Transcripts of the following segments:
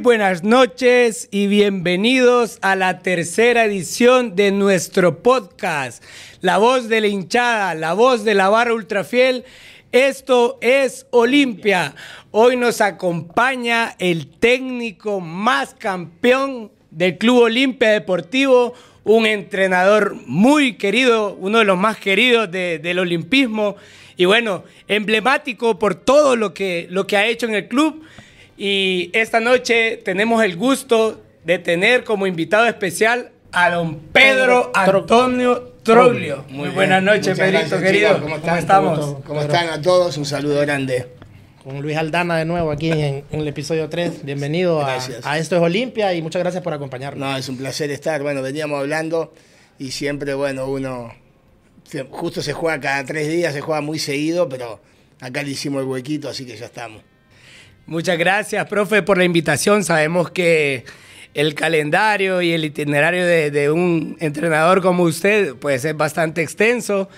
Buenas noches y bienvenidos a la tercera edición de nuestro podcast, La voz de la hinchada, la voz de la barra ultrafiel. Esto es Olimpia. Hoy nos acompaña el técnico más campeón del Club Olimpia Deportivo, un entrenador muy querido, uno de los más queridos del olimpismo y bueno, emblemático por todo lo que, lo que ha hecho en el club. Y esta noche tenemos el gusto de tener como invitado especial a don Pedro Antonio Troglio. Muy, buenas noches, Pedrito, querido. ¿Cómo, estamos? ¿Cómo, están a todos? Un saludo grande. Con Luis Aldana de nuevo aquí en, el episodio 3. Bienvenido a, a, Esto es Olimpia y muchas gracias por acompañarnos. No, es un placer estar. Bueno, veníamos hablando y siempre, bueno, uno justo se juega cada tres días, se juega muy seguido, pero acá le hicimos el huequito, así que ya estamos. Muchas gracias, profe, por la invitación. Sabemos que el calendario y el itinerario de, un entrenador como usted puede ser bastante extenso.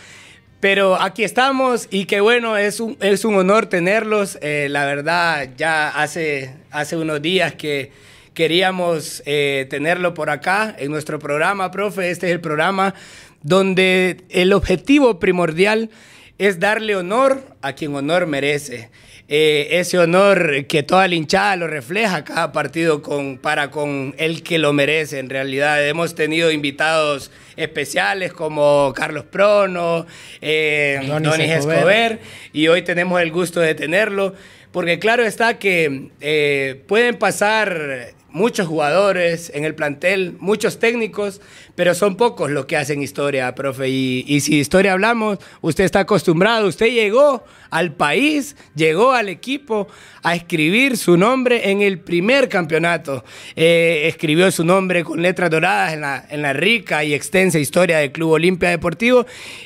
Pero aquí estamos y qué bueno, es un, es un honor tenerlos. Eh, la verdad, ya hace, hace unos días que queríamos eh, tenerlo por acá en nuestro programa, profe. Este es el programa donde el objetivo primordial es darle honor a quien honor merece. Eh, ese honor que toda la hinchada lo refleja cada partido con, para con el que lo merece. En realidad hemos tenido invitados especiales como Carlos Prono, eh, Escobar, y hoy tenemos el gusto de tenerlo, porque claro está que eh, pueden pasar muchos jugadores en el plantel, muchos técnicos, pero son pocos los que hacen historia, profe. Y, si historia hablamos, usted está acostumbrado, usted llegó al país, llegó al equipo a escribir su nombre en el primer campeonato. Eh, escribió su nombre con letras doradas en la, en la rica y extensa historia del Club Olimpia Deportivo.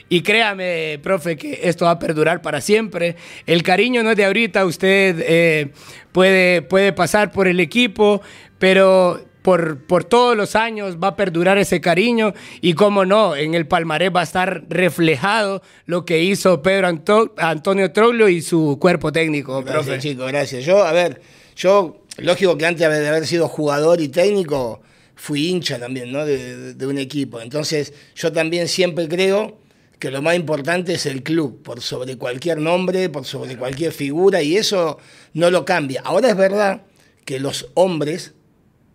Y créame, profe, que esto va a perdurar para siempre. El cariño no es de ahorita, usted eh, puede, puede pasar por el equipo, pero por, por, todos los años va a perdurar ese cariño y cómo no, en el palmarés va a estar reflejado lo que hizo Pedro Antonio Troglio y su cuerpo técnico. Gracias, profe. chicos, gracias. Yo, a ver, yo, lógico que antes de haber sido jugador y técnico, fui hincha también, ¿no? De, de un equipo. Entonces, yo también siempre creo que lo más importante es el club, por sobre cualquier nombre, por sobre cualquier figura, y eso no lo cambia. Ahora es verdad que los hombres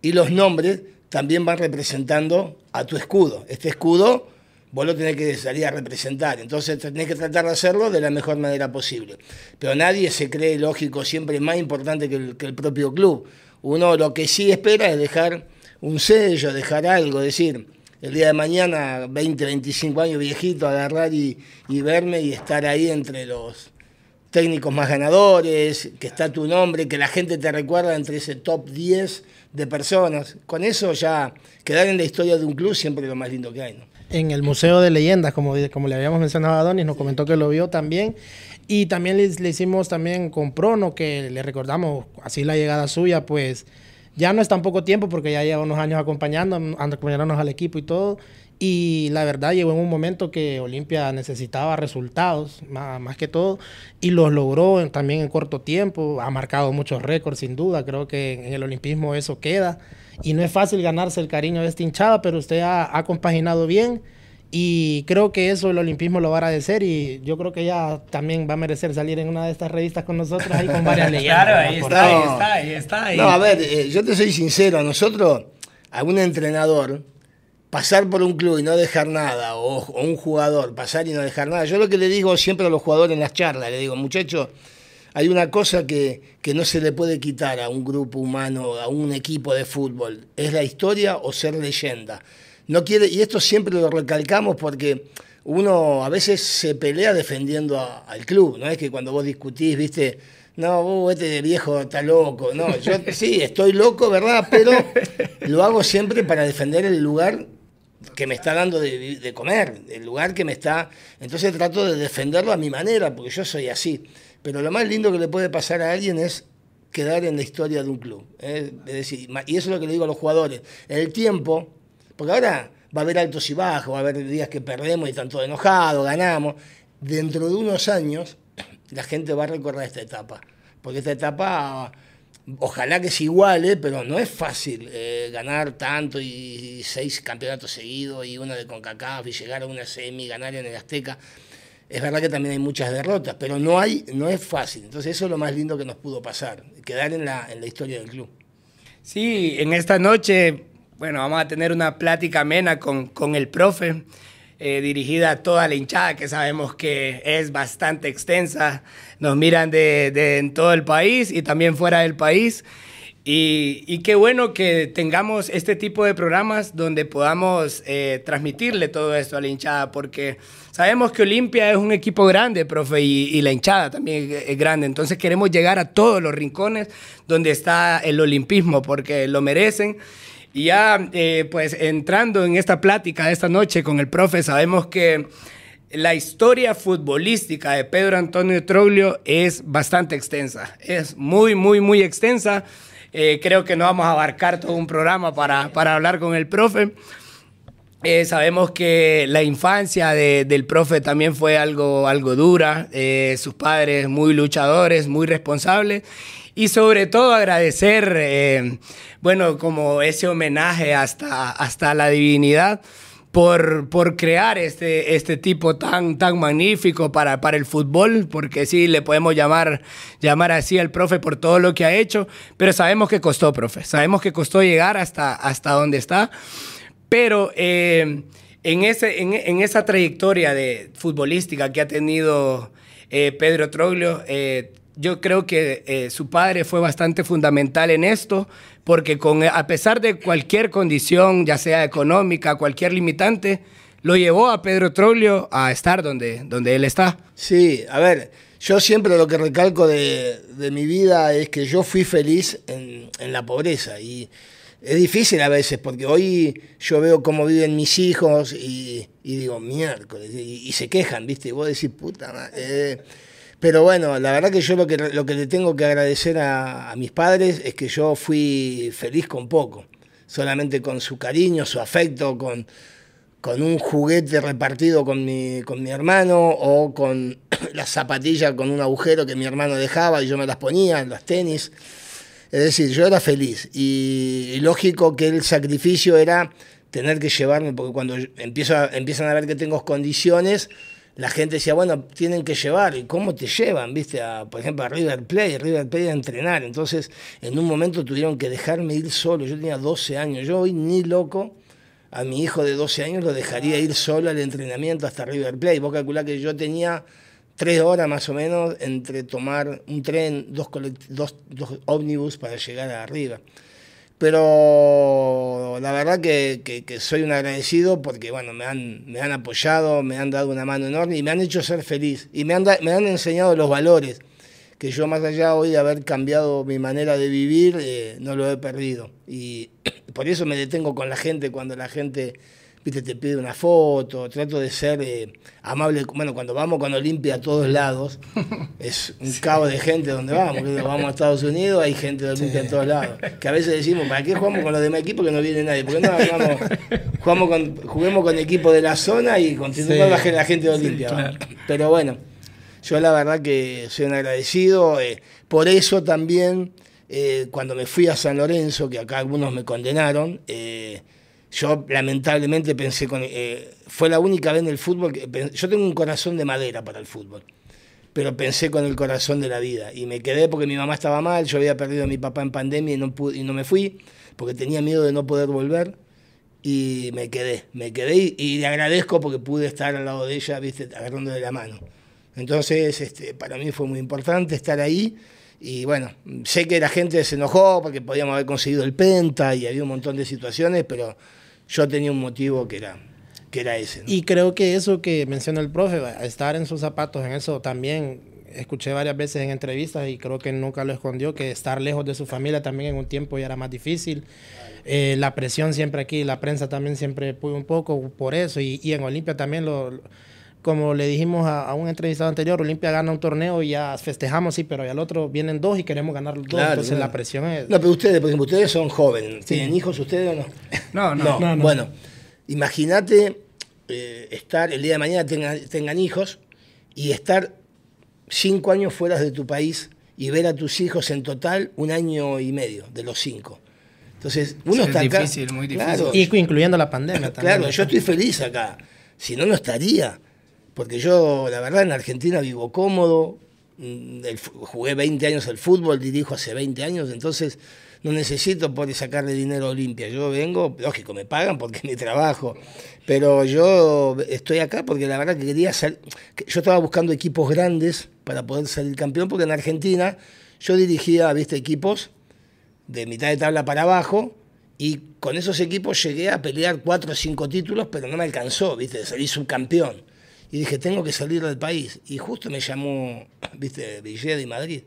y los nombres también van representando a tu escudo. Este escudo vos lo tenés que salir a representar, entonces tenés que tratar de hacerlo de la mejor manera posible. Pero nadie se cree lógico, siempre más importante que el, propio club. Uno lo que sí espera es dejar un sello, dejar algo, decir, el día de mañana, 20, 25 años viejito, agarrar y, y verme y estar ahí entre los técnicos más ganadores, que está tu nombre, que la gente te recuerda entre ese top 10 de personas. Con eso ya quedar en la historia de un club siempre es lo más lindo que hay. ¿no? En el Museo de Leyendas, como, como le habíamos mencionado a Donis, nos comentó que lo vio también. Y también le, le hicimos también con Prono, que le recordamos así la llegada suya, pues ya no es tan poco tiempo porque ya lleva unos años acompañando, acompañándonos al equipo y todo. Y la verdad llegó en un momento que Olimpia necesitaba resultados, más, que todo, y los logró también en corto tiempo. Ha marcado muchos récords, sin duda. Creo que en el olimpismo eso queda. Y no es fácil ganarse el cariño de esta hinchada, pero usted ha, ha compaginado bien. Y creo que eso el olimpismo lo va a agradecer y yo creo que ella también va a merecer salir en una de estas revistas con nosotros ahí con varias leyendas. claro, ahí está, ahí está, ahí está. No, a ver, eh, yo te soy sincero, a nosotros, a un entrenador, pasar por un club y no dejar nada, o, un jugador pasar y no dejar nada. Yo lo que le digo siempre a los jugadores en las charlas, le digo, muchachos, hay una cosa que, que, no se le puede quitar a un grupo humano, a un equipo de fútbol, es la historia o ser leyenda. No quiere, y esto siempre lo recalcamos porque uno a veces se pelea defendiendo al club, no es que cuando vos discutís, viste, no, vos este viejo está loco, no, yo sí, estoy loco, ¿verdad? Pero lo hago siempre para defender el lugar que me está dando de, comer, el lugar que me está... Entonces trato de defenderlo a mi manera, porque yo soy así. Pero lo más lindo que le puede pasar a alguien es quedar en la historia de un club. ¿eh? decir, y eso es lo que le digo a los jugadores. El tiempo, porque ahora va a haber altos y bajos, va a haber días que perdemos y están todos enojados, ganamos. Dentro de unos años la gente va a recordar esta etapa, porque esta etapa Ojalá que se iguale, pero no es fácil eh, ganar tanto y, seis campeonatos seguidos y uno de CONCACAF y llegar a una semi, ganar en el Azteca. Es verdad que también hay muchas derrotas, pero no, hay, no es fácil. Entonces eso es lo más lindo que nos pudo pasar, quedar en la, en la historia del club. Sí, en esta noche, bueno, vamos a tener una plática amena con, con el profe. Eh, dirigida a toda la hinchada, que sabemos que es bastante extensa. Nos miran de, en todo el país y también fuera del país. Y, qué bueno que tengamos este tipo de programas donde podamos eh, transmitirle todo esto a la hinchada, porque sabemos que Olimpia es un equipo grande, profe, y, la hinchada también es grande. Entonces queremos llegar a todos los rincones donde está el olimpismo, porque lo merecen. Y ya, eh, pues entrando en esta plática de esta noche con el profe, sabemos que la historia futbolística de Pedro Antonio Troglio es bastante extensa. Es muy, muy, muy extensa. Eh, creo que no vamos a abarcar todo un programa para, para hablar con el profe. Eh, sabemos que la infancia del profe también fue algo, algo dura. sus padres muy luchadores, muy responsables y sobre todo agradecer, eh, bueno, como ese homenaje hasta, hasta la divinidad. Por, por, crear este, este tipo tan, tan magnífico para, para el fútbol, porque sí, le podemos llamar, llamar así al profe por todo lo que ha hecho, pero sabemos que costó, profe, sabemos que costó llegar hasta, hasta donde está, pero eh, en, ese, en, esa trayectoria de futbolística que ha tenido eh, Pedro Troglio, yo creo que eh, su padre fue bastante fundamental en esto, porque con, a pesar de cualquier condición, ya sea económica, cualquier limitante, lo llevó a Pedro Troglio a estar donde, donde él está. Sí, a ver, yo siempre lo que recalco de, mi vida es que yo fui feliz en, la pobreza y es difícil a veces porque hoy yo veo cómo viven mis hijos y, digo, miércoles, y, se quejan, ¿viste? Y vos decís, puta madre. Eh, pero bueno, la verdad que yo lo que, lo que le tengo que agradecer a, mis padres es que yo fui feliz con poco, solamente con su cariño, su afecto, con, con un juguete repartido con mi, con mi hermano o con las zapatillas con un agujero que mi hermano dejaba y yo me las ponía, las tenis. Es decir, yo era feliz y, lógico que el sacrificio era tener que llevarme, porque cuando empiezo empiezan a ver que tengo condiciones, la gente decía, bueno, tienen que llevar, ¿y cómo te llevan? ¿Viste? A, por ejemplo, a River Plate, River Plate a entrenar. Entonces, en un momento tuvieron que dejarme ir solo. Yo tenía 12 años. Yo hoy ni loco a mi hijo de 12 años lo dejaría ir solo al entrenamiento hasta River Plate. Vos calculás que yo tenía tres horas más o menos entre tomar un tren, dos, dos, dos ómnibus para llegar a River. Pero la verdad que, soy un agradecido porque bueno, me han, me han apoyado, me han dado una mano enorme y me han hecho ser feliz. Y me han, me han enseñado los valores, que yo más allá hoy de haber cambiado mi manera de vivir, eh, no lo he perdido. Y por eso me detengo con la gente cuando la gente viste, te pide una foto, trato de ser eh, amable. Bueno, cuando vamos con Olimpia a todos lados, es un cabo de gente donde vamos. Vamos a Estados Unidos, hay gente de Olimpia en todos lados. Que a veces decimos, ¿para qué jugamos con los demás equipos que no viene nadie? ¿Por qué no jugamos, con, juguemos con equipos de la zona y continuamos la, gente de Olimpia? Pero bueno, yo la verdad que soy un agradecido. Eh, por eso también, eh, cuando me fui a San Lorenzo, que acá algunos me condenaron, yo lamentablemente pensé con... Eh, fue la única vez en el fútbol que... Yo tengo un corazón de madera para el fútbol, pero pensé con el corazón de la vida. Y me quedé porque mi mamá estaba mal, yo había perdido a mi papá en pandemia y no, pude, y no me fui, porque tenía miedo de no poder volver. Y me quedé, me quedé y, le agradezco porque pude estar al lado de ella, viste, agarrando de la mano. Entonces, este, para mí fue muy importante estar ahí. Y bueno, sé que la gente se enojó porque podíamos haber conseguido el Penta y había un montón de situaciones, pero yo tenía un motivo que era, que era ese. Y creo que eso que menciona el profe, estar en sus zapatos, en eso también escuché varias veces en entrevistas y creo que nunca lo escondió, que estar lejos de su familia también en un tiempo ya era más difícil. Eh, la presión siempre aquí, la prensa también siempre pudo un poco por eso y, y en Olimpia también lo como le dijimos a, un entrevistado anterior, Olimpia gana un torneo y ya festejamos, sí, pero al otro vienen dos y queremos ganar los dos. entonces la presión es. No, pero ustedes, por ejemplo, ustedes son jóvenes. ¿Tienen hijos ustedes o no? No, no. Bueno, imagínate eh, estar el día de mañana tengan, tengan hijos y estar cinco años fuera de tu país y ver a tus hijos en total un año y medio de los cinco. Entonces, uno Sí, está es acá. difícil, muy difícil. Claro, Y incluyendo la pandemia también. Claro, yo estoy feliz acá. Si no, no estaría. Porque yo, la verdad, en Argentina vivo cómodo. mm, jugué 20 años al fútbol, dirijo hace 20 años, entonces no necesito por sacarle dinero a Olimpia. Yo vengo, lógico, me pagan porque es mi trabajo. Pero yo estoy acá porque la verdad que quería salir. Yo estaba buscando equipos grandes para poder salir campeón, porque en Argentina yo dirigía, viste, equipos de mitad de tabla para abajo y con esos equipos llegué a pelear cuatro o cinco títulos, pero no me alcanzó, ¿viste? Salí subcampeón. Y dije, tengo que salir del país. Y justo me llamó, ¿viste? Villeda y Madrid.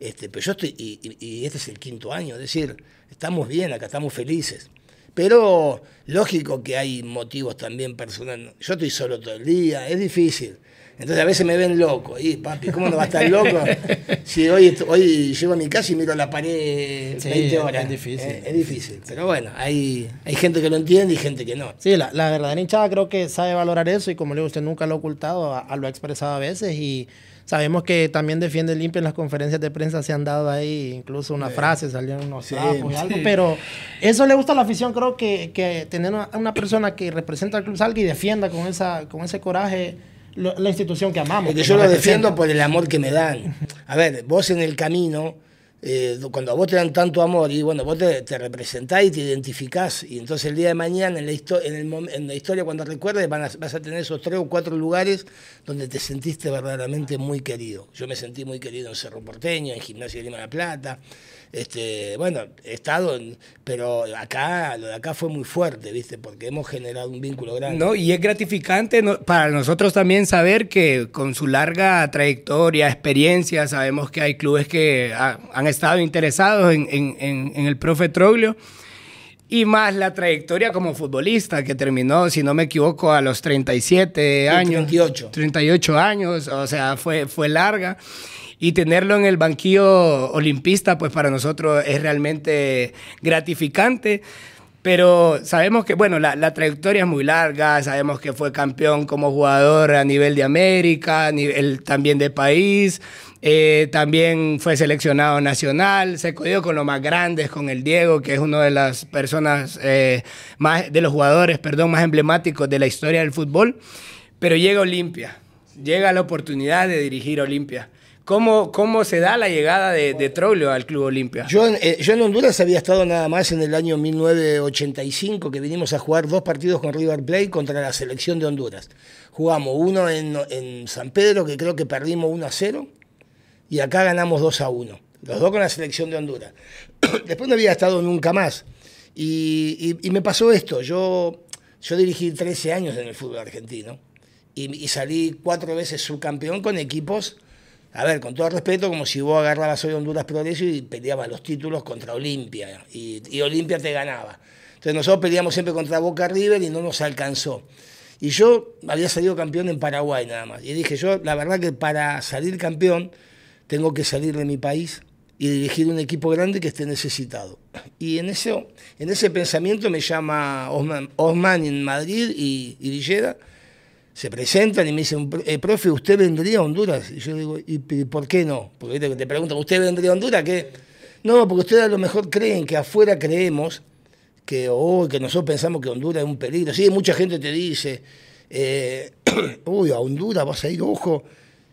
Este, pero yo estoy, y, y- y este es el quinto año, es decir, estamos bien acá, estamos felices. Pero lógico que hay motivos también personales. Yo estoy solo todo el día, es difícil. Entonces a veces me ven loco. Y papi, ¿cómo no va a estar loco? Si hoy, hoy llego a mi casa y miro la pared Sí, 20 es- horas. es difícil. Eh, Es, difícil. Pero bueno, hay, hay gente que lo entiende y gente que no. Sí, la, la verdadera hinchada creo que sabe valorar eso y como le digo, usted nunca lo ha ocultado, a- a lo ha expresado a veces y sabemos que también defiende limpio en las conferencias de prensa, se han dado ahí incluso una frase, salieron unos Sí, trapos y algo, sí. pero eso le gusta a la afición, creo que, que tener una, una persona que representa al club salga y defienda con, esa, con ese coraje la institución que amamos. Porque que yo lo representa. defiendo por el amor que me dan. A ver, vos en el camino, eh, cuando vos te dan tanto amor, y bueno, vos te, te representás y te identificás, y entonces el día de mañana en la, historia, cuando recuerdes, van a- vas a tener esos tres o cuatro lugares donde te sentiste verdaderamente muy querido. Yo me sentí muy querido en Cerro Porteño, en Gimnasia de Lima de la Plata. Este, bueno, he estado, pero acá, lo de acá fue muy fuerte, ¿viste? Porque hemos generado un vínculo grande. No, y es gratificante para nosotros también saber que con su larga trayectoria, experiencia, sabemos que hay clubes que ha- han estado interesados en, en- en- en el profe Troglio. Y más la trayectoria como futbolista, que terminó, si no me equivoco, a los 37 años. 38. 38 años, o sea, fue, fue larga. Y tenerlo en el banquillo olimpista, pues para nosotros es realmente gratificante. Pero sabemos que, bueno, la, la trayectoria es muy larga, sabemos que fue campeón como jugador a nivel de América, a también de país, eh, también fue seleccionado nacional, se codió con los más grandes, con el Diego, que es una de las personas, eh, más, de los jugadores, perdón, más emblemáticos de la historia del fútbol. Pero llega Olimpia, llega la oportunidad de dirigir Olimpia. ¿Cómo, ¿Cómo se da la llegada de, de al Club Olimpia? Yo eh, yo en Honduras había estado nada más en el año 1985, que vinimos a jugar dos partidos con River Plate contra la selección de Honduras. Jugamos uno en, en San Pedro, que creo que perdimos 1 a 0, y acá ganamos 2 a 1. Los dos con la selección de Honduras. Después no había estado nunca más. Y, y- me pasó esto. Yo, yo dirigí 13 años en el fútbol argentino y salí cuatro veces subcampeón con equipos, a ver, con todo respeto, como si vos agarrabas hoy Honduras Progreso y peleabas los títulos contra Olimpia. Y, Olimpia te ganaba. Entonces nosotros peleamos siempre contra Boca River y no nos alcanzó. Y yo había salido campeón en Paraguay nada más. Y dije, yo la verdad que para salir campeón tengo que salir de mi país y dirigir un equipo grande que esté necesitado. Y en, eso, en ese pensamiento me llama Osman, Osman en Madrid y, y se presentan y me dicen, eh, profe, ¿usted vendría a Honduras? Y yo digo, ¿y por qué no? Porque ¿viste que te preguntan, ¿usted vendría a Honduras? ¿Qué? No, porque ustedes a lo mejor creen que afuera creemos que, oh, que nosotros pensamos que Honduras es un peligro. Sí, mucha gente te dice, eh, uy, a Honduras vas a ir, ojo.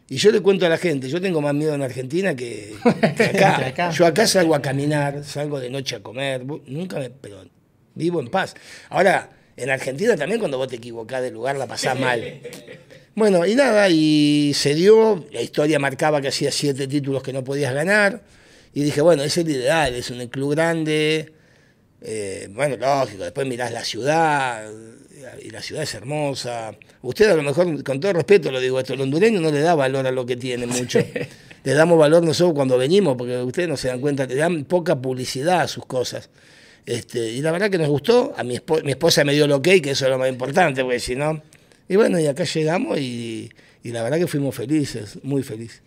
Y yo le cuento a la gente, yo tengo más miedo en Argentina que, que acá. Acá. Yo acá salgo a caminar, salgo de noche a comer, nunca me, pero vivo en paz. Ahora, en Argentina también cuando vos te equivocás de lugar la pasás mal. Bueno, y nada, y se dio, la historia marcaba que hacía siete títulos que no podías ganar, y dije, bueno, ese es el ideal, es un club grande, eh, bueno, lógico, después mirás la ciudad, y la ciudad es hermosa. Usted a lo mejor, con todo respeto lo digo esto, el hondureño no le da valor a lo que tiene mucho. le damos valor nosotros cuando venimos, porque ustedes no se dan cuenta, le dan poca publicidad a sus cosas. Este, y la verdad que nos gustó, a mi, espo- mi esposa me dio el ok, que eso es lo más importante, porque si no... Y bueno, y acá llegamos y, y la verdad que fuimos felices, muy felices.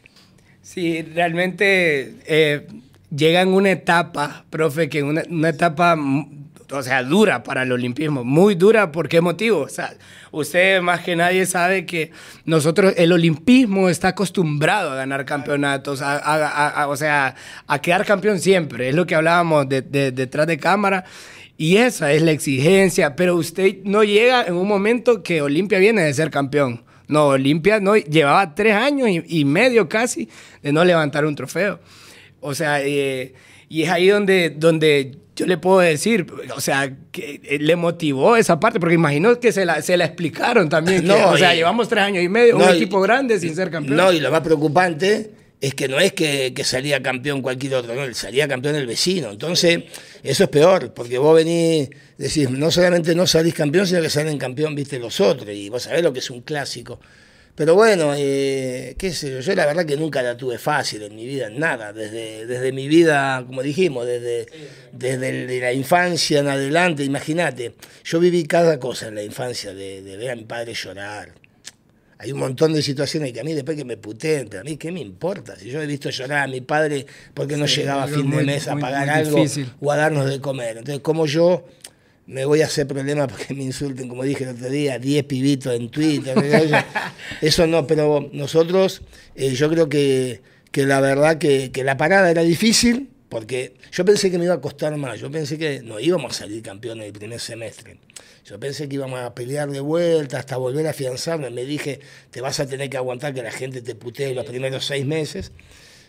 Sí, realmente eh, llega en una etapa, profe, que una, una etapa o sea, dura para el olimpismo, muy dura. ¿Por qué motivo? O sea, usted más que nadie sabe que nosotros, el olimpismo está acostumbrado a ganar campeonatos, o sea, a quedar campeón siempre. Es lo que hablábamos detrás de cámara. Y esa es la exigencia, pero usted no llega en un momento que Olimpia viene de ser campeón. No, Olimpia no, llevaba tres años y, medio casi de no levantar un trofeo. O sea, eh, y es ahí donde, donde yo le puedo decir, o sea, que eh, le motivó esa parte, porque imagino que se la, se la explicaron también. No, o sea, llevamos tres años y medio, un equipo grande sin ser campeón. No, y lo más preocupante es que no es que, salía campeón cualquier otro, no, salía campeón el vecino. Entonces, eso es peor, porque vos venís, decís, no solamente no salís campeón, sino que salen campeón, viste, los otros, y vos sabés lo que es un clásico. Pero bueno, eh, qué sé yo, yo la verdad que nunca la tuve fácil en mi vida, en nada, desde, desde mi vida, como dijimos, desde, desde la infancia en adelante, imagínate, yo viví cada cosa en la infancia, de, de ver a mi padre llorar, hay un montón de situaciones que a mí después que me puteen, a mí qué me importa. Si yo he visto llorar a mi padre porque no llegaba a fin de mes a pagar algo o a darnos de comer. Entonces, como yo me voy a hacer problema porque me insulten, como dije el otro día, 10 pibitos en Twitter. Eso no, pero nosotros, eh, yo creo que, que la verdad que, que la parada era difícil, porque yo pensé que me iba a costar más, yo pensé que no íbamos a salir campeones el primer semestre. Yo pensé que íbamos a pelear de vuelta hasta volver a afianzarme. Me dije, te vas a tener que aguantar que la gente te putee los primeros seis meses.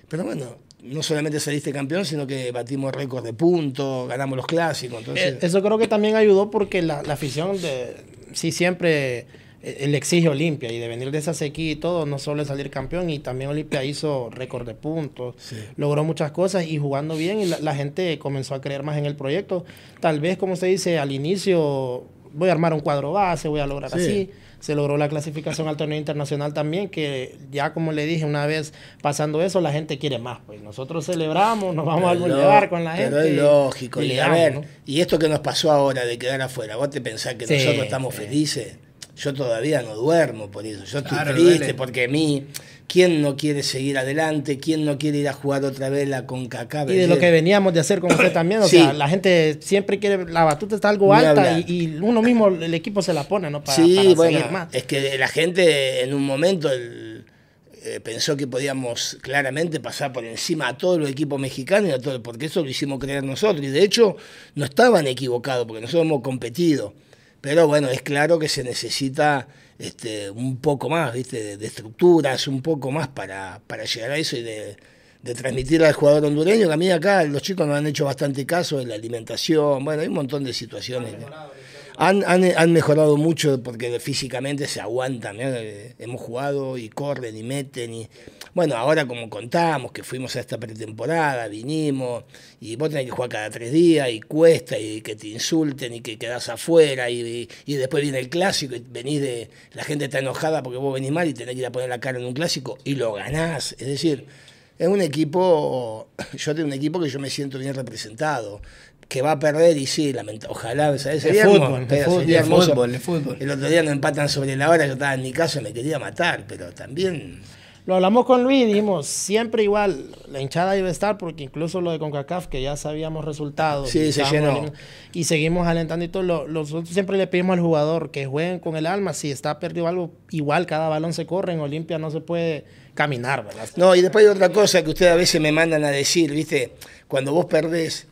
Pero bueno, no solamente saliste campeón, sino que batimos récord de puntos, ganamos los clásicos. Entonces... Eh, eso creo que también ayudó porque la, la afición de, sí siempre el exige Olimpia y de venir de esa sequía y todo, no solo salir campeón y también Olimpia hizo récord de puntos, logró muchas cosas y jugando bien y la, gente comenzó a creer más en el proyecto. Tal vez, como usted dice, al inicio voy a armar un cuadro base, voy a lograr así. Se logró la clasificación al torneo internacional también, que ya como le dije una vez pasando eso, la gente quiere más. Pues nosotros celebramos, nos vamos a llevar con la gente. Pero es lógico. Y, a ver, y esto que nos pasó ahora de quedar afuera, ¿vos te pensás que nosotros estamos felices? Yo todavía no duermo por eso. Yo estoy triste porque a mí, ¿quién no quiere seguir adelante? ¿Quién no quiere ir a jugar otra vez la CONCACAF? Y de lo que veníamos de hacer con usted también. O sea, la gente siempre quiere, la batuta está algo alta y, uno mismo, el equipo se la pone, ¿no? Para, sí, bueno, es que la gente en un momento eh, pensó que podíamos claramente pasar por encima a todos los equipos mexicanos y a todo, porque eso lo hicimos creer nosotros. Y de hecho, no estaban equivocados, porque nosotros hemos competido. Pero bueno, es claro que se necesita este, un poco más, ¿viste? De, estructuras, un poco más para, para llegar a eso y de, de transmitir al jugador hondureño, que a mí acá los chicos nos han hecho bastante caso en la alimentación, bueno, hay un montón de situaciones. Han, han, han, mejorado mucho porque físicamente se aguantan. ¿eh? Hemos jugado y corren y meten. Y... Bueno, ahora como contamos que fuimos a esta pretemporada, vinimos y vos tenés que jugar cada tres días y cuesta y que te insulten y que quedás afuera y, y, después viene el clásico y venís de... La gente está enojada porque vos venís mal y tenés que ir a poner la cara en un clásico y lo ganás. Es decir, es un equipo, yo tengo un equipo que yo me siento bien representado que va a perder y sí, ojalá, ¿sabes? Sería fútbol, fútbol, fútbol, El otro día nos empatan sobre la hora, yo estaba en mi casa, me quería matar, pero también... Lo hablamos con Luis, dijimos, siempre igual, la hinchada debe estar, porque incluso lo de CONCACAF, que ya sabíamos resultados. Sí, se llenó. Y seguimos alentando y todo. nosotros siempre le pedimos al jugador que jueguen con el alma. Si está perdido algo, igual cada balón se corre. En Olimpia no se puede caminar, ¿verdad? No, y después hay otra cosa que ustedes a veces me mandan a decir, ¿viste? Cuando vos perdés,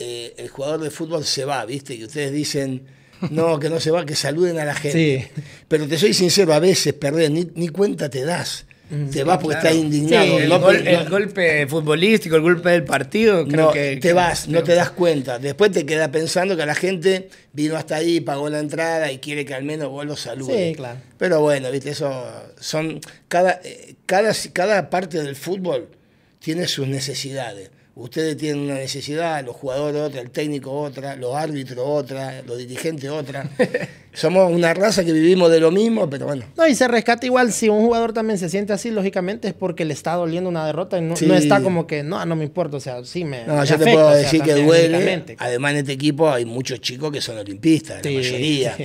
eh, el jugador de fútbol se va, ¿viste? Y ustedes dicen, no, que no se va, que saluden a la gente. Pero te soy sincero, a veces perdés, ni, ni cuenta te das. Mm, te vas porque estás indignado. el, golpe futbolístico, el golpe del partido, creo no, que. Te vas, no te das cuenta. Después te queda pensando que la gente vino hasta ahí, pagó la entrada y quiere que al menos vos lo saludes. Sí, claro. Pero bueno, viste, eso son. Cada, eh, cada, cada parte del fútbol tiene sus necesidades. Ustedes tienen una necesidad, los jugadores otra, el técnico otra, los árbitros otra, los dirigentes otra. Somos una raza que vivimos de lo mismo, pero bueno. No, y se rescata igual, si un jugador también se siente así, lógicamente es porque le está doliendo una derrota y no, está como que, no, no me importa, o sea, sí me. No, yo te puedo decir que duele. Además, en este equipo hay muchos chicos que son olimpistas, la mayoría.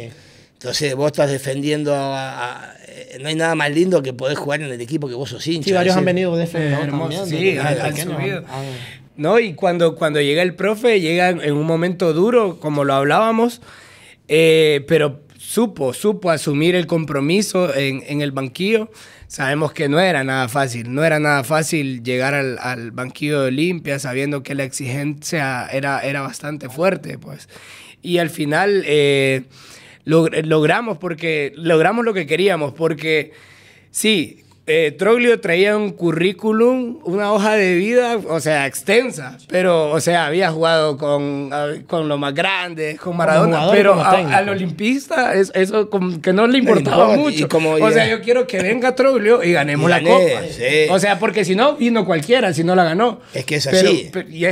Entonces vos estás defendiendo a, eh, no hay nada más lindo que poder jugar en el equipo que vos sos hincha. Sí, varios han venido de sí, han, subido. ¿No? Y cuando, cuando llega el profe, llega en un momento duro, como lo hablábamos, eh, pero supo, supo asumir el compromiso en, en, el banquillo. Sabemos que no era nada fácil, no era nada fácil llegar al, al banquillo de Olimpia sabiendo que la exigencia era, era bastante fuerte, pues. Y al final eh, logramos, porque, logramos lo que queríamos, porque sí, eh, Troglio traía un currículum, una hoja de vida, o sea, extensa, pero, o sea, había jugado con, con los más grandes, con Maradona, pero al olimpista eso como que no le importaba mucho. o sea, yo quiero que venga Troglio y ganemos la copa. O sea, porque si no, vino cualquiera, si no la ganó. Es que es así. y,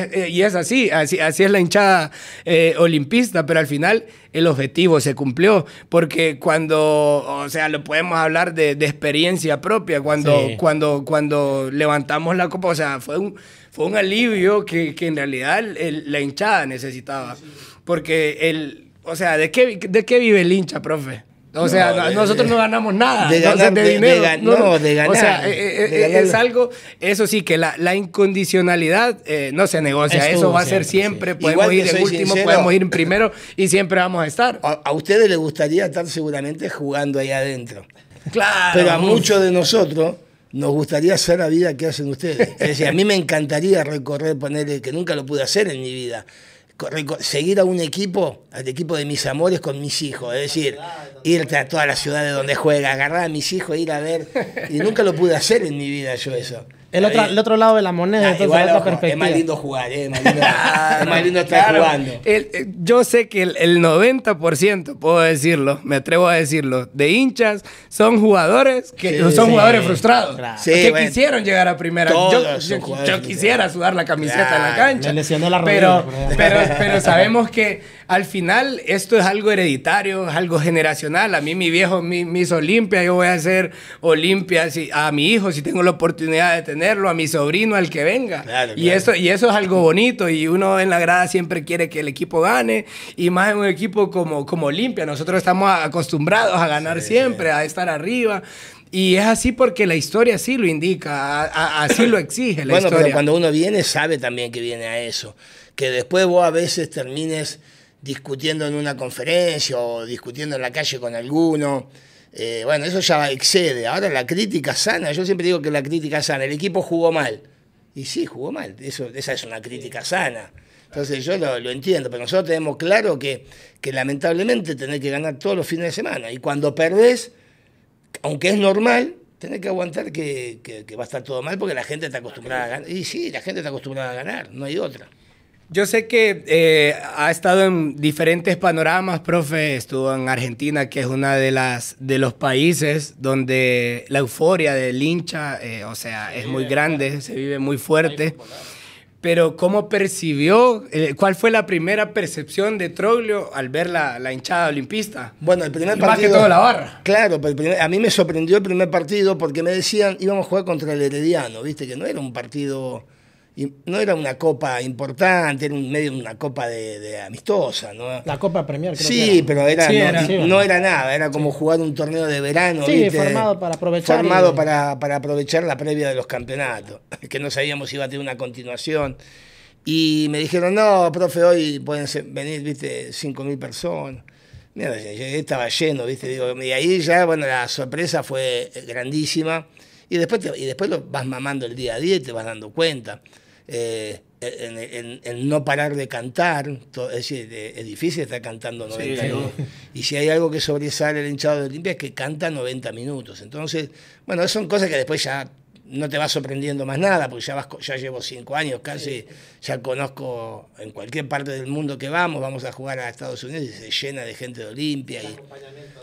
es, así, así, así es la hinchada eh, olimpista, pero al final el objetivo se cumplió, porque cuando, o sea, lo podemos hablar de, de experiencia propia, cuando, cuando, cuando levantamos la copa, o sea, fue un, fue un alivio que, que en realidad la hinchada necesitaba, porque el, o sea, ¿de qué, ¿de qué vive el hincha, profe? O sea, nosotros no ganamos nada de, ganar, de, dinero. no, de ganar. O sea, eh, eh, es algo, eso sí, que la, la incondicionalidad eh, no se negocia. eso va a ser siempre. Podemos ir en último, podemos ir en primero y siempre vamos a estar. A, ustedes les gustaría estar seguramente jugando ahí adentro. Claro. Pero a muchos de nosotros nos gustaría hacer la vida que hacen ustedes. Es decir, a mí me encantaría recorrer, ponerle, que nunca lo pude hacer en mi vida seguir a un equipo, al equipo de mis amores con mis hijos, es decir, irte a todas las ciudades donde juega, agarrar a mis hijos, ir a ver, y nunca lo pude hacer en mi vida yo eso. El otro, el otro lado de la moneda, ah, igual, es más lindo jugar, eh, es, más lindo, es más lindo estar jugando. Eh, yo sé que el, el, 90%, puedo decirlo, me atrevo a decirlo, de hinchas son jugadores que son jugadores frustrados. que quisieron llegar a primera. Yo, yo, quisiera sudar la camiseta en la cancha. la pero, pero, pero sabemos que al final esto es algo hereditario, es algo generacional. A mí mi viejo me, hizo Olimpia, yo voy a hacer Olimpia a mi hijo si tengo la oportunidad de tenerlo, a mi sobrino, al que venga. y, Eso, y eso es algo bonito y uno en la grada siempre quiere que el equipo gane y más en un equipo como, como Olimpia. Nosotros estamos acostumbrados a ganar siempre, a estar arriba. Y es así porque la historia sí lo indica, así lo exige la bueno, historia. pero cuando uno viene sabe también que viene a eso. Que después vos a veces termines discutiendo en una conferencia o discutiendo en la calle con alguno. Eh, bueno, eso ya excede. Ahora la crítica sana, yo siempre digo que la crítica sana, el equipo jugó mal. Y sí, jugó mal, eso, esa es una crítica sana. Entonces yo lo, entiendo, pero nosotros tenemos claro que, que lamentablemente tenés que ganar todos los fines de semana. Y cuando perdés, aunque es normal, tenés que aguantar que, que va a estar todo mal porque la gente está acostumbrada a ganar. Y sí, la gente está acostumbrada a ganar, no hay otra. Yo sé que eh, ha estado en diferentes panoramas, profe. Estuvo en Argentina, que es una de las de los países donde la euforia del hincha, eh, o sea, es muy grande, se vive muy fuerte. Pero ¿cómo percibió? Eh, ¿Cuál fue la primera percepción de Troglio al ver la, la hinchada olimpista? Bueno, el primer partido. Más que todo la barra. Claro, a mí me sorprendió el primer partido porque me decían íbamos a jugar contra el Herediano, viste que no era un partido no era una copa importante, era un medio una copa de, amistosa, ¿no? La Copa Premier, creo Sí, pero era, no, era, nada, era como jugar un torneo de verano. Sí, formado para aprovechar. Formado para, para, aprovechar la previa de los campeonatos, que no sabíamos si iba a tener una continuación. Y me dijeron, no, profe, hoy pueden venir, viste, 5.000 personas. Mira, estaba lleno, viste, digo, y ahí ya, bueno, la sorpresa fue grandísima. Y después, y después lo vas mamando el día a día y te vas dando cuenta. Eh, en, no parar de cantar, es difícil estar cantando 90 minutos. Y si hay algo que sobresale el hinchado de Olimpia es que canta 90 minutos. Entonces, bueno, son cosas que después ya no te va sorprendiendo más nada, porque ya, vas, ya llevo cinco años casi, ya conozco en cualquier parte del mundo que vamos, vamos a jugar a Estados Unidos y se llena de gente de Olimpia. Y,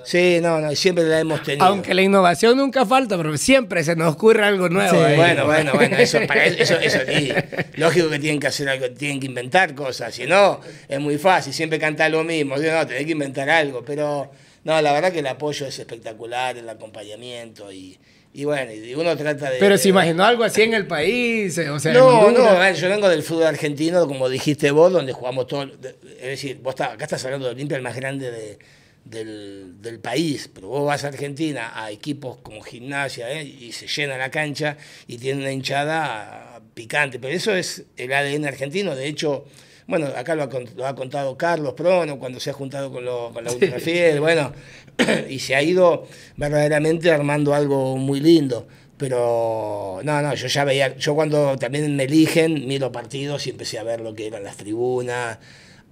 sí, no, no, siempre la hemos tenido. Aunque la innovación nunca falta, pero siempre se nos ocurre algo nuevo. Bueno, bueno, bueno, eso, para eso, eso, sí. Lógico que tienen que hacer algo, tienen que inventar cosas, si no, es muy fácil, siempre cantar lo mismo, no, tenés que inventar algo, pero no, la verdad que el apoyo es espectacular, el acompañamiento y y bueno, y uno trata de. Pero se imaginó algo así en el país. O sea, no, no, yo vengo del fútbol argentino, como dijiste vos, donde jugamos todo. Es decir, vos acá estás hablando de Olimpia, el más grande de, del, del, país, pero vos vas a Argentina a equipos como gimnasia ¿eh? y se llena la cancha y tiene una hinchada picante, pero eso es el ADN argentino. De hecho, bueno, acá lo ha, contado Carlos Prono cuando se ha juntado con, con la Ultrafiel, bueno, y se ha ido verdaderamente armando algo muy lindo. Pero no, no, yo ya veía, yo cuando también me eligen, miro partidos y empecé a ver lo que eran las tribunas.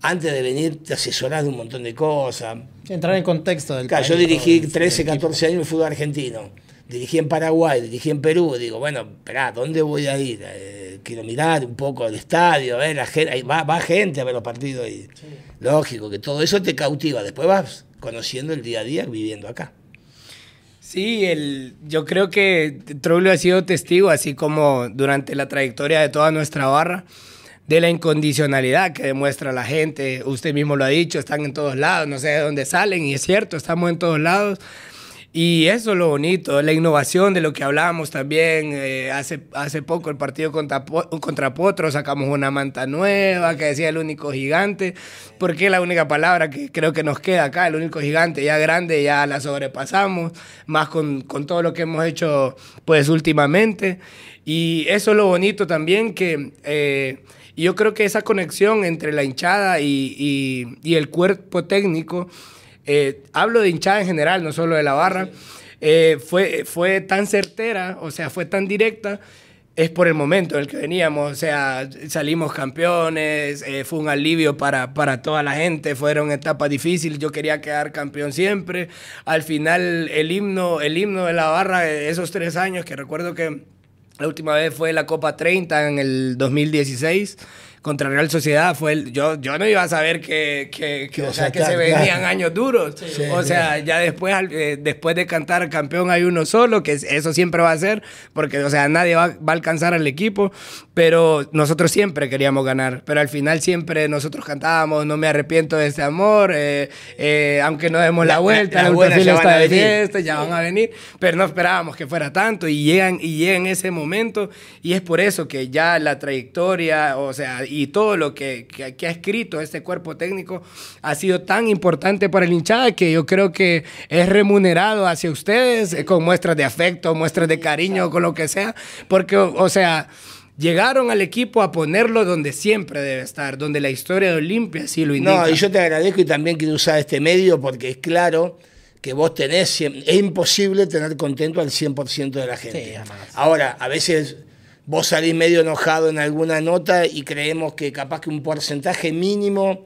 Antes de venir te asesorás de un montón de cosas. Entrar en contexto del Claro, yo dirigí 13, 14 años en fútbol argentino. Dirigí en Paraguay, dirigí en Perú. Digo, bueno, espera, ¿dónde voy a ir? Eh, quiero mirar un poco el estadio, ver la gente, va, va gente a ver los partidos y lógico que todo eso te cautiva. Después vas conociendo el día a día viviendo acá. Sí, el, yo creo que Troglio ha sido testigo, así como durante la trayectoria de toda nuestra barra, de la incondicionalidad que demuestra la gente. Usted mismo lo ha dicho, están en todos lados, no sé de dónde salen, y es cierto, estamos en todos lados. Y eso es lo bonito, la innovación de lo que hablábamos también. Eh, hace, hace poco el partido contra, contra Potro sacamos una manta nueva que decía el único gigante, porque es la única palabra que creo que nos queda acá, el único gigante, ya grande, ya la sobrepasamos, más con, con todo lo que hemos hecho pues últimamente. Y eso es lo bonito también que... Eh, yo creo que esa conexión entre la hinchada y, y, y el cuerpo técnico eh, hablo de hinchada en general, no solo de la barra, eh, fue, fue tan certera, o sea, fue tan directa, es por el momento en el que veníamos, o sea, salimos campeones, eh, fue un alivio para, para toda la gente, fueron etapas difíciles, yo quería quedar campeón siempre, al final el himno, el himno de la barra, esos tres años, que recuerdo que la última vez fue la Copa 30 en el 2016, contra Real Sociedad fue el, yo, yo no iba a saber que, que, que, o sea, que se venían años duros. o sea, ya después, eh, después de cantar campeón hay uno solo, que eso siempre va a ser, porque, o sea, nadie va, va, a alcanzar al equipo, pero nosotros siempre queríamos ganar, pero al final siempre nosotros cantábamos, no me arrepiento de este amor, eh, eh, aunque no demos la, vuelta, la, la ya está de fiesta, ya van a venir, pero no esperábamos que fuera tanto y llegan, y llegan ese momento y es por eso que ya la trayectoria, o sea, y todo lo que, que, ha escrito este cuerpo técnico ha sido tan importante para el hinchada que yo creo que es remunerado hacia ustedes eh, con muestras de afecto, muestras de cariño, con lo que sea, porque, o sea, llegaron al equipo a ponerlo donde siempre debe estar, donde la historia de Olimpia sí lo indica. No, y yo te agradezco y también quiero usar este medio porque es claro que vos tenés, es imposible tener contento al 100% de la gente. Ahora, a veces vos salís medio enojado en alguna nota y creemos que capaz que un porcentaje mínimo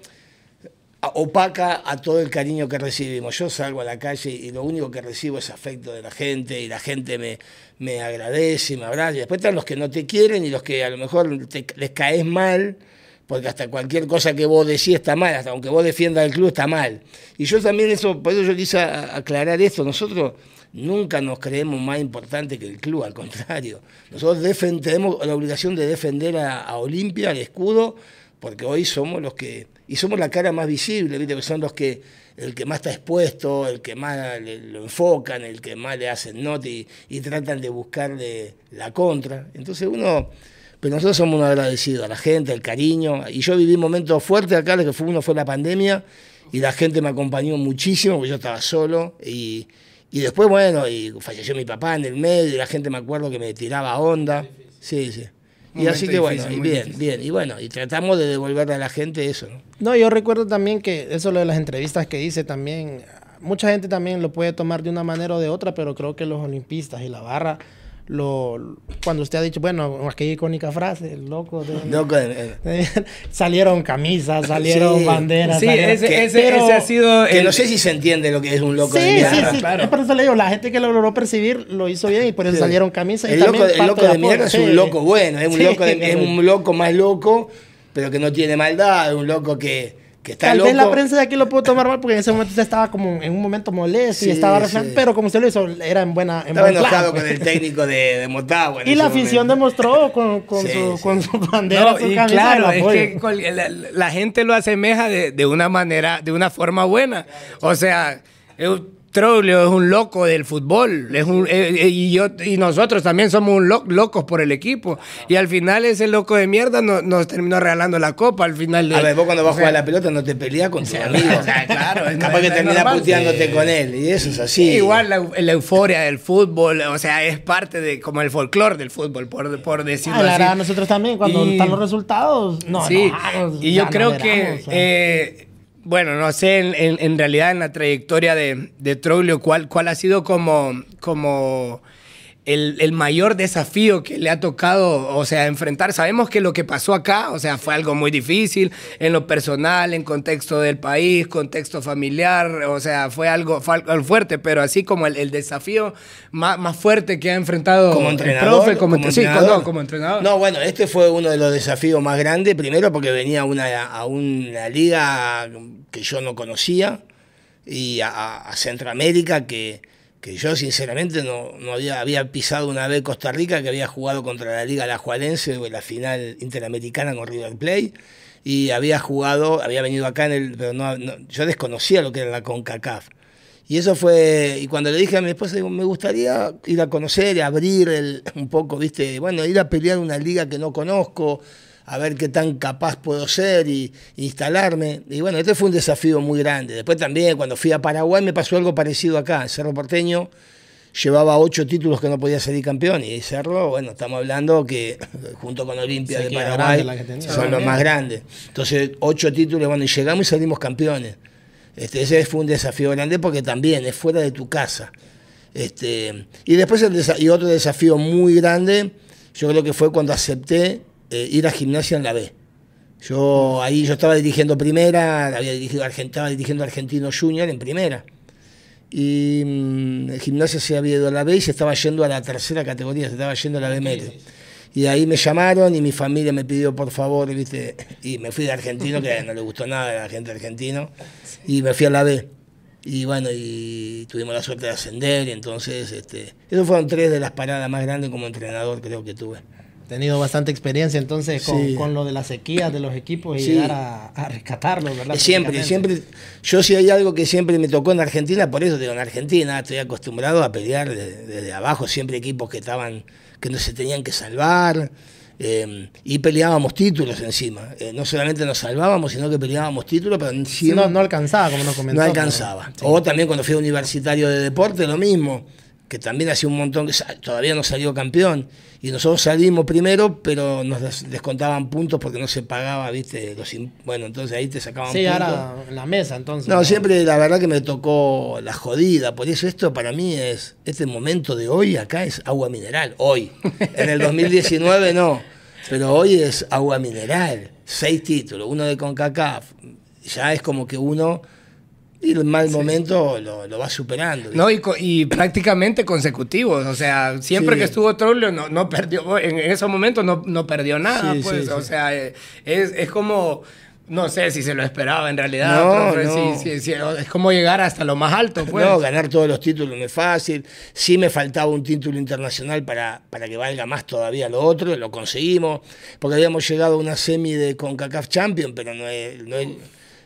opaca a todo el cariño que recibimos. Yo salgo a la calle y lo único que recibo es afecto de la gente y la gente me, me agradece, me abraza. Y después están los que no te quieren y los que a lo mejor les caes mal, porque hasta cualquier cosa que vos decís está mal, hasta aunque vos defiendas el club está mal. Y yo también eso, por eso yo quise aclarar esto. Nosotros Nunca nos creemos más importantes que el club, al contrario. Nosotros tenemos la obligación de defender a, Olimpia, al escudo, porque hoy somos los que, y somos la cara más visible, ¿viste? son los que, el que más está expuesto, el que más lo enfocan, el que más le hacen nota y, tratan de buscarle la contra. Entonces uno, pero nosotros somos muy agradecidos a la gente, el cariño, y yo viví momentos fuertes acá, lo que fue uno fue la pandemia, y la gente me acompañó muchísimo, porque yo estaba solo, y y después, bueno, y falleció mi papá en el medio y la gente me acuerdo que me tiraba onda. Sí, sí. Y así que bueno, y bien, bien. Y bueno, y tratamos de devolverle a la gente eso, ¿no? No, yo recuerdo también que eso lo de las entrevistas que hice también, mucha gente también lo puede tomar de una manera o de otra, pero creo que los olimpistas y la barra lo, cuando usted ha dicho, bueno, aquella icónica frase, el loco de... salieron camisas, salieron banderas. Sí, ese, ha sido... Que no sé si se entiende lo que es un loco de mierda. Sí, sí, claro. por eso le digo, la gente que lo logró percibir lo hizo bien y por eso salieron camisas. El, loco, el loco de, mierda es un loco bueno, es un, loco es un loco más loco, pero que no tiene maldad, es un loco que Tal vez la prensa de aquí lo pudo tomar mal porque en ese momento usted estaba como en un momento molesto y estaba pero como usted lo hizo, era en buena. En estaba enojado con el técnico de, de Motagua. Y la afición demostró con, con, su, con, su, bandera, su camisa Claro, es que la, gente lo asemeja de, de, una manera, de una forma buena. O sea, Troglio es un loco del fútbol. Es un, eh, eh, y, yo, y nosotros también somos un lo- locos por el equipo. Y al final ese loco de mierda no- nos terminó regalando la copa al final de. A ver, vos cuando vas o a jugar sea, la pelota no te peleas con tu amigo. o sea, claro, es Capaz que no- es terminás normal. puteándote con él. Y eso es así. Igual la, la euforia del fútbol, o sea, es parte de como el folclore del fútbol, por, por decirlo Ah, la así. verdad, nosotros también, cuando Y- están los resultados, no, sí, y yo creo que, veramos, o sea. eh, bueno, no sé, en, en- en realidad en la trayectoria de, de Troglio, ¿cuál, ¿cuál ha sido como, como el, el mayor desafío que le ha tocado, o sea, enfrentar? Sabemos que lo que pasó acá, o sea, fue algo muy difícil en lo personal, en contexto del país, contexto familiar, o sea, fue algo, fue algo fuerte, pero así como el, el desafío más, más fuerte que ha enfrentado como el entrenador. profe, como, entre- sí, entrenador. no, como entrenador. No, bueno, este fue uno de los desafíos más grandes. Primero porque venía a una, a una liga que yo no conocía y a, a Centroamérica que, que yo sinceramente no, no había, había pisado una vez Costa Rica, que había jugado contra la Liga La Juarense en la final interamericana con River Plate. Y había jugado, había venido acá en el. Pero no, no- yo desconocía lo que era la CONCACAF. Y eso fue, y cuando le dije a mi esposa, digo, me gustaría ir a conocer, abrir el, un poco, viste, bueno, ir a pelear una liga que no conozco, a ver qué tan capaz puedo ser y instalarme. Y bueno, este fue un desafío muy grande. Después también, cuando fui a Paraguay, me pasó algo parecido acá. Cerro Porteño llevaba ocho títulos que no podía salir campeón. Y Cerro, bueno, estamos hablando que junto con Olimpia de Paraguay son los más grandes. Entonces, ocho títulos, bueno, y llegamos y salimos campeones. Este, ese fue un desafío grande porque también es fuera de tu casa. Este, y después el y otro desafío muy grande, yo creo que fue cuando acepté eh, ir a gimnasia en la B. Yo ahí yo estaba dirigiendo primera, había dirigido estaba dirigiendo Argentino Junior en primera. Y mm, el gimnasia se había ido a la B y se estaba yendo a la tercera categoría, se estaba yendo a la B medio. Y ahí me llamaron y mi familia me pidió por favor, ¿viste? Y me fui de argentino, que no le gustó nada a la gente argentino, y me fui a la B. Y bueno, y tuvimos la suerte de ascender, y entonces, este, esos fueron tres de las paradas más grandes como entrenador, creo que tuve. Tenido bastante experiencia entonces con, Sí. con lo de las sequías de los equipos y Sí. llegar a, a rescatarlos, ¿verdad? Siempre, siempre. Yo si hay algo que siempre me tocó en Argentina, por eso digo, en Argentina estoy acostumbrado a pelear desde, desde abajo, siempre equipos que estaban, que no se tenían que salvar. eh, y peleábamos títulos encima. Eh, no solamente nos salvábamos, sino que peleábamos títulos, pero Sí, no, no alcanzaba, como nos comentó. no alcanzaba. O también cuando fui a universitario de deporte, lo mismo, que también hacía un montón que todavía no salió campeón. Y nosotros salimos primero, pero nos des- descontaban puntos porque no se pagaba, ¿viste? Los bueno, entonces ahí te sacaban Sí, puntos. ahora en la mesa entonces. No, siempre la verdad que me tocó la jodida. Por eso esto para mí es, este momento de hoy acá es agua mineral. Hoy. En el 2019 no. Pero hoy es agua mineral. Seis títulos, uno de CONCACAF. Ya es como que uno, y el mal momento lo, lo va superando. No, y, y prácticamente consecutivos. O sea, siempre Sí. que estuvo Trollio no, no perdió, en, en esos momentos no, no perdió nada, Sí, pues. sí, o sea, es, es como, no sé si se lo esperaba en realidad. No, profe, no. sí, sí, sí, es como llegar hasta lo más alto, pues. No, ganar todos los títulos no es fácil. Sí me faltaba un título internacional para, para que valga más todavía lo otro, lo conseguimos, porque habíamos llegado a una semi de CONCACAF Champion, pero no es... No es-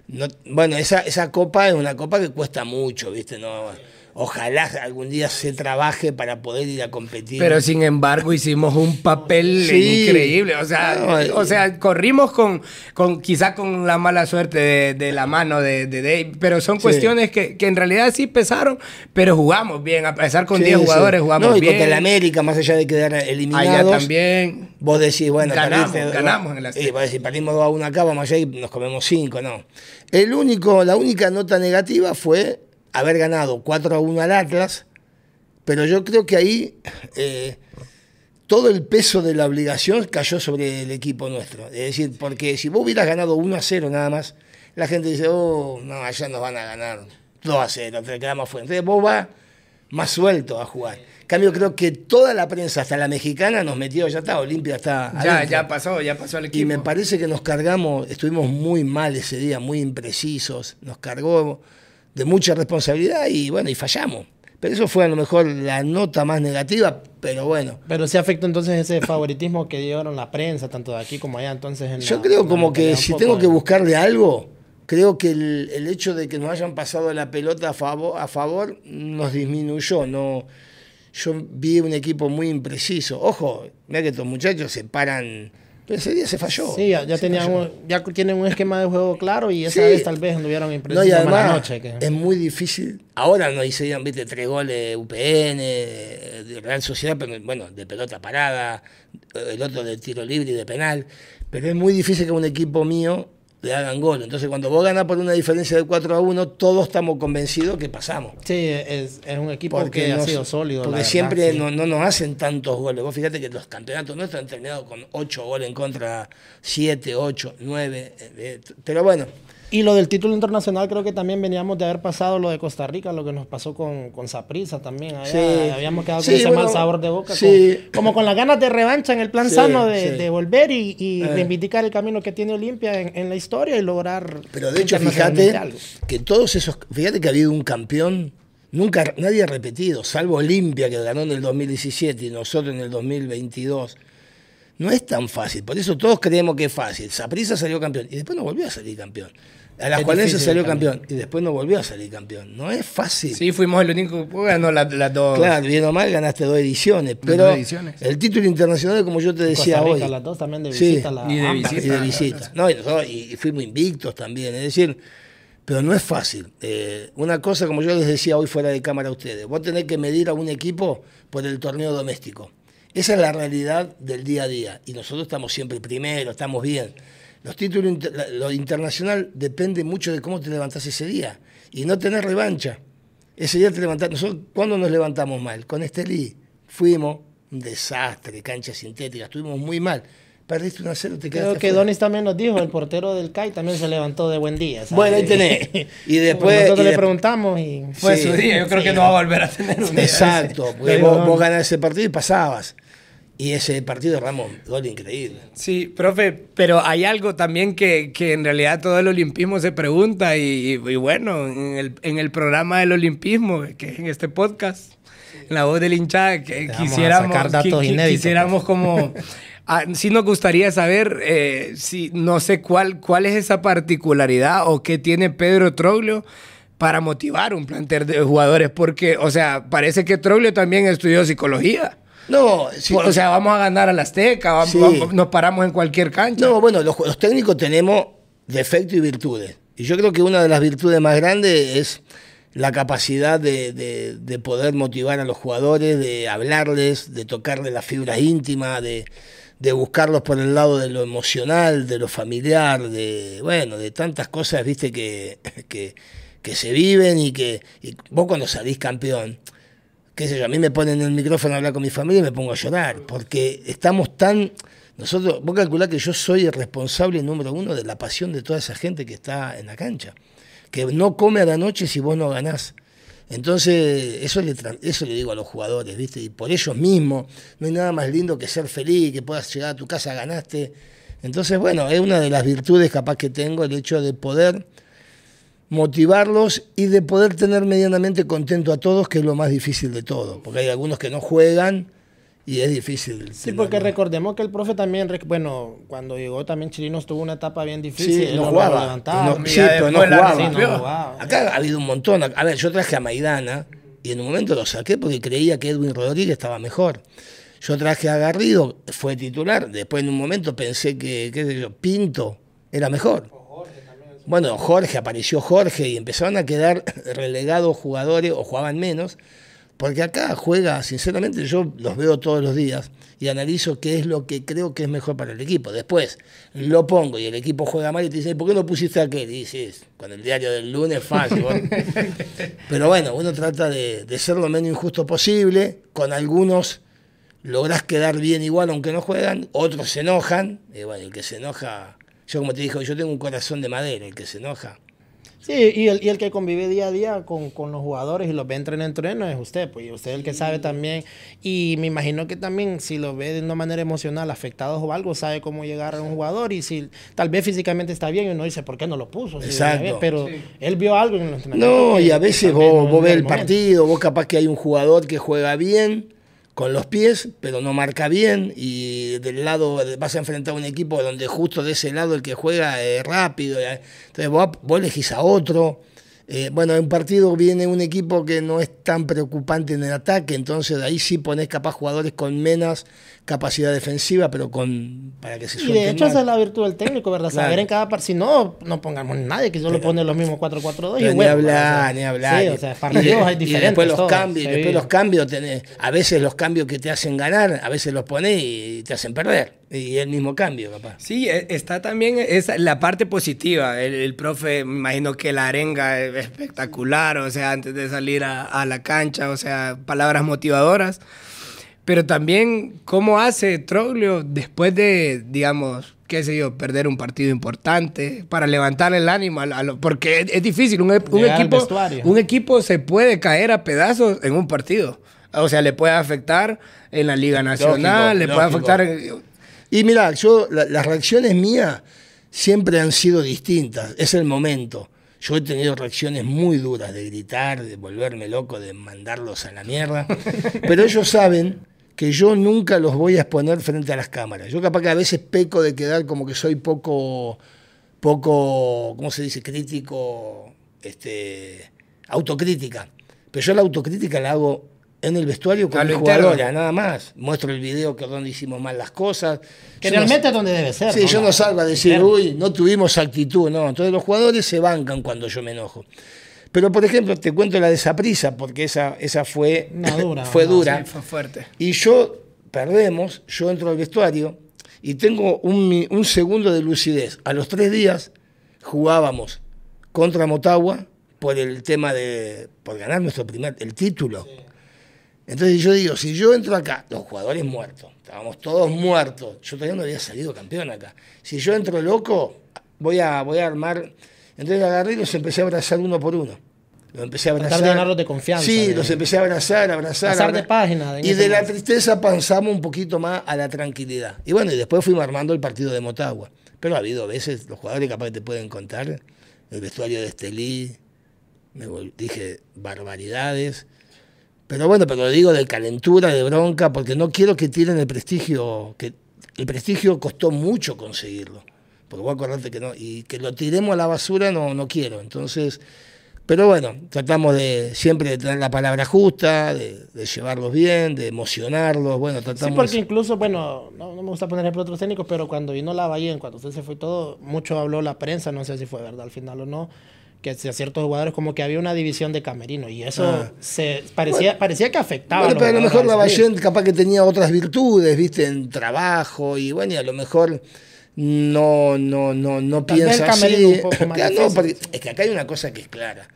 no- bueno, esa, esa copa es una copa que cuesta mucho, ¿viste? No, ojalá algún día se trabaje para poder ir a competir. Pero sin embargo hicimos un papel Sí. increíble. O sea, No, eh. o sea corrimos con, con quizá con la mala suerte de, de la mano de, de Dave. Pero son Sí. cuestiones que, que en realidad sí pesaron, pero jugamos bien. A pesar con Sí, 10 sí. jugadores jugamos no, y bien. contra el América, más allá de quedar Allá eliminados. también. Vos decís, bueno, Ganamos, ganamos en la vos decís, perdimos 2 a 1 acá, vamos allá y nos comemos 5, no. El único, la única nota negativa fue haber ganado 4 a 1 al Atlas, pero yo creo que ahí eh, todo el peso de la obligación cayó sobre el equipo nuestro. Es decir, porque si vos hubieras ganado 1 a 0 nada más, la gente dice, oh, no, allá nos van a ganar 2 a 0, te quedamos fuera. Entonces vos vas más suelto a jugar. En cambio, creo que toda la prensa, hasta la mexicana, nos metió, ya está, Olimpia está. Ya, adentro. ya pasó, ya pasó el equipo. Y me parece que nos cargamos, estuvimos muy mal ese día, muy imprecisos, nos cargó de mucha responsabilidad y bueno, y fallamos. Pero eso fue a lo mejor la nota más negativa, pero bueno. Pero sí afecta entonces ese favoritismo que dieron la prensa, tanto de aquí como allá. Entonces en Yo la- creo como que si tengo poco que de- buscarle algo, creo que el, el hecho de que nos hayan pasado la pelota a favor, a favor nos disminuyó. No, yo vi un equipo muy impreciso. Ojo, mira que estos muchachos se paran. Pero ese día se falló. Sí, ya, ya tenían un- ya tienen un esquema de juego claro y esa Sí. vez tal vez anduvieron No, imprecisos y además noche. que- es muy difícil. Ahora no hicieron, viste, tres goles UPN, de Real Sociedad, pero bueno, de pelota parada, el otro de tiro libre y de penal. Pero es muy difícil que un equipo mío le hagan gol. Entonces, cuando vos ganás por una diferencia de 4 a 1, todos estamos convencidos que pasamos. Sí, es, es un equipo que ha no- sido sólido. Porque verdad, siempre sí. no, no nos hacen tantos goles. Vos fíjate que los campeonatos nuestros han terminado con 8 goles en contra, 7, 8, 9. eh, Pero bueno, Y lo del título internacional creo que también veníamos de haber pasado lo de Costa Rica, lo que nos pasó con, con Saprissa también. Allá Sí. Habíamos quedado con Sí, ese bueno, mal sabor de boca. sí. con- como con las ganas de revancha en el plan sano de, volver y, y Eh. reivindicar el camino que tiene Olimpia en, en la historia y lograr. Pero de hecho, fíjate algo. que todos esos. Fíjate que ha habido un campeón. Nunca nadie ha repetido, salvo Olimpia que ganó en el 2017 y nosotros en el 2022. No es tan fácil, por eso todos creemos que es fácil. Saprissa salió campeón y después no volvió a salir campeón. A las Es Juanense difícil salió campeón y después no volvió a salir campeón. No es fácil. Sí, fuimos el único que ganó las, dos. Claro, bien o mal ganaste dos ediciones, pero dos ediciones. el título internacional, como yo te decía Costa Rica, hoy, las dos también de Sí. visita. la Y de visita. y de visita. No, y, nosotros- y- y fuimos invictos también, es decir, pero no es fácil. Eh, una cosa, como yo les decía hoy fuera de cámara a ustedes, vos tenés que medir a un equipo por el torneo doméstico. Esa es la realidad del día a día. Y nosotros estamos siempre primero, estamos bien. Los títulos, inter- la- lo internacional depende mucho de cómo te levantás ese día. Y no tener revancha. Ese día te levantás. Nosotros, ¿cuándo nos levantamos mal? Con Estelí. Fuimos un desastre, cancha sintética, estuvimos muy mal. Perdiste un a 0, te quedaste Creo que. Donis también nos dijo, el portero del CAI también se levantó de buen día. ¿sabes? Bueno, ahí tenés. Y después- Nosotros y le de- preguntamos y... Fue Sí. su día. Yo creo Sí. que no va a volver a tener un día. Exacto, porque Le digo, vos, vos ganás ese partido y pasabas. Y ese partido, Ramón, gol increíble. Sí, profe, pero hay algo también que, que en realidad todo el olimpismo se pregunta y, y bueno, en el, en el programa del olimpismo, que es en este podcast, en la voz del hinchada, que quisiéramos, sacar datos qui- inéditos, quisiéramos como... ah, sí nos gustaría saber, eh, si no sé cuál, cuál es esa particularidad o qué tiene Pedro Troglio para motivar un plantel de jugadores, porque, o sea, parece que Troglio también estudió psicología. No, sí, o sea, vamos a ganar al Azteca, vamos- Sí. vamos- nos paramos en cualquier cancha. no, bueno, los, los técnicos tenemos defectos y virtudes. Y yo creo que una de las virtudes más grandes es la capacidad de, de- de poder motivar a los jugadores, de hablarles, de tocarles las fibras íntimas, de, de buscarlos por el lado de lo emocional, de lo familiar, de bueno, de tantas cosas, viste, que, que, que se viven y que y vos cuando salís campeón, qué sé yo, a mí me ponen en el micrófono a hablar con mi familia y me pongo a llorar, porque estamos tan... Nosotros, vos calculás que yo soy el responsable número uno de la pasión de toda esa gente que está en la cancha, que no come a la noche si vos no ganás. Entonces, eso le, eso le digo a los jugadores, ¿viste? Y por ellos mismos, no hay nada más lindo que ser feliz, que puedas llegar a tu casa, ganaste. Entonces, bueno, es una de las virtudes capaz que tengo, el hecho de poder motivarlos y de poder tener medianamente contento a todos, que es lo más difícil de todo, porque hay algunos que no juegan y es difícil. Sí, porque recordemos que el profe también, bueno, cuando llegó también Chirinos tuvo una etapa bien difícil. Sí, no jugaba. No- sí, pero no jugaba. Sí, no jugaba. Acá ha habido un montón. A ver, yo traje a Maidana y en un momento lo saqué porque creía que Edwin Rodríguez estaba mejor. Yo traje a Garrido, fue titular. Después en un momento pensé que, qué sé yo, Pinto era mejor. Bueno, Jorge, apareció Jorge y empezaron a quedar relegados jugadores o jugaban menos. Porque acá juega, sinceramente, yo los veo todos los días y analizo qué es lo que creo que es mejor para el equipo. Después lo pongo y el equipo juega mal y te dice, ¿por qué no pusiste a aquel? Y dices, con el diario del lunes, fácil. bueno. Pero bueno, uno trata de, de ser lo menos injusto posible. Con algunos lográs quedar bien igual aunque no juegan, otros se enojan. Y bueno, el que se enoja, yo como te dije, yo tengo un corazón de madera, el que se enoja. Sí, y el, y el que convive día a día con, con los jugadores y los ve entreno en entreno es usted, pues y usted es el que sabe también. Y me imagino que también si lo ve de una manera emocional, afectados o algo, sabe cómo llegar a un jugador y si tal vez físicamente está bien y uno dice, ¿por qué no lo puso? Si Exacto. Pero él vio algo en los entrenamientos No, y a veces vos, no- vos ves es el momento. partido, vos capaz que hay un jugador que juega bien, con los pies, pero no marca bien y del lado vas a enfrentar a un equipo donde justo de ese lado el que juega es rápido, eh, entonces vos, vos elegís a otro. Eh, bueno, en un partido viene un equipo que no es tan preocupante en el ataque, entonces ahí sí pones capaz jugadores con menos capacidad defensiva, pero con para que se Y de hecho esa es la virtud del técnico, ¿verdad? Saber en cada partido, si no, no pongamos nadie que solo pone los mismos 4-4-2 y ni hablar, ni hablar. Sí, o sea, partidos hay diferentes. Y después los cambios, después los cambios tenés, a veces los cambios que te hacen ganar, a veces los pones y te hacen perder. Y el mismo cambio, papá. Sí, e, está también esa, la parte positiva. El, profe, me imagino que la arenga es espectacular, o sea, antes de salir a, a la cancha, o sea, palabras motivadoras. Pero también, ¿cómo hace Troglio después de, digamos, qué sé yo, perder un partido importante para levantar el ánimo? A porque es, difícil. Un, equipo, un equipo se puede caer a pedazos en un partido. O sea, le puede afectar en la Liga Nacional, le puede afectar... En... Y mira, yo, las reacciones mías siempre han sido distintas. Es el momento. Yo he tenido reacciones muy duras de gritar, de volverme loco, de mandarlos a la mierda. Pero ellos saben que yo nunca los voy a exponer frente a las cámaras. Yo capaz que a veces peco de quedar como que soy poco, poco, ¿cómo se dice? Crítico, este, autocrítica. Pero yo la autocrítica la hago en el vestuario con mi jugadora, nada más. Muestro el video que donde hicimos mal las cosas. Que realmente es donde debe ser. Sí, yo no salgo a decir, uy, no tuvimos actitud, no. Entonces los jugadores se bancan cuando yo me enojo. Pero, por ejemplo, te cuento la de esa prisa, porque esa, esa fue dura. fue dura. fue fuerte. Y yo, perdemos, yo entro al vestuario y tengo un, un, segundo de lucidez. A los tres días jugábamos contra Motagua por el tema de, por ganar nuestro primer, el título. Entonces yo digo, si yo entro acá, los jugadores muertos, estábamos todos muertos, yo todavía no había salido campeón acá. Si yo entro loco, voy a, voy a armar... Entonces agarré y los empecé a abrazar uno por uno. Los empecé a abrazar. de llenarlos de confianza. Sí, los empecé a abrazar, abrazar. Pasar de página. y de la tristeza pasamos un poquito más a la tranquilidad. Y bueno, y después fuimos armando el partido de Motagua. Pero ha habido veces, los jugadores capaz que te pueden contar, el vestuario de Estelí, me dije barbaridades. Pero bueno, pero lo digo de calentura, de bronca, porque no quiero que tiren el prestigio, que el prestigio costó mucho conseguirlo. Porque voy a acordarte que no, y que lo tiremos a la basura no, no quiero. Entonces, pero bueno, tratamos de siempre de tener la palabra justa, de, llevarlos bien, de emocionarlos. Bueno, tratamos. Sí, porque incluso, bueno, no, me gusta poner ejemplo otros técnicos, pero cuando vino la Ballén, cuando usted se fue todo, mucho habló la prensa, no sé si fue verdad al final o no, que a ciertos jugadores como que había una división de camerino y eso ah. se parecía, parecía que afectaba. Bueno, pero a lo mejor la Ballén capaz que tenía otras virtudes, viste, en trabajo y bueno, y a lo mejor no, no, no, no piensa así. es que acá hay una cosa que es clara.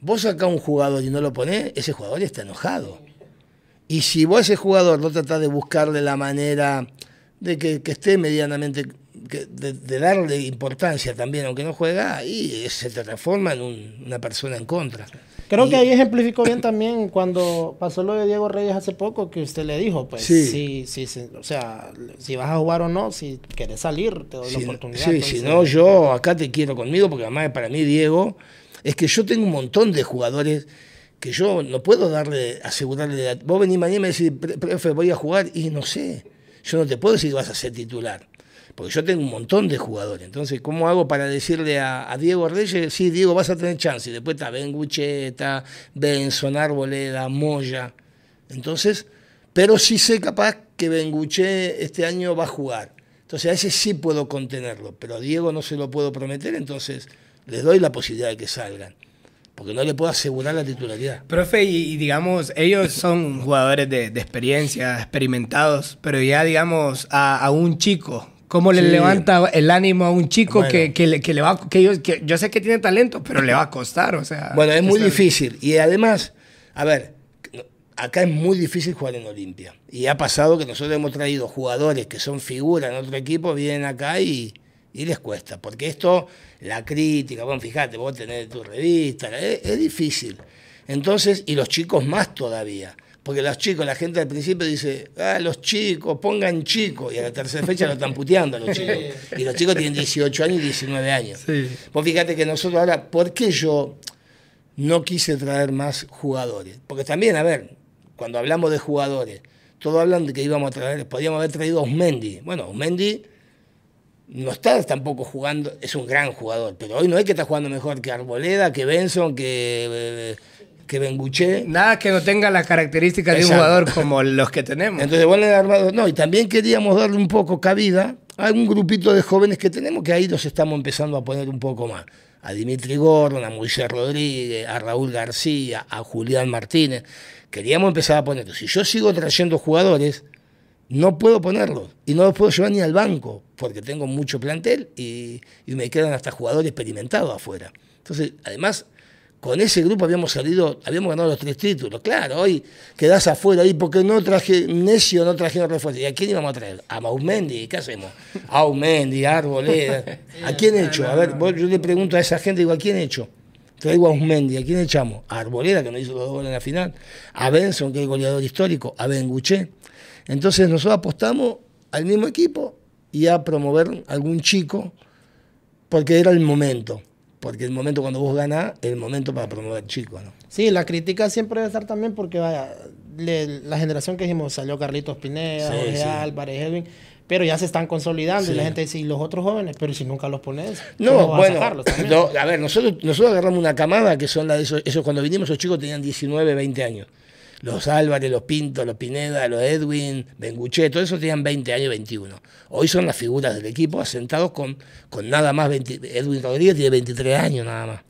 Vos sacás un jugador y no lo ponés, ese jugador está enojado. Y si vos a ese jugador no tratás de buscarle la manera de que, esté medianamente, de, darle importancia también, aunque no juega, ahí se te transforma en una persona en contra. Creo que ahí ejemplificó bien también cuando pasó lo de Diego Reyes hace poco, que usted le dijo, pues, sí. sí, sí, o sea, si vas a jugar o no, si querés salir, te doy la oportunidad. Sí, si no, yo acá te quiero conmigo, porque además para mí Diego es que yo tengo un montón de jugadores que yo no puedo darle, asegurarle. Vos venís mañana y me decís, profe, voy a jugar y no sé. Yo no te puedo decir que vas a ser titular. Porque yo tengo un montón de jugadores. Entonces, ¿cómo hago para decirle a, Diego Reyes, sí, Diego, vas a tener chance? Y después está Ben Gucheta, Benson, Arboleda, Moya. Entonces, pero sí sé capaz que Benguche este año va a jugar. Entonces, a ese sí puedo contenerlo. Pero a Diego no se lo puedo prometer. Entonces, les doy la posibilidad de que salgan. Porque no le puedo asegurar la titularidad. Profe, y, digamos, ellos son jugadores de, experiencia, experimentados, pero ya, digamos, a, un chico, ¿Cómo le levanta el ánimo a un chico que, que, le, va que yo, que yo sé que tiene talento, pero le va a costar? O sea, bueno, es muy difícil. Y además, a ver, acá es muy difícil jugar en Olimpia. Y ha pasado que nosotros hemos traído jugadores que son figuras en otro equipo, vienen acá y, y les cuesta. Porque esto la crítica, bueno, fíjate, vos tenés tu revista, es, difícil. Entonces, y los chicos más todavía. Porque los chicos, la gente al principio dice, ah, los chicos, pongan chicos, y a la tercera fecha lo están puteando a los chicos. Y los chicos tienen 18 años y 19 años. Vos fíjate que nosotros ahora, ¿por qué yo no quise traer más jugadores? Porque también, a ver, cuando hablamos de jugadores, todos hablan de que íbamos a traer, podíamos haber traído a Osmendi. Bueno, Osmendi no está tampoco jugando, es un gran jugador, pero hoy no es que está jugando mejor que Arboleda, que Benson, que, eh, que Benguché. Nada que no tenga las características de un jugador como los que tenemos. Entonces, bueno, el armado, no, y también queríamos darle un poco cabida a un grupito de jóvenes que tenemos, que ahí nos estamos empezando a poner un poco más. A Dimitri Gordon, a Moisés Rodríguez, a Raúl García, a Julián Martínez. Queríamos empezar a ponerlos. Si yo sigo trayendo jugadores, no puedo ponerlos. Y no los puedo llevar ni al banco, porque tengo mucho plantel y, y me quedan hasta jugadores experimentados afuera. Entonces, además, con ese grupo habíamos salido, habíamos ganado los tres títulos. Claro, hoy quedás afuera ahí porque no traje, necio, no trajeron refuerzo. ¿Y a quién íbamos a traer? A Mausmendi, ¿qué hacemos? A Aumendi, a Arboleda. ¿A quién hecho? A ver, vos- yo le pregunto a esa gente, digo, ¿a quién hecho? Traigo a Ausmendi, ¿a quién echamos? A Arboleda, que nos hizo los dos goles en la final, a Benson, que es goleador histórico, a Benguché. Entonces nosotros apostamos al mismo equipo y a promover algún chico, porque era el momento. Porque el momento cuando vos ganás, es el momento para promover chicos, ¿no? Sí, la crítica siempre debe estar también porque vaya, le- la generación que dijimos salió Carlitos Pineda, Sí, Jorge sí. Álvarez, Edwin, pero ya se están consolidando y la gente dice, ¿y los otros jóvenes? Pero si nunca los pones, No, ¿cómo vas a bueno, no, a ver, nosotros, nosotros agarramos una camada que son la de esos, esos cuando vinimos, esos chicos tenían 19, 20 años. Los Álvarez, los Pinto, los Pineda, los Edwin, Benguché, todos esos tenían 20 años, 21. Hoy son las figuras del equipo asentados con, con nada más, 20 Edwin Rodríguez tiene 23 años nada más.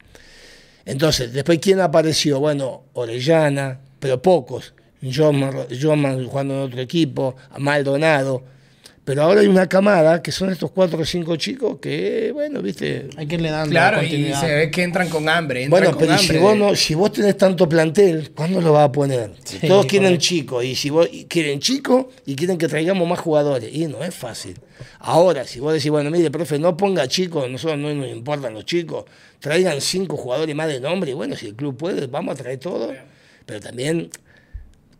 Entonces, después, ¿quién apareció? Bueno, Orellana, pero pocos. Joman jugando en otro equipo, Maldonado. Pero ahora hay una camada que son estos cuatro o cinco chicos que, bueno, viste, Hay que irle dando Claro, y se ve que entran con hambre. entran bueno, con pero si vos, no, si vos tenés tanto plantel, ¿cuándo lo vas a poner? Si Sí, Todos quieren chicos, y si vos y quieren chicos y quieren que traigamos más jugadores, y no es fácil. Ahora, si vos decís, bueno, mire, profe, no ponga chicos, nosotros no nos importan los chicos, traigan cinco jugadores más de nombre, y bueno, si el club puede, vamos a traer todo, pero también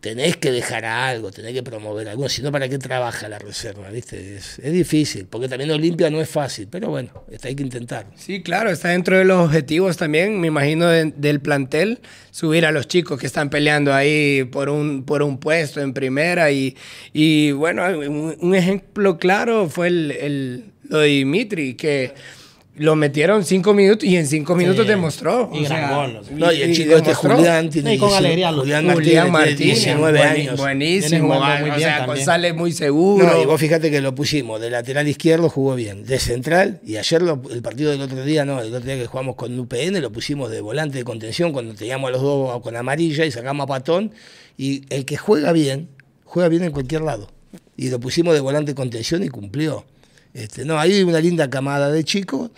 tenés que dejar algo, tenés que promover algo, si no, ¿para qué trabaja la reserva? ¿viste? Es, es difícil, porque también Olimpia no es fácil, pero bueno, está, hay que intentar. Sí, claro, está dentro de los objetivos también, me imagino, de- del plantel, subir a los chicos que están peleando ahí por un, por un puesto en primera. Y, y bueno, un, un ejemplo claro fue el, el- lo de Dimitri, que lo metieron cinco minutos y en cinco minutos demostró. Y o gran sea, gol, o sea. No, y el chico este. Julián tiene Y con 19 alegría lo- Julián Julián Martínez, tiene Martínez, 19 bueni- años. Buenísimo, muy o bien sea, también. González muy seguro. No, y vos fíjate que lo pusimos de lateral izquierdo, jugó bien. De central, y ayer lo- el partido del otro día, no, el otro día que jugamos con UPN, lo pusimos de volante de contención cuando teníamos a los dos con amarilla y sacamos a Patón. Y el que juega bien, juega bien en cualquier lado. Y lo pusimos de volante de contención y cumplió. Este, no, hay una linda camada de chicos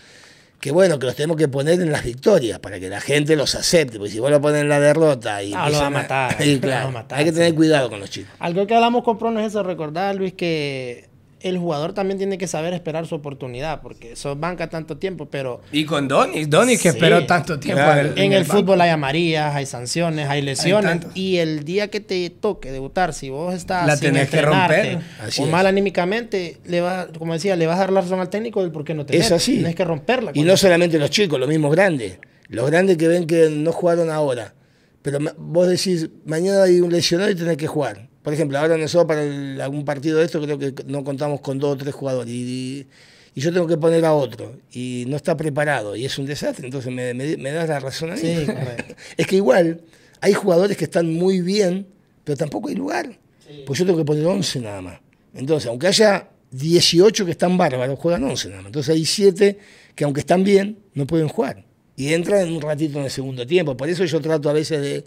que bueno, que los tenemos que poner en las victorias para que la gente los acepte, porque si vos lo pones en la derrota y Ah, lo va a matar, claro, va a matar, hay que sí. tener cuidado con los chicos. Algo que hablamos con Prono es eso, recordar, Luis, que el jugador también tiene que saber esperar su oportunidad, porque eso banca tanto tiempo, pero Y con Donis, Donis que Sí, esperó tanto tiempo claro. en el banco. fútbol hay amarillas, hay sanciones, hay lesiones, tanto. y el día que te toque debutar, si vos estás La sin tenés que romper. Así o es. mal anímicamente, le va, como decía, le vas a dar la razón al técnico del por qué no te Es así. Tienes que romperla. Y no solamente los chicos, los mismos grandes. Los grandes que ven que no jugaron ahora. Pero vos decís, mañana hay un lesionado y tenés que jugar. Por ejemplo, ahora nosotros para el- algún partido de esto creo que no contamos con dos o tres jugadores. Y, y yo tengo que poner a otro. Y no está preparado. Y es un desastre. Entonces me, me, me das la razón a mí. Sí, es que igual hay jugadores que están muy bien, pero tampoco hay lugar. Pues yo tengo que poner 11 nada más. Entonces, aunque haya 18 que están bárbaros, juegan 11 nada más. Entonces hay 7 que aunque están bien, no pueden jugar. Y entran en un ratito en el segundo tiempo. Por eso yo trato a veces de,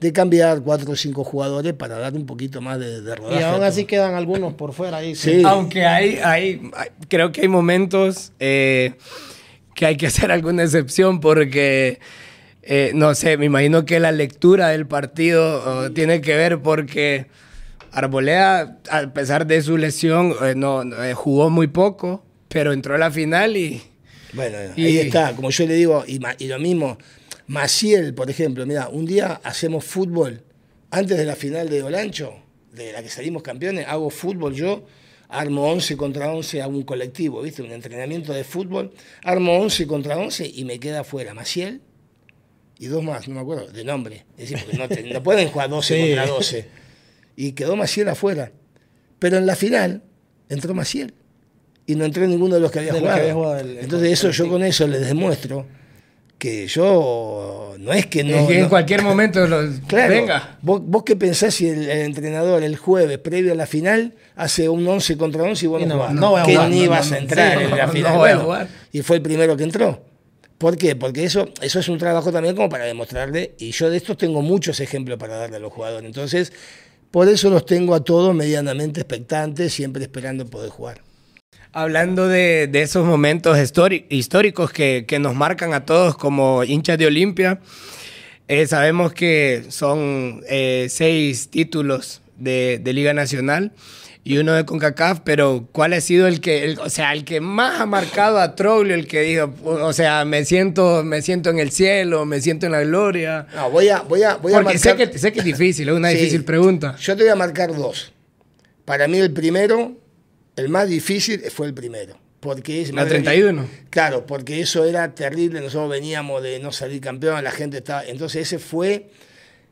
de cambiar 4 o 5 jugadores para dar un poquito más de, de rodaje. Y aún así quedan algunos por fuera ahí. Sí. Aunque hay, hay, hay- creo que hay momentos eh, que hay que hacer alguna excepción porque, eh, no sé, me imagino que la lectura del partido oh, tiene que ver porque Arboleda, a pesar de su lesión, eh, no, no, eh, jugó muy poco, pero entró a la final y... Bueno, Y- ahí está, como yo le digo, y lo mismo, Maciel, por ejemplo, mira, un día hacemos fútbol antes de la final de Olancho, de la que salimos campeones, hago fútbol yo, armo 11 contra 11 a un colectivo, ¿viste? Un entrenamiento de fútbol, armo 11 contra 11 y me queda afuera Maciel y dos más, no me acuerdo, de nombre. Es decir, porque no, te- no pueden jugar 12 Sí. contra 12. y quedó Maciel afuera. Pero en la final entró Maciel y no entró ninguno de los que había De los que jugado. había jugado el- el- Entonces eso el- yo con eso les demuestro que yo no es que no... Es que en no- cualquier momento los- Claro, venga. Vos, vos qué pensás si el, el entrenador el jueves, previo a la final, hace un 11 contra 11 y vos Y no, no- jugás? no que ni vas a entrar en la final. Bueno, jugar. Y fue el primero que entró. ¿Por qué? Porque eso, eso es un trabajo también como para demostrarle, y yo de estos tengo muchos ejemplos para darle a los jugadores. Entonces, por eso los tengo a todos medianamente expectantes, siempre esperando poder jugar. Hablando de, de esos momentos históricos que, que nos marcan a todos como hinchas de Olimpia, eh, sabemos que son eh, seis títulos de, de Liga Nacional y uno de CONCACAF, pero ¿cuál ha sido el que, el- o sea, el que más ha marcado a Troglio, el que dijo, o sea, me siento, me siento en el cielo, me siento en la gloria? No, voy a, voy a, voy a Porque sé, marcar- que, sé que es difícil, es una Sí. difícil pregunta. Yo te voy a marcar dos. Para mí el primero, el más difícil, fue el primero. Porque es La 31. Claro, porque eso era terrible. Nosotros veníamos de no salir campeón, la gente estaba. Entonces, ese fue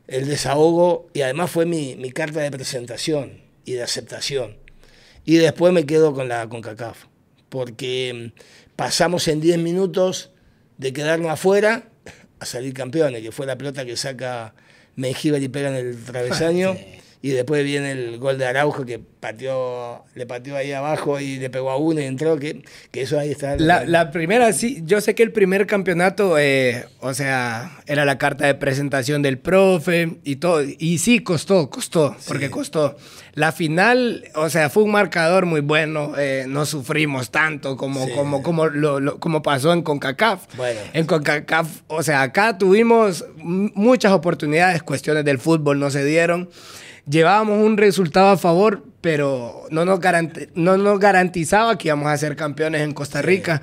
el desahogo y además fue mi, mi carta de presentación y de aceptación. Y después me quedo con la CONCACAF. Porque mm, pasamos en 10 minutos de quedarnos afuera a salir campeones, que fue la pelota que saca Mengíbar y pega en el travesaño. Y después viene el gol de Araujo que pateó, le pateó ahí abajo y le pegó a uno y entró, que, que eso ahí está. La, la primera, sí, yo sé que el primer campeonato, eh, o sea, era la carta de presentación del profe y todo. Y sí, costó, costó, porque costó. La final, o sea, fue un marcador muy bueno. eh, no sufrimos tanto como, Sí. como, como, lo, lo- como pasó en CONCACAF. Bueno. En CONCACAF, o sea, acá tuvimos muchas oportunidades, cuestiones del fútbol no se dieron. Llevábamos un resultado a favor, pero no nos, no nos garantizaba que íbamos a ser campeones en Costa Rica.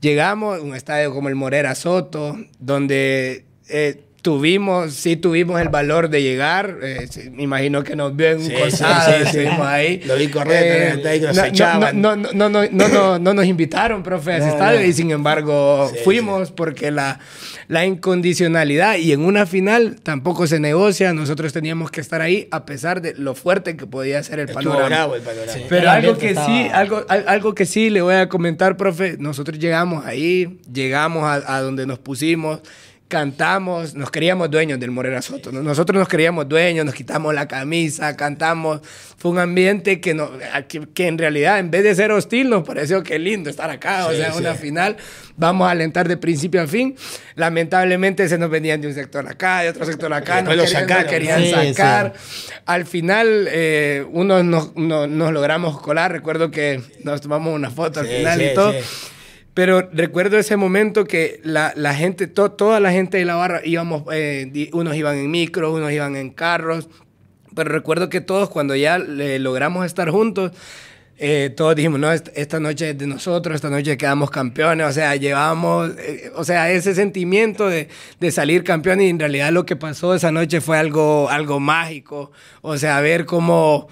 Llegamos a un estadio como el Morera Soto, donde eh, tuvimos, sí tuvimos el valor de llegar. eh, sí, me imagino que nos vio en un costado, sí, sí, sí. estuvimos ahí. Lo vi correr, nos no, no, no, no, no, no, no, no nos invitaron, profe, a ese No, estadio no. y sin embargo Sí, fuimos porque la, la incondicionalidad y en una final tampoco se negocia. Nosotros teníamos que estar ahí a pesar de lo fuerte que podía ser el Estuvo panorama. bravo el panorama. Sí. Pero algo que estaba- sí, algo, al- algo que sí le voy a comentar, profe, nosotros llegamos ahí, llegamos a, a donde nos pusimos, cantamos, nos queríamos dueños del Morera Soto. ¿no? Nosotros nos queríamos dueños, nos quitamos la camisa, cantamos. Fue un ambiente que, no, que, que en realidad, en vez de ser hostil, nos pareció que lindo estar acá. o Sí, sea, sí. una final, vamos a alentar de principio a fin. Lamentablemente se nos venían de un sector acá, de otro sector acá, nos querían, nos sacaron, querían ¿no? Sí, sacar. Al final, eh, unos nos, no- nos logramos colar. Recuerdo que nos tomamos una foto al Sí, final sí, y todo. Pero recuerdo ese momento que la, la gente, to- toda la gente de la barra íbamos, eh, unos iban en micro, unos iban en carros. Pero recuerdo que todos, cuando ya logramos estar juntos, eh, todos dijimos, no, esta, esta noche es de nosotros, esta noche quedamos campeones, o sea, llevamos, eh, o sea, ese sentimiento de, de salir campeón y en realidad lo que pasó esa noche fue algo, algo mágico, o sea, ver cómo,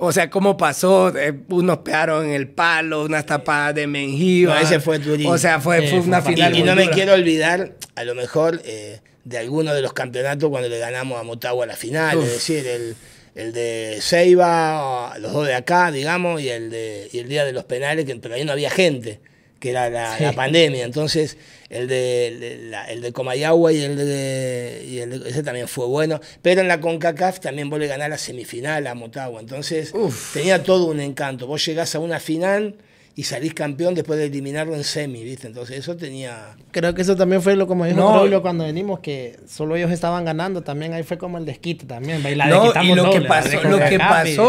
o sea, cómo pasó, eh, unos pegaron en el palo, unas tapadas de menjiva. No, ese fue durísimo. O sea, fue, una final Y, y no me quiero olvidar, a lo mejor, eh, de alguno de los campeonatos cuando le ganamos a Motagua la final, Uf. es decir, el, el de Ceiba, los dos de acá, digamos, y el, de, y el día de los penales, que pero ahí no había gente, que era la, la pandemia. Entonces, el de, el de, la- el de Comayagua y el de, y el de- ese también fue bueno. Pero en la CONCACAF también vos le ganás la semifinal a Motagua. Entonces, Uf. tenía todo un encanto. Vos llegás a una final y salís campeón después de eliminarlo en semi, ¿viste? Entonces, eso tenía. Creo que eso también fue lo como dijo No. Cuando venimos, que solo ellos estaban ganando. También ahí fue como el desquite también. bailar, No, y lo que doble, pasó, lo que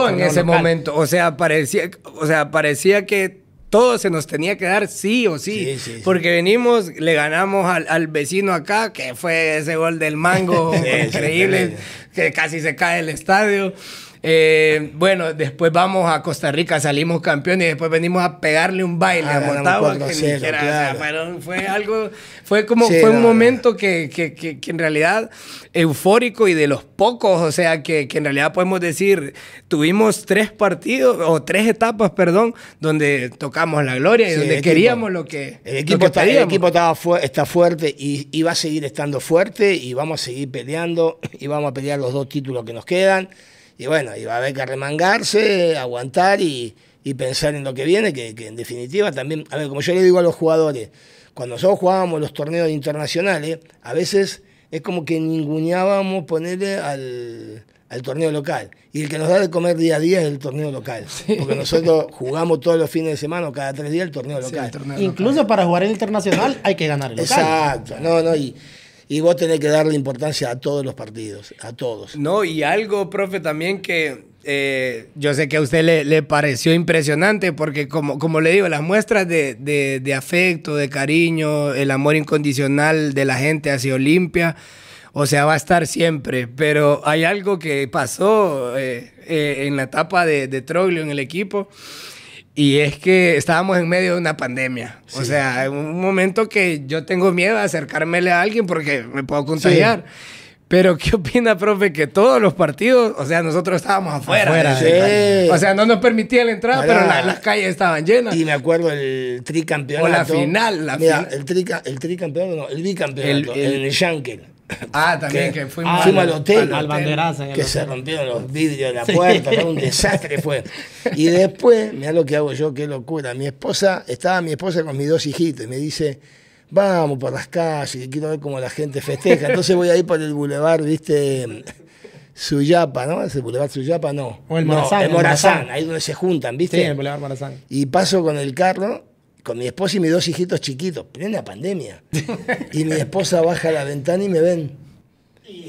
en ese local. momento, o sea, parecía, o sea, parecía que todo se nos tenía que dar sí o sí, Sí, sí, sí. porque venimos, le ganamos al, al vecino acá, que fue ese gol del mango increíble, que casi se cae el estadio. Eh, bueno, después vamos a Costa Rica, salimos campeones y después venimos a pegarle un baile Ah, a Motagua, que 4-0, ni siquiera, o sea, claro. fue algo, fue como, Sí, fue un momento que, que, que, que en realidad eufórico y de los pocos, o sea, que, que en realidad podemos decir, tuvimos tres partidos, o tres etapas, perdón, donde tocamos la gloria y Sí, donde el equipo- queríamos lo que, El equipo, el equipo estaba fu- está fuerte y, y va a seguir estando fuerte y vamos a seguir peleando y vamos a pelear los dos títulos que nos quedan. Y bueno, y va a haber que remangarse, aguantar y, y pensar en lo que viene, que, que en definitiva también, a ver, como yo le digo a los jugadores, cuando nosotros jugábamos los torneos internacionales, a veces es como que ninguneábamos ponerle al, al torneo local. Y el que nos da de comer día a día es el torneo local. Porque nosotros jugamos todos los fines de semana o cada tres días el torneo Sí, local. el torneo Incluso local. para jugar el internacional hay que ganar el local. Exacto, no, no, y, y vos tenés que darle importancia a todos los partidos, a todos. No, y algo, profe, también que eh, yo sé que a usted le, le pareció impresionante, porque como, como le digo, las muestras de, de- de afecto, de cariño, el amor incondicional de la gente hacia Olimpia, o sea, va a estar siempre. Pero hay algo que pasó eh, eh, en la etapa de, de Troglio en el equipo. Y es que estábamos en medio de una pandemia. O sea, en un momento que yo tengo miedo de acercármele a alguien porque me puedo contagiar. Pero, ¿qué opina, profe? Que todos los partidos, o sea, nosotros estábamos afuera. Afuera, sí. O sea, no nos permitían la entrada, pero la- las calles estaban llenas. Y me acuerdo el tricampeonato. O la final, la Mira, final. el, trica, el tricampeonato, no, el bicampeonato, El- el- el Yankel. Ah, también Que- que fuimos, Ah, fuimos al hotel. Al banderazo. el que hotel. se rompieron los vidrios de la puerta, fue un desastre fue. Y después, mira lo que hago yo, qué locura. Mi esposa, estaba mi esposa con mis dos hijitos y me dice, vamos por las calles, quiero ver cómo la gente festeja. Entonces voy a ir por el bulevar, viste, Suyapa, ¿no? ¿Es el bulevar Suyapa? No. O el No, Morazán, el el Morazán, Morazán. ahí donde se juntan, ¿viste? Sí, el Boulevard Marazán. Y paso con el carro, con mi esposa y mis dos hijitos chiquitos, plena pandemia. Y mi esposa baja la ventana y me ven.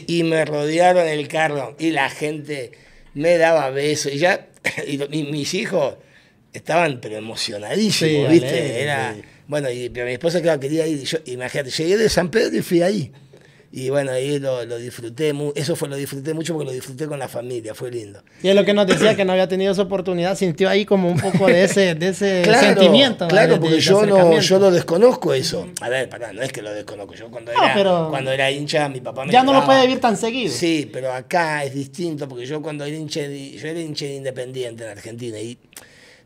Y me rodearon el carro y la gente me daba besos. Y ya, y mis hijos estaban pero emocionadísimos, Sí, ¿viste? alegre, Era, sí. bueno, y pero mi esposa claro, quería ir. y Yo, imagínate, llegué de San Pedro y fui ahí. Y bueno, ahí lo, lo disfruté, mu- eso fue, lo disfruté mucho porque lo disfruté con la familia, fue lindo. Y es lo que nos decía que no había tenido esa oportunidad, sintió ahí como un poco de ese, de ese Claro, sentimiento. ¿vale? Claro, De- porque de yo no, yo lo desconozco eso. A ver, pará, no es que lo desconozco. Yo cuando No, era, pero- cuando era hincha, mi papá me Ya no lo puede vivir tan seguido. Sí, pero acá es distinto, porque yo cuando era hincha, de- yo era hincha de Independiente en Argentina y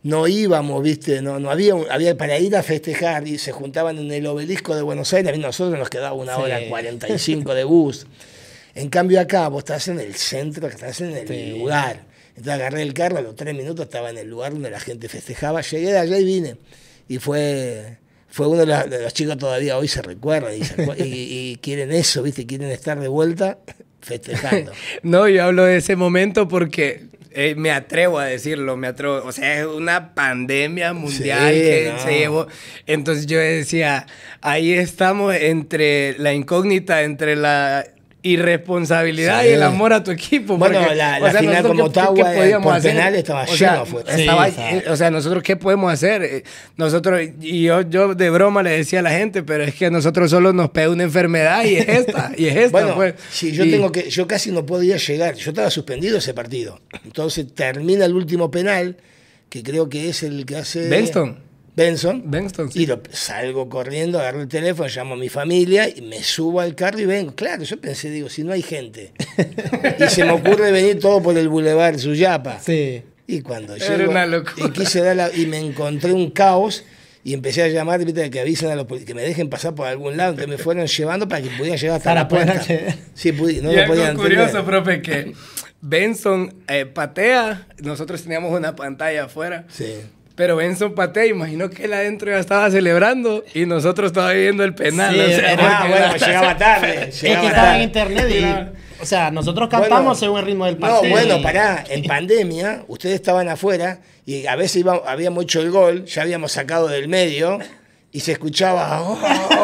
no íbamos, viste, no, no había, había para ir a festejar y se juntaban en el obelisco de Buenos Aires, a nosotros nos quedaba una Sí. hora 45 de bus. En cambio acá vos estás en el centro, estás en el Sí. lugar. Entonces agarré el carro, a los tres minutos estaba en el lugar donde la gente festejaba. Llegué de allá y vine. Y fue, fue uno de los, de los chicos todavía hoy se recuerdan y, se y- y quieren eso, ¿viste? Quieren estar de vuelta festejando. No, yo hablo de ese momento porque eh, me atrevo a decirlo, me atrevo. O sea, es una pandemia mundial Sí, que no. se llevó. Entonces yo decía, ahí estamos entre la incógnita, entre la irresponsabilidad Sí. y el amor a tu equipo. Bueno, porque, la- o la sea, final con Motagua, por hacer? penal estaba O sea, lleno estaba- Sí, o sea, nosotros qué podemos hacer? Eh, Nosotros, y yo, yo de broma le decía a la gente, pero es que a nosotros solo nos pega una enfermedad y es esta, y es esta. Bueno, pues. si yo Y- tengo que, yo casi no podía llegar, yo estaba suspendido ese partido. Entonces termina el último penal, que creo que es el que hace Benston. Benson. Benston, sí. Y lo- salgo corriendo, agarro el teléfono, llamo a mi familia y me subo al carro y vengo. Claro, yo pensé, digo, si no hay gente. y se me ocurre venir todo por el Boulevard Suyapa. Sí. Y cuando Era llego, una locura. y quise dar la- y me encontré un caos y empecé a llamar, viste, que avisen a los que me dejen pasar por algún lado, que me fueran llevando para que pudiera llegar hasta Para la puerta. acceder. Sí, no y lo curioso, entender. profe, que Benson eh, patea, nosotros teníamos una pantalla afuera, Sí. Pero Benson patea, imagino que él adentro ya estaba celebrando y nosotros todavía viendo el penal. Sí, o sea, era- porque Ah, bueno, era- llegaba tarde. Es que llegaba estaba en internet y, o sea, nosotros cantamos Bueno, según el ritmo del No, partido. bueno, y- pará, en pandemia ustedes estaban afuera y a veces iba- habíamos hecho el gol, ya habíamos sacado del medio y se escuchaba oh,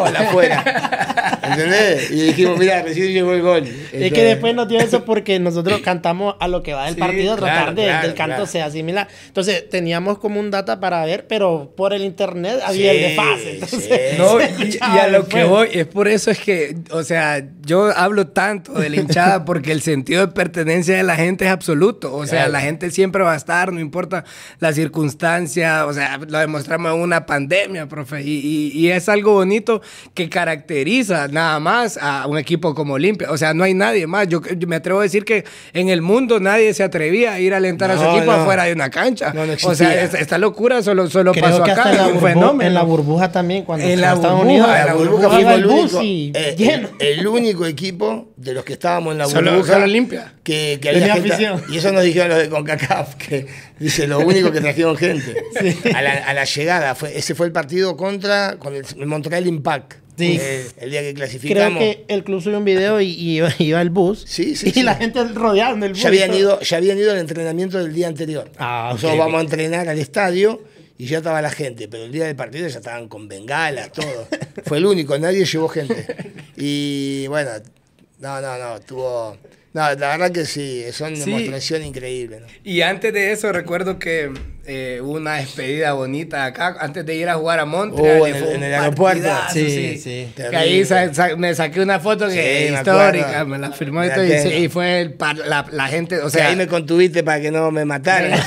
afuera. ¿Entendés? Y dijimos, mira, recién llegó el gol. Es que después nos dio eso porque nosotros cantamos a lo que va del Sí, partido, tratar claro, de, claro, del canto claro. sea similar. Entonces teníamos como un data para ver, pero por el internet había el desfase. Entonces, sí. No, y, a lo que voy, es por eso es que, o sea, yo hablo tanto de la hinchada porque el sentido de pertenencia de la gente es absoluto. O sea, Claro. la gente siempre va a estar, no importa la circunstancia. O sea, lo demostramos en una pandemia, profe. Y, y, y es algo bonito que caracteriza nada más a un equipo como Olimpia. O sea, no hay nadie más. Yo, yo me atrevo a decir que en el mundo nadie se atrevía a ir a alentar a su equipo no. afuera de una cancha. No, no o sea, esta locura solo, solo Creo pasó que acá. hasta en un burbu- fenómeno. en la burbuja también, cuando En fue la Estados burbuja, Unidos, en La la burbuja burbuja fuimos el único, y eh, lleno. el, el único equipo de los que estábamos en la burbuja solo Olimpia. que, que había gente, afición. y eso nos dijeron los de CONCACAF que dice lo único que trajeron gente a, la, a la llegada fue ese fue el partido contra con el, el Montreal Impact Sí. eh, el día que Creo clasificamos que el club subió un video y, y iba, iba el bus. Sí, sí, Y la gente rodeada en el bus. ya habían ido ya habían ido al entrenamiento del día anterior Ah, nosotros vamos a entrenar al estadio y ya estaba la gente, pero el día del partido ya estaban con bengalas, todo. Fue el único, nadie llevó gente. Y bueno, no, no, no, tuvo... No, la verdad que sí, son Sí. demostración increíble. ¿no? Y antes de eso recuerdo que eh, hubo una despedida bonita acá, antes de ir a jugar a Montreal. Oh, en el- fue en el aeropuerto. partidazo, Sí, sí. Que ahí sa- sa- me saqué una foto que Sí, histórica, me la firmó y La y, sí, fue el par- la, la gente, o O sea, ahí me contuviste para que no me mataran,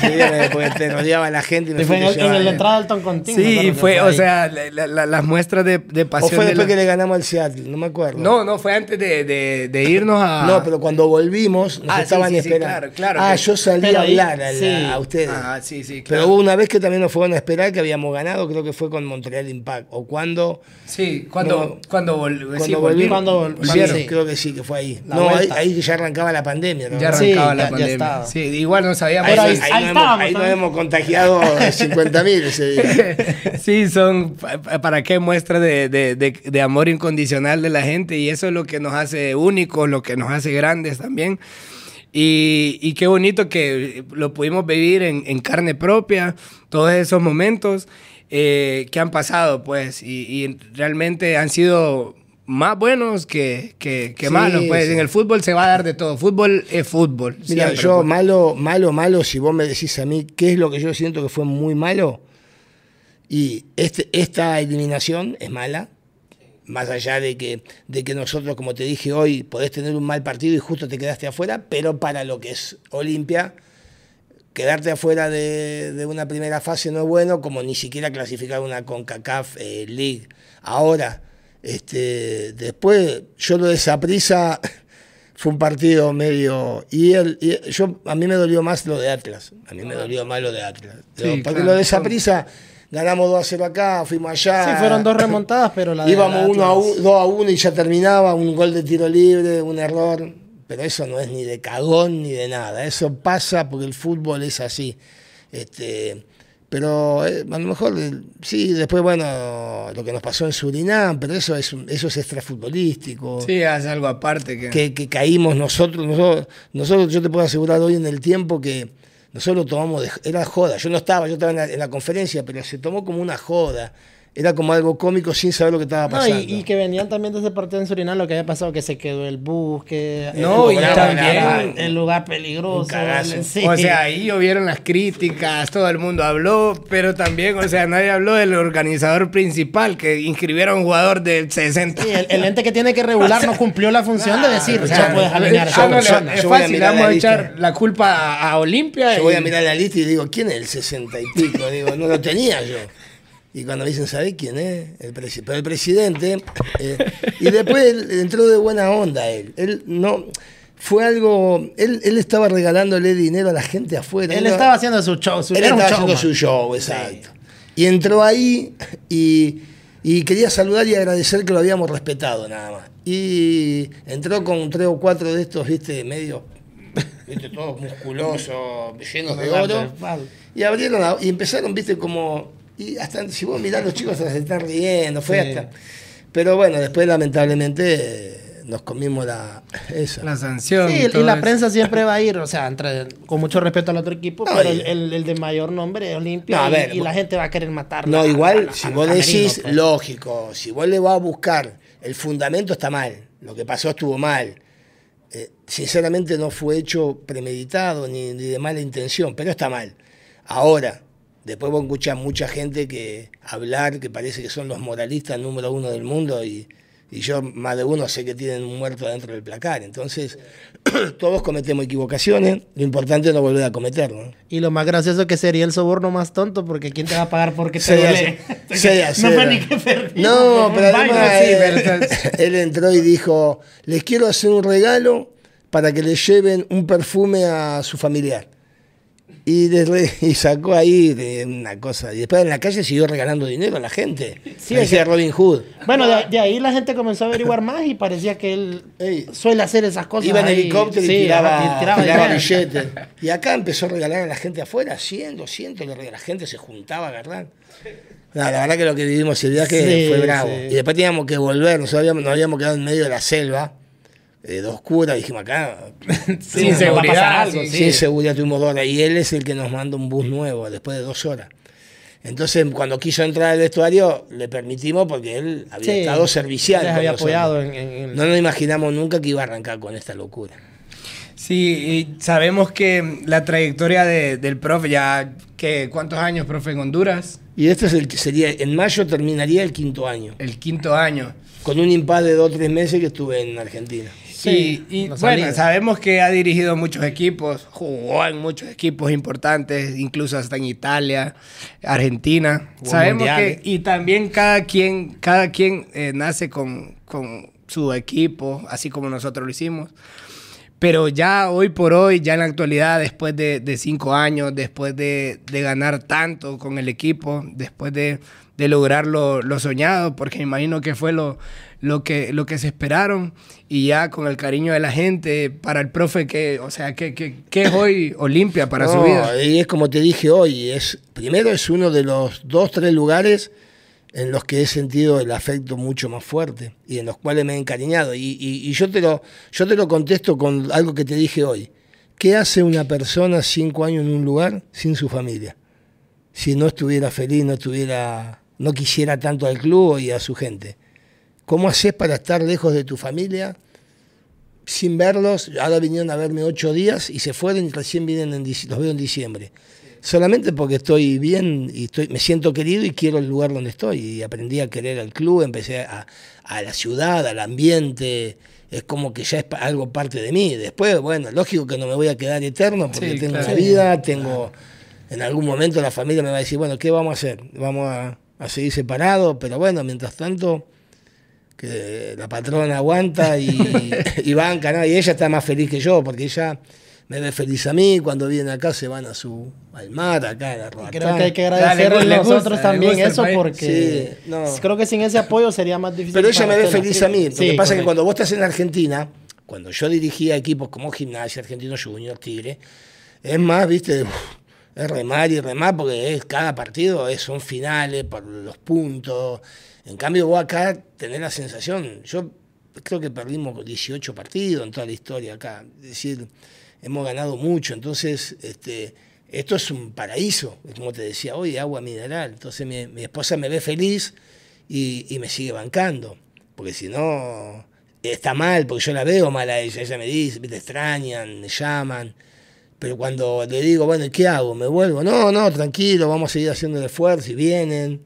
porque te rodeaba la gente y me Y fue en, el, en llevando. la entrada del Toncontín. me sí, fue, o ahí. sea, la- la- las muestras de, de O pasión. fue de después la- que le ganamos al Seattle, no me acuerdo. No, no, fue antes de, de- de irnos a... No, pero cuando volvimos nos Ah, estaban sí, sí, esperando. claro, claro ah, que- yo salí Pero a ahí, hablar a, la- sí. a ustedes. Ah, sí, sí, Pero claro. hubo una vez que también nos fueron a esperar que habíamos ganado, creo que fue con Montreal Impact. O cuando, Sí, cuando, No. cuando, vol- cuando sí, volvimos. volvimos. Cuando vol- volvieron, sí. creo que sí, que fue ahí. La no, ahí, ya arrancaba la pandemia. ¿no? Ya Sí, arrancaba la ya- pandemia. sí, igual no sabíamos. Ahí, Pero ahí, ahí- nos, estábamos hemos, ahí nos también. hemos contagiado 50 mil ese día. sí, son pa- pa- para qué muestra de, de- de- de amor incondicional de la gente y eso es lo que nos hace únicos, lo que nos hace grandes también. Y, y qué bonito que lo pudimos vivir en, en carne propia, todos esos momentos eh, que han pasado, pues, y, y realmente han sido más buenos que, que, que Sí, malos, pues. sí. En el fútbol se va a dar de todo. Fútbol es fútbol. Mira, siempre, yo pues. malo, malo, malo, si vos me decís a mí qué es lo que yo siento que fue muy malo, y este, esta eliminación es mala, más allá de que, de que nosotros, como te dije hoy, podés tener un mal partido y justo te quedaste afuera, pero para lo que es Olimpia, quedarte afuera de, de una primera fase no es bueno, como ni siquiera clasificar una CONCACAF eh, League. Ahora, este, después, yo lo de Saprissa fue un partido medio. Y, él, y yo, a mí me dolió más lo de Atlas. A mí me dolió más lo de Atlas. Sí, porque claro. lo de Saprissa, ganamos 2 a 0 acá, fuimos allá. Sí, fueron dos remontadas, pero la de Íbamos la 1 a Atlas- 2 a 1 y ya terminaba, un gol de tiro libre, un error. Pero eso no es ni de cagón ni de nada. Eso pasa porque el fútbol es así. Este, pero eh, a lo mejor eh, sí, después, bueno, lo que nos pasó en Surinam, pero eso es, eso es extrafutbolístico. Sí, es algo aparte que... Que, que caímos nosotros, nosotros, nosotros, yo te puedo asegurar hoy en el tiempo que nosotros lo tomamos, de, era joda. Yo no estaba, yo estaba en la, en la conferencia, pero se tomó como una joda. Era como algo cómico sin saber lo que estaba No, pasando. y, y que venían también de ese partido en Surinam, lo que había pasado, que se quedó el bus, que No, el y lugar- también- el lugar peligroso. El- sí. O sea, ahí llovieron las críticas, todo el mundo habló, pero también, o sea, nadie habló del organizador principal que inscribiera a un jugador del 60. Sí, el, el ente que tiene que regular no cumplió la función de decir, O sea, puedes alinear a no, es voy a fácil, mirar vamos a echar la culpa a, a Olimpia. Yo voy y- a mirar la lista y digo, ¿quién es el 60 y pico? Digo, no lo tenía yo. Y cuando me dicen, ¿sabés quién es? El presi- Pero el presidente. eh, y después él entró de buena onda él. Él no. Fue algo. Él, él estaba regalándole dinero a la gente afuera. Él estaba haciendo su show, su, él era un estaba haciendo showman. su show, exacto. Y entró ahí y, y quería saludar y agradecer que lo habíamos respetado nada más. Y entró con tres o cuatro de estos, viste, medio, viste, todos musculosos, llenos de oro. Y abrieron la- y empezaron, viste, como. Y hasta si vos mirás los chicos se están riendo, fue Sí. hasta. Pero bueno, después lamentablemente nos comimos la esa. La sanción. Sí, y todo la eso. prensa siempre va a ir, o sea, entre- con mucho respeto al otro equipo, No, pero y- el, el- de mayor nombre es Olimpia No, y, y la gente va a querer matar. No, a- igual, a- si a- vos decís, pues. lógico, si vos le vas a buscar el fundamento está mal, lo que pasó estuvo mal. Eh, sinceramente no fue hecho premeditado ni, ni de mala intención, pero está mal. Ahora, después vos escuchás mucha gente que hablar, que parece que son los moralistas número uno del mundo y Y yo, más de uno, sé que tienen un muerto dentro del placar. Entonces, todos cometemos equivocaciones. Lo importante es no volver a cometerlo. ¿no? Y lo más gracioso que sería el soborno más tonto, porque ¿quién te va a pagar porque te Sea- duele? no fue ni que perdí. No, pero además él, él entró y dijo, les quiero hacer un regalo para que le lleven un perfume a su familiar. Y, y sacó ahí de una cosa. Y después en la calle siguió regalando dinero a la gente. Sí, es que- Robin Hood. Bueno, de, de ahí la gente comenzó a averiguar más y parecía que él Ey. suele hacer esas cosas. Iba en ahí. helicóptero y Sí, tiraba, dinero. billetes. Y acá empezó a regalar a la gente afuera, 100, 200, le regalaba. la gente se juntaba a agarrar. No, la verdad que lo que vivimos el viaje Sí, fue bravo. sí. Y después teníamos que volver, nos habíamos, nos habíamos quedado en medio de la selva, eh, de oscura, dijimos acá, Sin seguridad, pasar algo, sí. sí. sin seguridad tuvimos dos horas. Y él es el que nos manda un bus nuevo después de dos horas. Entonces, cuando quiso entrar al vestuario, le permitimos porque él había Sí, estado servicial. había apoyado en, en- en- No nos imaginamos nunca que iba a arrancar con esta locura. Sí, y sabemos que la trayectoria de- del profe, ya que ¿cuántos años, profe, en Honduras? Y este es el que sería, en mayo terminaría el quinto año, El quinto año. con un impas de dos o tres meses que estuve en Argentina. Sí, y bueno, sabemos que ha dirigido muchos equipos, jugó en muchos equipos importantes, incluso hasta en Italia, Argentina. Jugó sabemos mundiales. que, y también cada quien, cada quien eh, nace con, con su equipo, así como nosotros lo hicimos. Pero ya hoy por hoy, ya en la actualidad, después de, de cinco años, después de, de ganar tanto con el equipo, después de, de lograr lo, lo soñado, porque imagino que fue lo, lo, que, lo que se esperaron, y ya con el cariño de la gente, para el profe, que, o sea, que, que, que es hoy Olimpia para su No, vida. Y es como te dije hoy, es, primero es uno de los dos, tres lugares en los que he sentido el afecto mucho más fuerte y en los cuales me he encariñado. Y, y- y yo, te lo, yo te lo contesto con algo que te dije hoy. ¿Qué hace una persona cinco años en un lugar sin su familia? Si no estuviera feliz, no estuviera, no quisiera tanto al club y a su gente. ¿Cómo haces para estar lejos de tu familia sin verlos? Ahora vinieron a verme ocho días y se fueron y recién vienen en, los veo en diciembre. Solamente porque estoy bien y estoy, me siento querido y quiero el lugar donde estoy. Y aprendí a querer al club, empecé a, a la ciudad, al ambiente. Es como que ya es algo parte de mí. Después, bueno, lógico que no me voy a quedar eterno porque Sí, tengo claro. una vida, tengo... En algún momento la familia me va a decir, bueno, ¿qué vamos a hacer? Vamos a, a seguir separados, pero bueno, mientras tanto, que la patrona aguanta y, y banca, ¿no? Y ella está más feliz que yo, porque ella me ve feliz a mí, cuando vienen acá se van a su al mar, acá a la Creo que hay que agradecerle le gusta, nosotros también eso porque Sí, no. creo que sin ese apoyo sería más difícil. Pero ella me ve feliz a mí. Lo Sí, que pasa es que cuando vos estás en Argentina, cuando yo dirigía equipos como Gimnasia, Argentino Junior, Tigre, es más, viste, es remar y remar porque es, cada partido es, son finales por los puntos. En cambio, vos acá tenés la sensación, yo creo que perdimos 18 partidos en toda la historia acá. Es decir, hemos ganado mucho. Entonces, este, esto es un paraíso, como te decía hoy, agua mineral. Entonces mi, mi esposa me ve feliz y, y me sigue bancando. Porque si no, está mal, porque yo la veo mal a ella. Ella me dice, te extrañan, me llaman. Pero cuando le digo, bueno, ¿y ¿qué hago? ¿Me vuelvo? No, no, tranquilo, vamos a seguir haciendo el esfuerzo y vienen.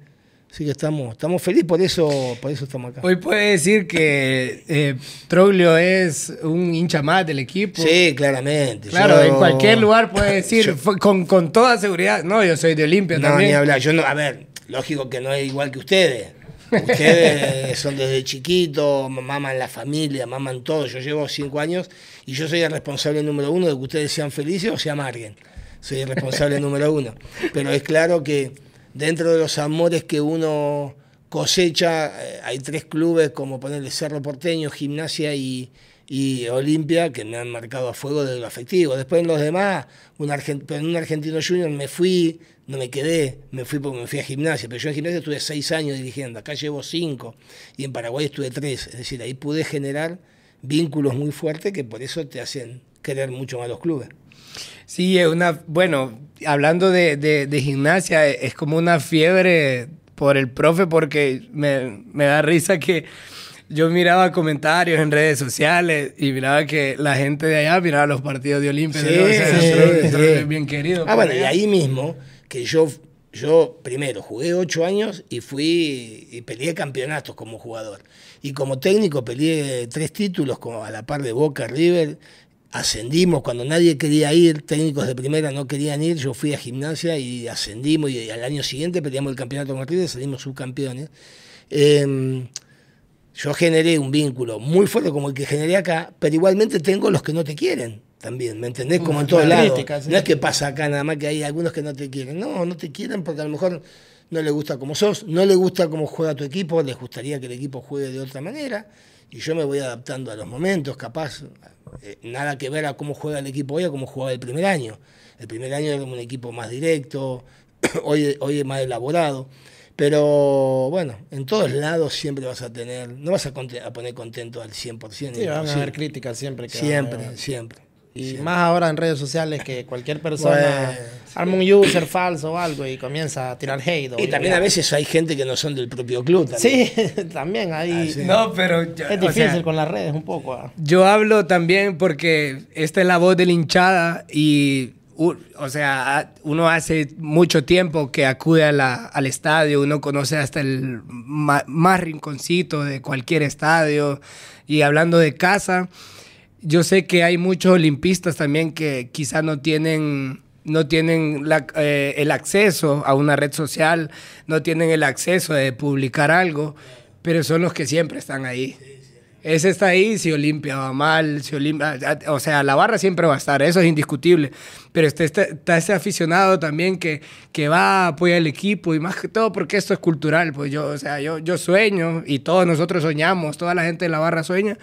Así que estamos, estamos felices, por eso, por eso estamos acá. Hoy puede decir que eh, Troglio es un hincha más del equipo. Sí, claramente. Claro, Yo- en cualquier lugar puede decir Yo- con, con toda seguridad. No, yo soy de Olimpia No, también. ni hablar. Yo no, a ver, lógico que no es igual que ustedes. Ustedes son desde chiquito, maman la familia, maman todo. Yo llevo cinco años y yo soy el responsable número uno de que ustedes sean felices o se amarguen. Soy el responsable número uno. Pero es claro que dentro de los amores que uno cosecha, eh, hay tres clubes como ponerle Cerro Porteño, Gimnasia y, y Olimpia que me han marcado a fuego desde lo afectivo. Después en los demás, un argen- pero en un argentino junior me fui, no me quedé, me fui porque me fui a gimnasia, pero yo en gimnasia estuve seis años dirigiendo, acá llevo cinco y en Paraguay estuve tres, es decir, ahí pude generar vínculos muy fuertes que por eso te hacen querer mucho más los clubes. Sí, es una, bueno, hablando de, de- de gimnasia, es como una fiebre por el profe porque me, me da risa que yo miraba comentarios en redes sociales y miraba que la gente de allá miraba los partidos de Olimpia. Sí, ¿no? O sea, sí, Troglio- sí. Troglio es bien querido. Ah, bueno, y ahí mismo, que yo, yo primero jugué ocho años y fui y peleé campeonatos como jugador. Y como técnico peleé tres títulos como a la par de Boca River. Ascendimos cuando nadie quería ir, técnicos de primera no querían ir, yo fui a gimnasia y ascendimos y al año siguiente peleamos el campeonato con River, salimos subcampeones. Eh, yo generé un vínculo muy fuerte como el que generé acá, pero igualmente tengo los que no te quieren también, ¿me entendés? Como en todos lados. No es que pasa acá nada más que hay algunos que no te quieren. No, no te quieren porque a lo mejor no le gusta como sos, no le gusta cómo juega tu equipo, les gustaría que el equipo juegue de otra manera. Y yo me voy adaptando a los momentos, capaz. Eh, nada que ver a cómo juega el equipo hoy a cómo jugaba el primer año. El primer año era un equipo más directo, hoy, hoy es más elaborado. Pero bueno, en todos lados siempre vas a tener, no vas a, poner contento al 100%. Sí, van a haber críticas siempre. Que siempre, siempre. Y más ahora en redes sociales que cualquier persona arma un user falso o algo y comienza a tirar hate. Y también a veces hay gente que no son del propio club. También. Sí, también hay. Ah, no, pero. es difícil con las redes un poco. Ah. Yo hablo también porque esta es la voz de la hinchada y. O sea, uno hace mucho tiempo que acude al estadio, uno conoce hasta el más rinconcito de cualquier estadio. Y hablando de casa, yo sé que hay muchos olimpistas también que quizá no tienen, no tienen eh, el acceso a una red social, no tienen el acceso de publicar algo, pero son los que siempre están ahí. Ese está ahí, si Olimpia va mal, si Olimpia, o sea, la barra siempre va a estar, eso es indiscutible. Pero este, este, está ese aficionado también que, que va, apoya el equipo y más que todo porque esto es cultural. Pues yo, o sea, yo, yo sueño y todos nosotros soñamos, toda la gente de la barra sueña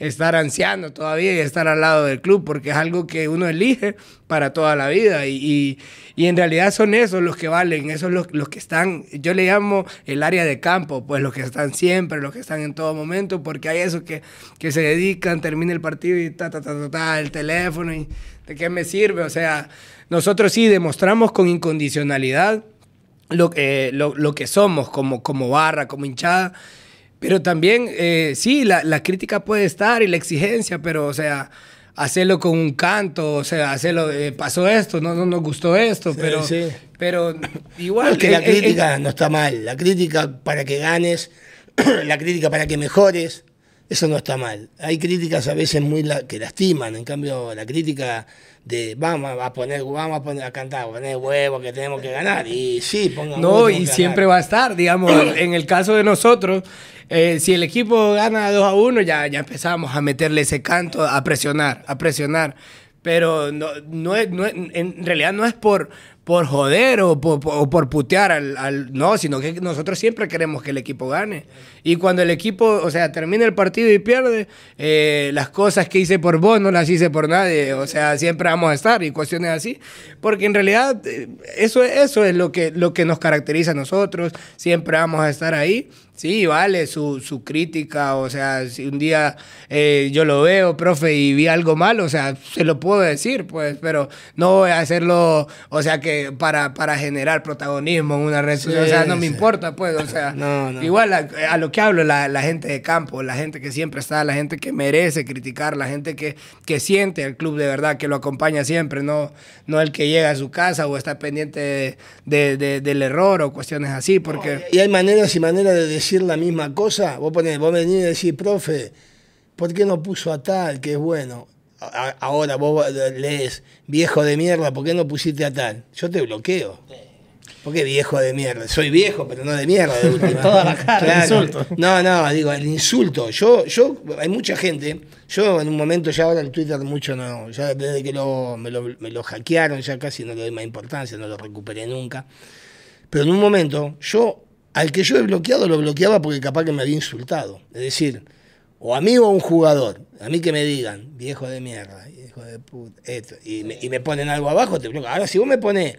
estar anciano todavía y estar al lado del club, porque es algo que uno elige para toda la vida. Y, y, en realidad son esos los que valen, esos los, los, que están, yo le llamo el área de campo, pues los que están siempre, los que están en todo momento, porque hay esos que, que se dedican, termina el partido y ta, ta, ta, ta, el teléfono y de qué me sirve. O sea, nosotros sí demostramos con incondicionalidad lo, eh, lo, lo que somos como, como barra, como hinchada. Pero también, eh, sí, la, la, crítica puede estar y la exigencia, pero, o sea, hacerlo con un canto, o sea, hacerlo, eh, pasó esto, no, no nos gustó esto, pero, pero igual... que la crítica no está mal, la crítica para que ganes, la crítica para que mejores, eso no está mal. Hay críticas a veces muy que lastiman, en cambio la crítica de vamos a poner, vamos a poner a cantar, poner huevo que tenemos que ganar. Y sí, pongan No, y siempre va a estar, digamos, en el caso de nosotros, eh, si el equipo gana 2 a 1, ya, ya empezamos a meterle ese canto, a presionar, a presionar. Pero no, no, es, no en realidad no es por, por joder o por, putear al, No, sino que nosotros siempre queremos que el equipo gane. Y cuando el equipo, o sea, termina el partido y pierde, eh, las cosas que hice por vos no las hice por nadie. O sea, siempre vamos a estar y cuestiones así. Porque en realidad eh, eso, eso es lo que, lo que nos caracteriza a nosotros. Siempre vamos a estar ahí. Sí, vale, su, su crítica, o sea, si un día eh, yo lo veo, profe, y vi algo mal, o sea, se lo puedo decir, pues, pero no voy a hacerlo, o sea, que para, para generar protagonismo en una red social, o sea, no me importa, pues, o sea, igual a, lo que hablo, la, la, gente de campo, la gente que siempre está, la gente que merece criticar, la gente que, que siente al club de verdad, que lo acompaña siempre, no, no el que llega a su casa o está pendiente de, de, del error o cuestiones así, porque... y hay maneras y maneras de decir la misma cosa, vos, ponés, vos venís y decís, profe, ¿por qué no puso a tal, que es bueno? ahora vos lees, viejo de mierda, ¿por qué no pusiste a tal? Yo te bloqueo. ¿Por qué viejo de mierda? Soy viejo, pero no de mierda. De Toda la cara, insulto. No, no, digo, el insulto. Yo, yo, hay mucha gente, yo en un momento ya ahora el Twitter mucho no, ya desde que lo, me, lo, me lo hackearon, ya casi no le doy más importancia, no lo recuperé nunca. Pero en un momento, yo al que yo he bloqueado lo bloqueaba porque capaz que me había insultado. Es decir, o a mí o a un jugador. A mí que me digan, viejo de mierda, viejo de puta, esto, y me, y me ponen algo abajo, te bloqueo. Ahora, si vos me pones,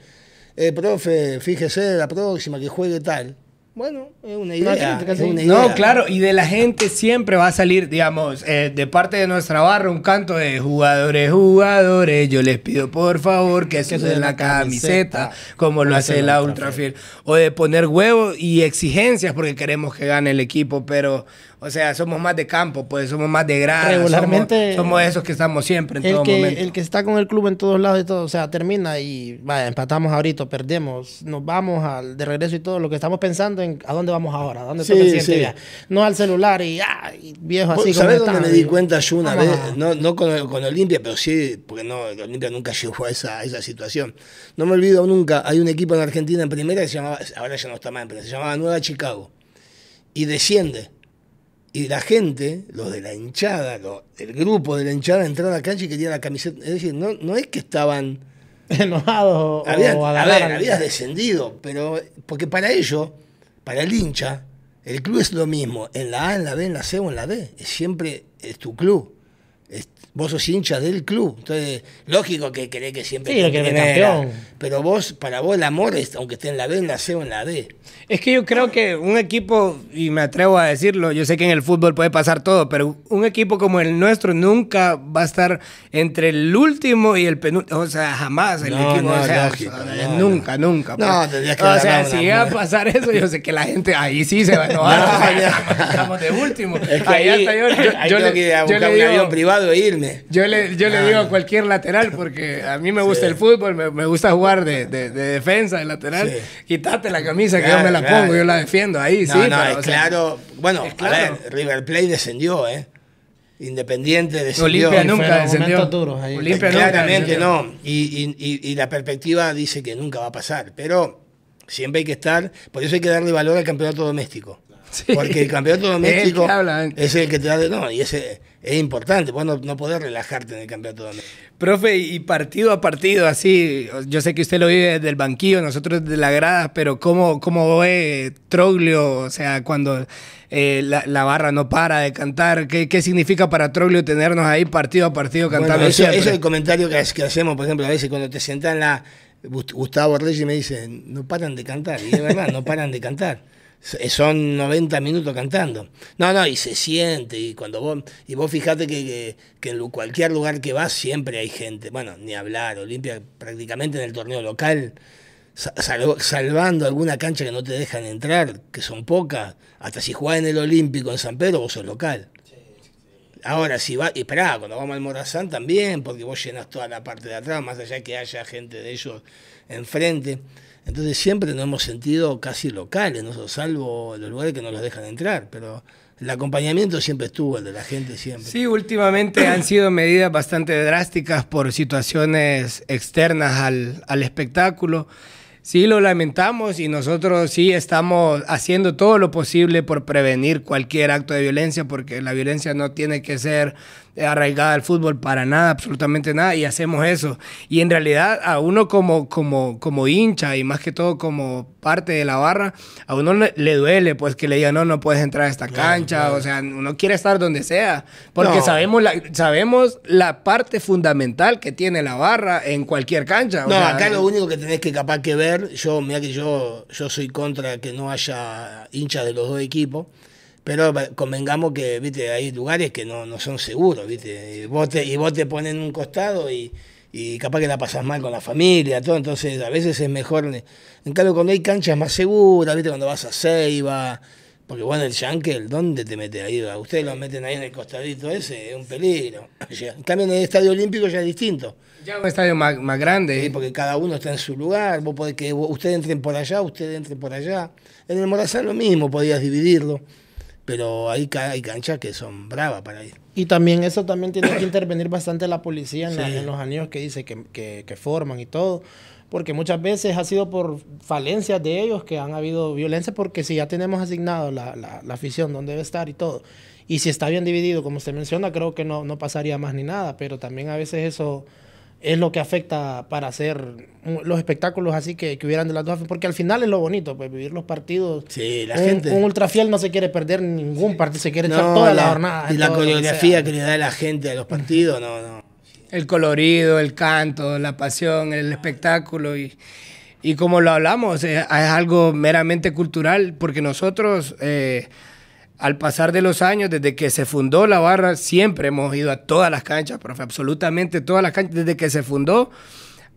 eh, profe, fíjese la próxima que juegue tal, bueno, es una idea. No, claro, y de la gente siempre va a salir, digamos, eh, de parte de nuestra barra un canto de jugadores, jugadores, yo les pido por favor que se den la camiseta, como lo hace la Ultrafiel. O de poner huevos y exigencias porque queremos que gane el equipo, pero, O sea, somos más de campo, pues somos más de grada. Regularmente- Somos, somos esos que estamos siempre en El todo que, momento. el que está con el club en todos lados y todo, o sea, termina y vaya, empatamos ahorita, perdemos, nos vamos al de regreso y todo, lo que estamos pensando en a dónde vamos ahora, a dónde Sí, toca el siguiente sí. viaje. No al celular y, ah, y viejo así ¿Vos como ¿Sabés está, dónde me di cuenta yo una vamos vez? a- No, no con, con Olimpia, pero sí, porque no, Olimpia nunca llegó a esa, a esa situación. No me olvido nunca, hay un equipo en Argentina en primera que se llamaba, ahora ya no está más, pero se llamaba Nueva Chicago. Y desciende. Y la gente, los de la hinchada, el grupo de la hinchada entró a la cancha y quería la camiseta. Es decir, no, no es que estaban... enojados o, Habían, o a ver, habías descendido, pero porque para ellos, para el hincha, el club es lo mismo, en la A, en la B, en la C o en la D. Es siempre es tu club. Vos sos hincha del club. Entonces, lógico que querés que siempre Sí, que campeón. Pero vos, para vos el amor es, aunque esté en la B, en la C o en la D. Es que yo creo que un equipo, y me atrevo a decirlo, yo sé que en el fútbol puede pasar todo, pero un equipo como el nuestro nunca va a estar entre el último y el penúltimo. O sea, jamás el No, equipo. no, o sea, lógico, no, nunca, nunca. No, pues. tendrías que O sea, si llega a pasar eso, yo sé que la gente ahí sí se va a enojar. Estamos de último. Es que ahí ahí, hasta yo, yo, yo tengo le, que ir a yo buscar le un avión privado e irme. Yo le, yo le digo a cualquier lateral, porque a mí me gusta el fútbol, me, me gusta jugar de, de- de defensa, de lateral. Sí. Quítate la camisa que Claro, yo me la claro. pongo, yo la defiendo ahí, No, sí. no, pero, es o sea, claro. Bueno, es claro. a ver, River Plate descendió, ¿eh? Independiente descendió. Olimpia nunca descendió. duros ahí. Olimpia nunca Claramente descendió. no. Y, y- y- y la perspectiva dice que nunca va a pasar. Pero siempre hay que estar. Por eso hay que darle valor al campeonato doméstico. Sí. Porque el campeonato el doméstico habla. es el que te da. de- No, y ese es importante. Vos no, no podés relajarte en el campeonato doméstico. Profe, y partido a partido, así, yo sé que usted lo vive desde el banquillo, nosotros desde la grada, pero ¿cómo, cómo ve Troglio? O sea, cuando eh, la, la barra no para de cantar, ¿qué, qué significa para Troglio tenernos ahí partido a partido cantando Bueno, eso, siempre? eso es el comentario que, que hacemos, por ejemplo, a veces cuando te sentan la. Gust- Gustavo Reyes me dice, no paran de cantar. Y es verdad, no paran de cantar. Son 90 minutos cantando. No, no, y se siente. Y cuando vos, y vos fijate que, que, que en cualquier lugar que vas siempre hay gente. Bueno, ni hablar. Olimpia prácticamente en el torneo local, sa- salvo- salvando alguna cancha que no te dejan entrar, que son pocas. Hasta si jugás en el Olímpico en San Pedro, vos sos local. Ahora, si va, y esperá, cuando vamos al Morazán también, porque vos llenas toda la parte de atrás, más allá que haya gente de ellos enfrente. Entonces siempre nos hemos sentido casi locales, ¿no? salvo los lugares que no los dejan entrar, pero el acompañamiento siempre estuvo, el de la gente siempre. Sí, últimamente han sido medidas bastante drásticas por situaciones externas al, al espectáculo. Sí, lo lamentamos y nosotros sí estamos haciendo todo lo posible por prevenir cualquier acto de violencia, porque la violencia no tiene que ser arraigada al fútbol para nada, absolutamente nada, y hacemos eso. Y en realidad a uno como, como, como hincha y más que todo como parte de la barra, a uno le, le duele pues que le digan, no, no puedes entrar a esta cancha, o sea, uno quiere estar donde sea, porque No. sabemos, la, sabemos la parte fundamental que tiene la barra en cualquier cancha. o No, sea, acá lo único que tenés que capaz que ver, yo, mira que yo, yo soy contra que no haya hinchas de los dos equipos, pero convengamos que, viste, hay lugares que no, no son seguros, viste, y vos te, y vos te ponen en un costado y, y capaz que la pasas mal con la familia, todo, entonces a veces es mejor, en cambio cuando hay canchas más seguras, viste, cuando vas a Ceiba, porque bueno, el Yankel, ¿dónde te metes ahí? A ustedes lo meten ahí en el costadito ese, es un peligro. En cambio en el Estadio Olímpico ya es distinto. Ya un estadio más, más grande. Sí, porque cada uno está en su lugar, vos podés que ustedes entren por allá, ustedes entren por allá. En el Morazán lo mismo, podías dividirlo, pero hay, hay canchas que son bravas para ir. Y también eso también tiene que intervenir bastante la policía en, la- en los anillos que dice que, que- que forman y todo. Porque muchas veces ha sido por falencias de ellos que han habido violencia, porque si ya tenemos asignado la, la, la afición donde debe estar y todo, y si está bien dividido, como usted menciona, creo que no, no pasaría más ni nada, pero también a veces eso es lo que afecta para hacer los espectáculos así que, que hubieran de las dos, porque al final es lo bonito, pues vivir los partidos. Sí, la un, gente. un ultrafiel no se quiere perder ningún partido, se quiere echar No, toda la, la- jornada. Y la que coreografía sea. que le da la gente a los partidos, no, no. el colorido, el canto, la pasión, el espectáculo y, y como lo hablamos, eh, es algo meramente cultural porque nosotros eh, al pasar de los años, desde que se fundó la barra, siempre hemos ido a todas las canchas, profe, absolutamente todas las canchas, desde que se fundó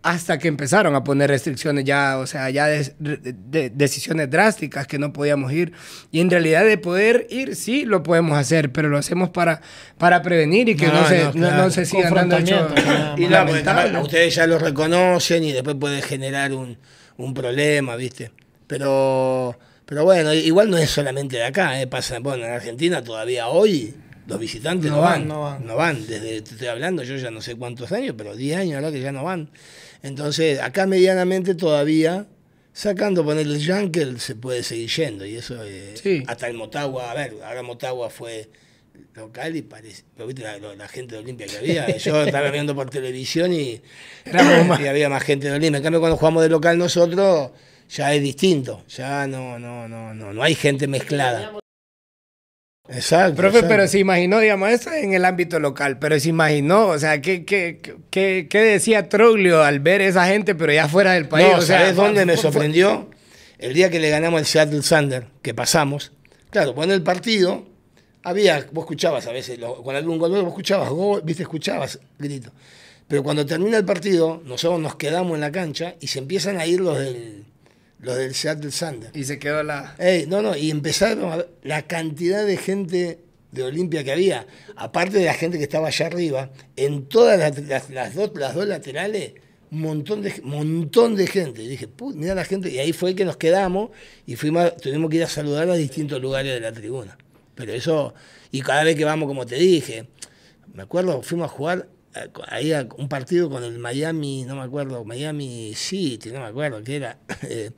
hasta que empezaron a poner restricciones ya, o sea, ya de, de- decisiones drásticas que no podíamos ir. Y en realidad de poder ir, sí lo podemos hacer, pero lo hacemos para, para prevenir y que no, No, se, no, no, claro. no se sigan dando hechos Y ustedes ya lo reconocen y después puede generar un, un problema, ¿viste? Pero, pero bueno, igual no es solamente de acá, ¿eh? pasa, bueno, en Argentina todavía hoy los visitantes no, No van, van, no van. no van, desde, te estoy hablando, yo ya no sé cuántos años, pero 10 años ahora que ya no van. Entonces, acá medianamente todavía, sacando poner el Yankel, se puede seguir yendo, y eso, eh, Sí. hasta el Motagua, a ver, ahora Motagua fue local y parece, ¿lo viste la, gente de Olimpia que había? Yo estaba viendo por televisión y, y había más gente de Olimpia. En cambio, cuando jugamos de local nosotros, ya es distinto, ya no, no, no, no, no hay gente mezclada. Exacto. Profe, exacto. pero se imaginó, digamos, eso en el ámbito local, pero se imaginó, o sea, ¿qué, qué, qué, qué decía Troglio al ver esa gente, pero ya fuera del país? No, o sea, ¿sabes dónde me sorprendió? El día que le ganamos al Seattle Thunder, que pasamos. Claro, cuando el partido, había, vos escuchabas a veces, lo- cuando algún gol, vos escuchabas, gol, viste, escuchabas grito. Pero cuando termina el partido, nosotros nos quedamos en la cancha y se empiezan a ir los del, los del Seattle Thunder. Y se quedó la... Ey, no, no, y empezaron a ver la cantidad de gente de Olimpia que había, aparte de la gente que estaba allá arriba, en todas las, las- las dos, las dos laterales, un montón de, montón de gente. Y dije, "Put, mira la gente, y ahí fue que nos quedamos y fuimos, tuvimos que ir a saludar a distintos lugares de la tribuna. Pero eso, y cada vez que vamos, como te dije, me acuerdo, fuimos a jugar eh, ahí a un partido con el Miami, no me acuerdo, Miami City, no me acuerdo, que era eh,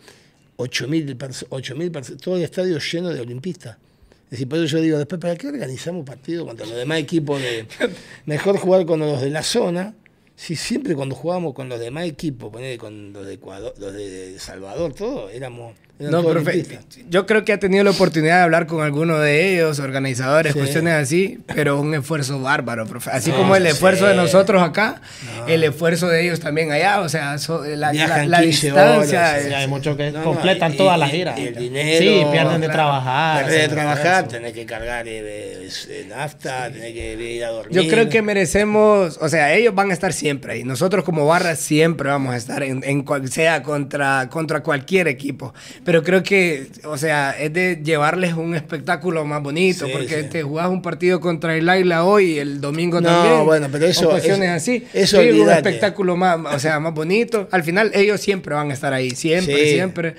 8.000 personas, todo el estadio lleno de olimpistas. Es decir, por eso yo digo, después, ¿para qué organizamos partidos contra los demás equipos de... Mejor jugar con los de la zona, si siempre cuando jugábamos con los demás equipos, con los de Ecuador, los de Salvador, todo, éramos... No, profe, yo creo que ha tenido la oportunidad de hablar con alguno de ellos, organizadores, Sí. cuestiones así, pero un esfuerzo bárbaro, profe. Así No, como el esfuerzo de sí. nosotros acá, el esfuerzo de ellos también allá, o sea, so- la, la- la 15 distancia. horas, es- sí, hay muchos que No, no, completan y- toda y- la gira. y el dinero, Sí, pierden de claro. trabajar. Tenés de trabajar, tenés que cargar eh, eh, nafta, tenés que ir a dormir. Yo creo que merecemos, o sea, ellos van a estar siempre ahí. Nosotros como barra siempre vamos a estar en, en cual sea contra, contra cualquier equipo. Pero creo que, o sea, es de llevarles un espectáculo más bonito, Sí, porque sí. te jugás un partido contra el Aila hoy y el domingo No, también. bueno, pero eso- O cuestiones eso- así. eso Sí, un espectáculo más, o sea, más bonito. Al final ellos siempre van a estar ahí, siempre, siempre.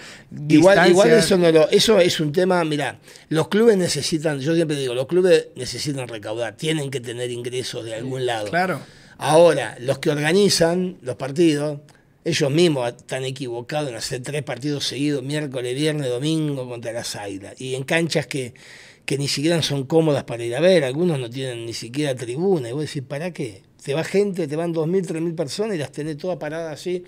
Igual, igual eso no lo, eso es un tema, mira, los clubes necesitan, yo siempre digo, los clubes necesitan recaudar, tienen que tener ingresos de algún lado. Claro. Ahora, los que organizan los partidos, ellos mismos están equivocados en hacer tres partidos seguidos, miércoles, viernes, domingo contra las Águilas. Y en canchas que, que ni siquiera son cómodas para ir a ver, algunos no tienen ni siquiera tribuna. Y vos decís, ¿para qué? Te va gente, te van 2.000, 3.000 personas y las tenés todas paradas así.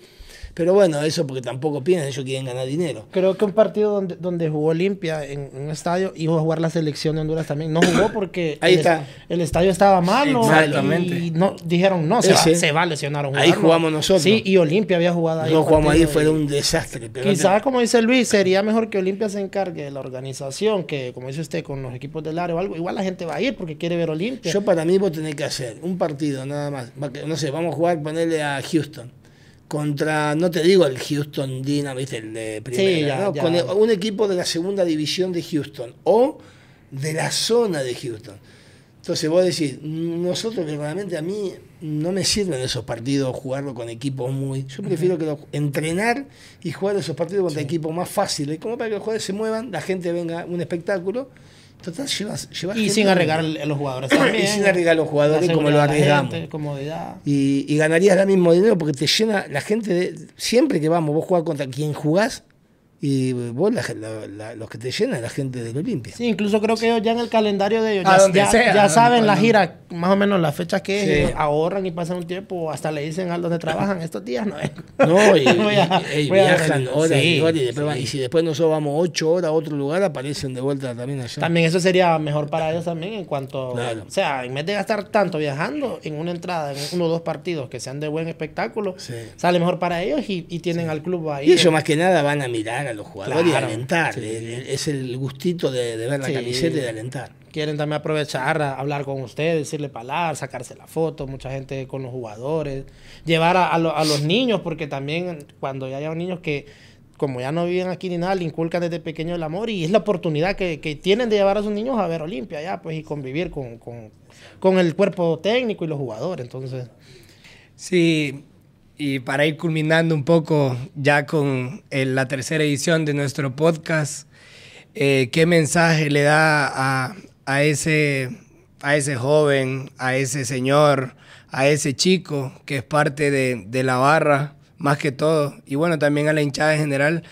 Pero bueno, eso porque tampoco piensan, ellos quieren ganar dinero. Creo que un partido donde, donde jugó Olimpia en, en un estadio iba a jugar la selección de Honduras también. No jugó porque Ahí el, está. el estadio estaba malo. Exactamente. Y no, dijeron, no, se, Ese. va, se va a lesionar un Ahí jugamos ¿no? nosotros. Sí, y Olimpia había jugado ahí. No jugamos ahí, fue un desastre. Pero Quizás, como dice Luis, sería mejor que Olimpia se encargue de la organización, que como dice usted, con los equipos del área o algo. Igual la gente va a ir porque quiere ver Olimpia. Yo para mí vos tenés que hacer un partido nada más. Va que- No sé, vamos a jugar, ponerle a Houston. Contra, no te digo el Houston Dynamo, ¿viste? El de primera, Sí, ya, ¿no? ya. Con el- un equipo de la segunda división de Houston o de la zona de Houston. Entonces vos decís, "Mm, nosotros verdaderamente a mí no me sirven esos partidos jugarlo con equipos muy... Yo prefiero que lo- entrenar y jugar esos partidos contra equipos más fáciles, como para que los jugadores se muevan, la gente venga, un espectáculo. Total, llevas, llevas y sin arriesgar a los jugadores también. Y sin arriesgar a los jugadores como lo arriesgamos. gente, comodidad. Y, y ganarías el mismo dinero porque te llena la gente de. Siempre que vamos, vos jugás contra quien jugás y vos la- la- la- los que te llenan es la gente del Olimpia. Sí, incluso creo que ellos ya en el calendario de ellos A ya, donde ya- sea, ya a saben la gira, más o menos las fechas que es, Sí. ellos ahorran y pasan un tiempo, hasta le dicen al donde trabajan estos días, no es. No, y, Voy a- y- y voy a viajan horas y horas y, después sí. van- y si después nosotros vamos ocho horas a otro lugar, aparecen de vuelta también allá. También eso sería mejor para ellos también en cuanto, Claro. o sea, en vez de gastar tanto viajando en una entrada, en uno o dos partidos que sean de buen espectáculo, Sí. sale mejor para ellos y, y tienen al club ahí. Y ellos más que nada van a mirar a los jugadores y alentar. sí. Es el gustito de, de ver la Sí. camiseta y de alentar. quieren también aprovechar a hablar con usted, decirle palabras, sacarse la foto, mucha gente con los jugadores, llevar a, a lo- a los niños, porque también cuando ya hay niños que como ya no viven aquí ni nada, le inculcan desde pequeño el amor y es la oportunidad que, que tienen de llevar a sus niños a ver Olimpia ya, pues, y convivir con, con, con el cuerpo técnico y los jugadores, entonces... Sí, y para ir culminando un poco ya con eh, la tercera edición de nuestro podcast, eh, ¿qué mensaje le da a, a ese, a ese joven, a ese señor, a ese chico que es parte de, de la barra, más que todo? Y bueno, también a la hinchada en general,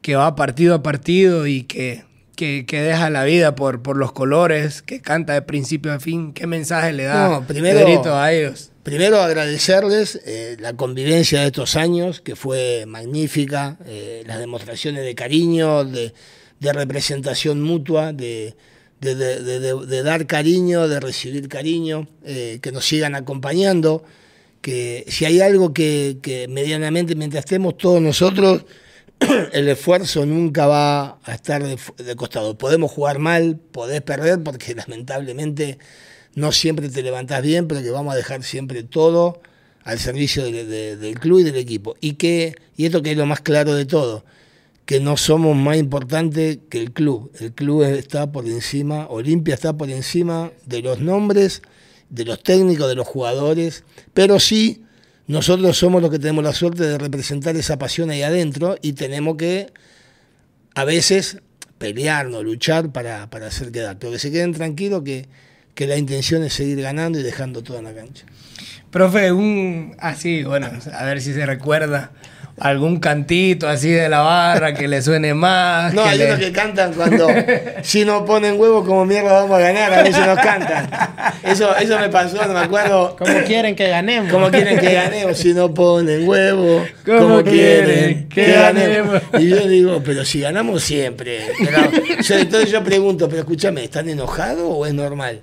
que va partido a partido y que, que, que deja la vida por, por los colores, que canta de principio a fin. ¿Qué mensaje le da No, primero- Pedrito a ellos? Primero agradecerles eh, la convivencia de estos años, que fue magnífica, eh, las demostraciones de cariño, de, representación mutua, de, dar cariño, de recibir cariño, eh, que nos sigan acompañando, que si hay algo que, medianamente, mientras estemos todos nosotros, el esfuerzo nunca va a estar de, de costado. Podemos jugar mal, podés perder, porque lamentablemente no siempre te levantás bien, pero que vamos a dejar siempre todo al servicio de- de- del club y del equipo. Y, que, y esto que es lo más claro de todo, que no somos más importantes que el club. El club está por encima, Olimpia está por encima de los nombres, de los técnicos, de los jugadores, pero sí nosotros somos los que tenemos la suerte de representar esa pasión ahí adentro y tenemos que a veces pelearnos, luchar para, para hacer quedar. Pero que se queden tranquilos que, que la intención es seguir ganando y dejando todo en la cancha. Profe, un así, bueno, a ver si se recuerda algún cantito así de la barra que le suene más. No, que hay le- unos que cantan cuando si no ponen huevo como mierda vamos a ganar, a veces nos cantan. Eso, eso me pasó, no me acuerdo. ¿Cómo quieren que ganemos? ¿Cómo quieren que ganemos si no ponen huevo? ¿Cómo ¿Cómo quieren quieren que que ganemos? ganemos? Y yo digo, pero si ganamos siempre. Pero, yo- entonces yo pregunto, pero escúchame, ¿están enojados o es normal?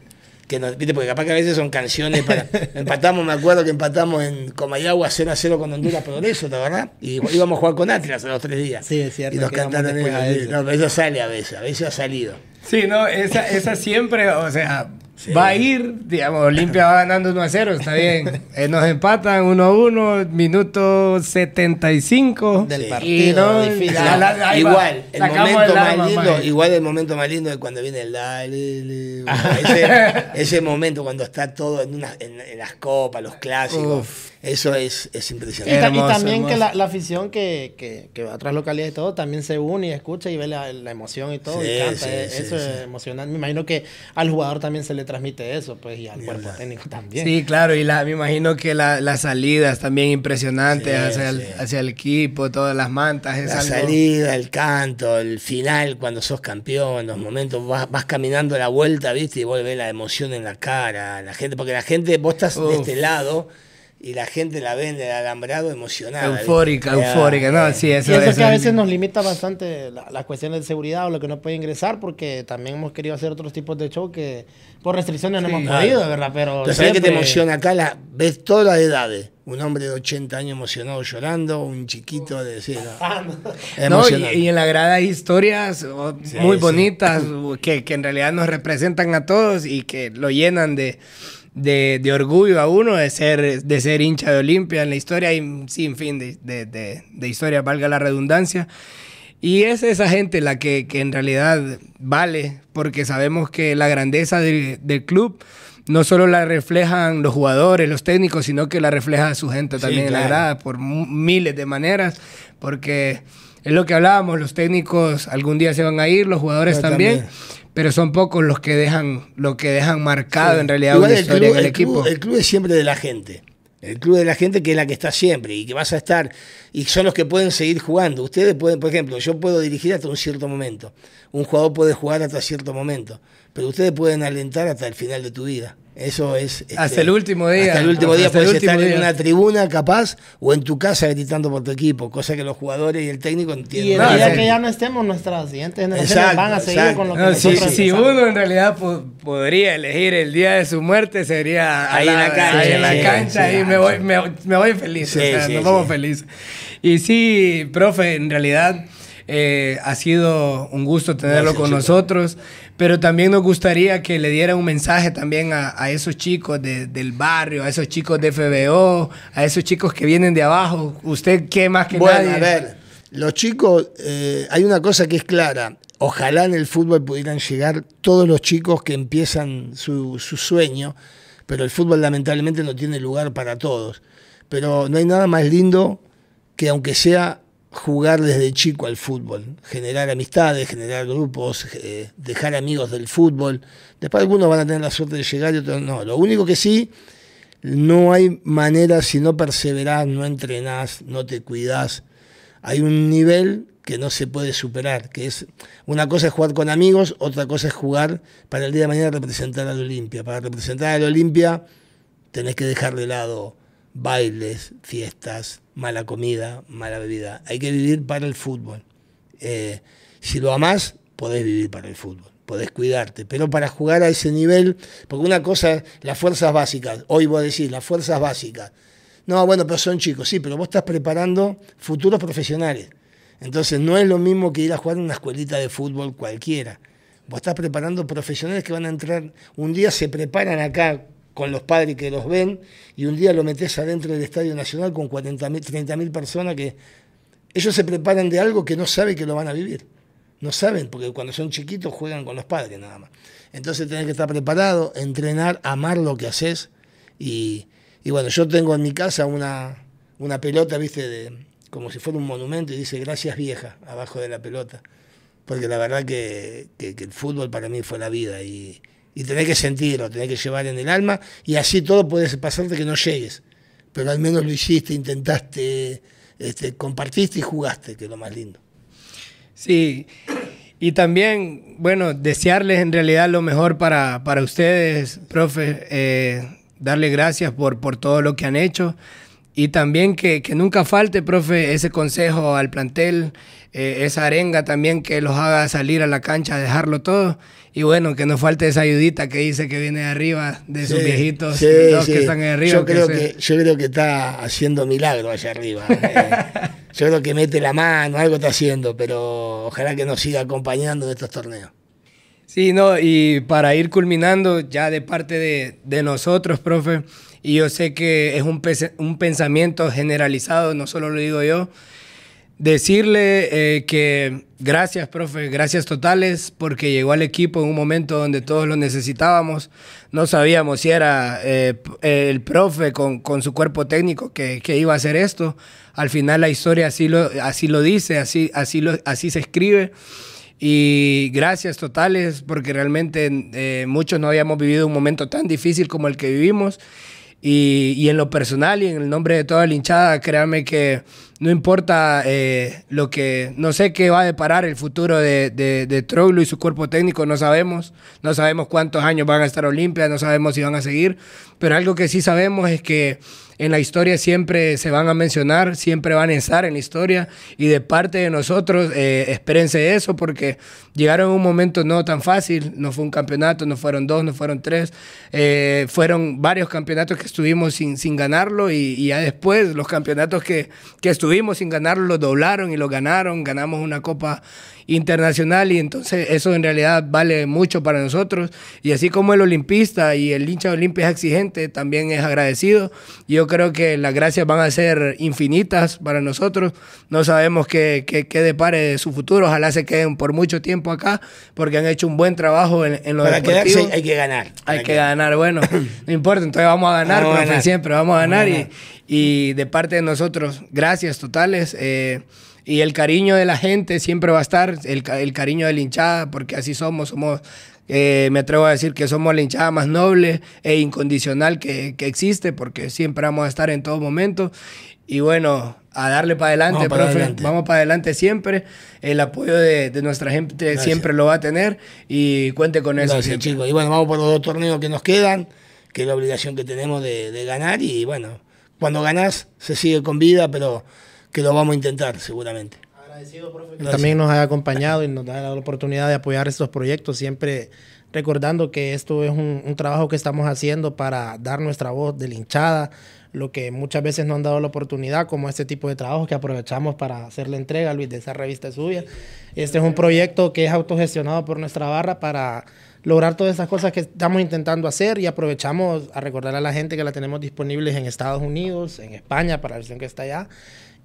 Que no, ¿viste? Porque capaz que a veces son canciones para. Empatamos, me acuerdo que empatamos en Comayagua 0 a 0 con Honduras Progreso, ¿te verdad? Y íbamos a jugar con Atlas a los tres días. Sí, es cierto, Y nos cantaron eso. eso. No, pero eso sale a veces, a veces ha salido. Sí, no, esa, esa siempre, o sea, va a ir, digamos, Olimpia va ganando 1 a 0, está bien. Eh, nos empatan 1 a 1, minuto 75. Del Y partido, no, difícil. la- la- va, igual, el momento el más lindo, igual el momento más lindo es cuando viene el dale, le- ese, ese momento cuando está todo en, una- en, en las copas, los clásicos, Uf. eso es, es Y, impresionante. y Hermoso, también que hermoso. la, la afición que, que, que va a otras localidades y todo también se une y escucha y ve la, la emoción y todo Sí, y canta. sí, Eh, sí, eso sí. es emocionante. Me imagino que al jugador también se le transmite eso, pues, y al cuerpo técnico también. Sí, claro, y la, me imagino que la- las salidas también impresionantes Sí, hacia, el, hacia el equipo, todas las mantas. Es La algo- salida, el canto, el final, cuando sos campeón, los momentos, vas, vas caminando la vuelta, ¿viste? Y vos ves la emoción en la cara, la gente, porque la gente, vos estás de este lado y la gente la ve en el alambrado emocionada. Eufórica, eufórica, no, sí, Y eso, eso, eso que a es- veces nos limita bastante la- las cuestiones de seguridad o lo que no puede ingresar, porque también hemos querido hacer otros tipos de show que por restricciones no hemos Claro. podido, ¿verdad? Pero, Pero ¿sabés qué te emociona acá? La, ves todas las edades. Un hombre de 80 años emocionado llorando, un chiquito de... Sí, no. Ah, no. No, y, y en la grada hay historias oh, Sí, muy sí. bonitas que, que en realidad nos representan a todos y que lo llenan de, de, de orgullo a uno de ser, de ser hincha de Olimpia. En la historia hay un sinfín de, de, de, de historias, valga la redundancia. Y es esa gente la que, que en realidad vale, porque sabemos que la grandeza del- del club no solo la reflejan los jugadores, los técnicos, sino que la refleja su gente Sí, también en la claro. grada por miles de maneras, porque es lo que hablábamos, los técnicos algún día se van a ir, los jugadores también, también. Pero son pocos los que dejan, lo que dejan marcado en realidad Igual una el historia club, en el, el equipo. club- el club es siempre de la gente. El club de la gente que es la que está siempre y que vas a estar. Y son los que pueden seguir jugando. Ustedes pueden, por ejemplo, yo puedo dirigir hasta un cierto momento. Un jugador puede jugar hasta cierto momento. Pero ustedes pueden alentar hasta el final de tu vida. Eso es. este, Hasta el último día. Hasta el último día el puedes estar en una tribuna capaz o en tu casa gritando por tu equipo, cosa que los jugadores y el técnico Y entienden. el No, día que ya no estemos, nuestras siguientes generaciones van a seguir exacto. con lo que No, si, si uno en realidad po- podría elegir el día de su muerte, sería Ahí en la cancha, ahí en la cancha, sí. y me voy, me, me voy feliz, Sí, o sea, sí, nos vamos sí. felices. Y sí, profe, en realidad Eh, ha sido un gusto tenerlo con nosotros, pero también nos gustaría que le diera un mensaje también a, esos chicos del barrio, a esos chicos de FBO, a esos chicos que vienen de abajo. ¿Usted qué más que bueno, nadie? a ver, los chicos, eh, hay una cosa que es clara. Ojalá en el fútbol pudieran llegar todos los chicos que empiezan su, su sueño, pero el fútbol lamentablemente no tiene lugar para todos. Pero no hay nada más lindo que aunque sea jugar desde chico al fútbol, generar amistades, generar grupos, eh, dejar amigos del fútbol. Después algunos van a tener la suerte de llegar y otros no. Lo único que sí, no hay manera si no perseverás, no entrenás, no te cuidás. Hay un nivel que no se puede superar, que es una cosa es jugar con amigos, otra cosa es jugar para el día de mañana representar a la Olimpia. Para representar a la Olimpia tenés que dejar de lado bailes, fiestas, mala comida, mala bebida. Hay que vivir para el fútbol. Eh, si lo amás, podés vivir para el fútbol, podés cuidarte, pero para jugar a ese nivel, porque una cosa, las fuerzas básicas, hoy voy a decir, las fuerzas básicas. No, bueno, pero son chicos, sí, pero vos estás preparando futuros profesionales. Entonces no es lo mismo que ir a jugar en una escuelita de fútbol cualquiera. Vos estás preparando profesionales que van a entrar, un día se preparan acá con los padres que los ven, y un día lo metes adentro del Estadio Nacional con 40.000, 30.000 personas que ellos se preparan de algo que no saben que lo van a vivir. No saben, porque cuando son chiquitos juegan con los padres nada más. Entonces tenés que estar preparado, entrenar, amar lo que haces. Y, bueno, yo tengo en mi casa una, una pelota, viste, de, como si fuera un monumento, y dice gracias vieja abajo de la pelota. Porque la verdad que, que el fútbol para mí fue la vida. Y, y tenés que sentirlo, tenés que llevar en el alma y así todo puede pasarte que no llegues, pero al menos lo hiciste, intentaste, este, compartiste y jugaste, que es lo más lindo. Sí, y también, bueno, desearles en realidad lo mejor para, para ustedes, profe, eh, darle gracias por, por todo lo que han hecho. Y también que, que nunca falte, profe, ese consejo al plantel, eh, esa arenga también que los haga salir a la cancha, dejarlo todo y bueno, que no falte esa ayudita que dice que viene de arriba, de sus viejitos, los que están ahí arriba. Yo creo que, yo creo que está haciendo milagro allá arriba. Eh. yo creo que mete la mano, algo está haciendo, pero ojalá que nos siga acompañando en estos torneos. Sí, no, y para ir culminando ya de parte de, de nosotros, profe, y yo sé que es un, un pensamiento generalizado, no solo lo digo yo, Decirle eh, que gracias, profe, gracias totales, porque llegó al equipo en un momento donde todos lo necesitábamos. No sabíamos si era eh, el profe con, con, su cuerpo técnico que, que, iba a hacer esto. Al final la historia así lo, así lo dice, así, así, lo, así se escribe. Y gracias totales, porque realmente eh, muchos no habíamos vivido un momento tan difícil como el que vivimos. Y, y en lo personal y en el nombre de toda la hinchada, créanme que no importa eh, lo que, no sé qué va a deparar el futuro de, de, de Troglio y su cuerpo técnico, no sabemos, no sabemos cuántos años van a estar Olimpia, no sabemos si van a seguir, pero algo que sí sabemos es que en la historia siempre se van a mencionar, siempre van a estar en la historia y de parte de nosotros, eh, espérense eso porque llegaron un momento no tan fácil, no fue un campeonato, no fueron dos, no fueron tres, eh, fueron varios campeonatos que estuvimos sin, sin ganarlo y, y, ya después los campeonatos que, que estuvimos sin ganarlo los doblaron y los ganaron, ganamos una copa internacional y entonces eso en realidad vale mucho para nosotros y así como el olimpista y el hincha de Olimpia es exigente, también es agradecido. Yo creo que las gracias van a ser infinitas para nosotros. No sabemos qué, qué, qué depare su futuro. Ojalá se queden por mucho tiempo acá porque han hecho un buen trabajo en, en lo Para quedarse hay que ganar. Hay que, ganar. Bueno, no importa, entonces vamos a ganar, siempre vamos a ganar, Y, y de parte de nosotros, gracias totales. Eh, y el cariño de la gente siempre va a estar, el, el cariño de la hinchada, porque así somos, somos, eh, me atrevo a decir que somos la hinchada más noble e incondicional que, que, existe, porque siempre vamos a estar en todo momento. Y bueno, a darle para adelante, vamos profe, para adelante. vamos para adelante siempre. El apoyo de, de nuestra gente Gracias. siempre lo va a tener y cuente con eso. Gracias, chicos. Y bueno, vamos por los dos torneos que nos quedan, que es la obligación que tenemos de, de ganar. Y bueno, cuando ganás se sigue con vida, pero que lo vamos a intentar seguramente. también nos haya acompañado y nos da la oportunidad de apoyar estos proyectos, siempre recordando que esto es un, un trabajo que estamos haciendo para dar nuestra voz de hinchada, lo que muchas veces no han dado la oportunidad, como este tipo de trabajos que aprovechamos para hacer la entrega, Luis, de esa revista suya. Este es un proyecto que es autogestionado por nuestra barra para lograr todas esas cosas que estamos intentando hacer y aprovechamos a recordar a la gente que la tenemos disponibles en Estados Unidos, en España, para la versión que está allá.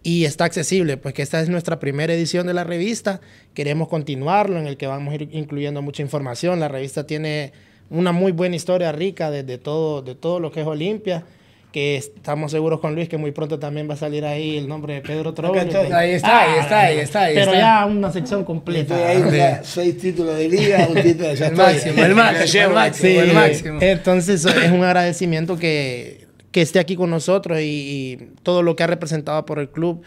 Y está accesible, pues que esta es nuestra primera edición de la revista. Queremos continuarlo, en el que vamos a ir incluyendo mucha información. La revista tiene una muy buena historia rica de, de todo, de todo lo que es Olimpia que estamos seguros con Luis que muy pronto también va a salir ahí el nombre de Pedro Troglio. Ahí está, ahí está, ahí está. Ahí pero está. ya una sección completa. Ahí, ya, seis títulos de liga, un título de El máximo, el máximo, el máximo, el máximo. Entonces es un agradecimiento que, que esté aquí con nosotros y, todo lo que ha representado por el club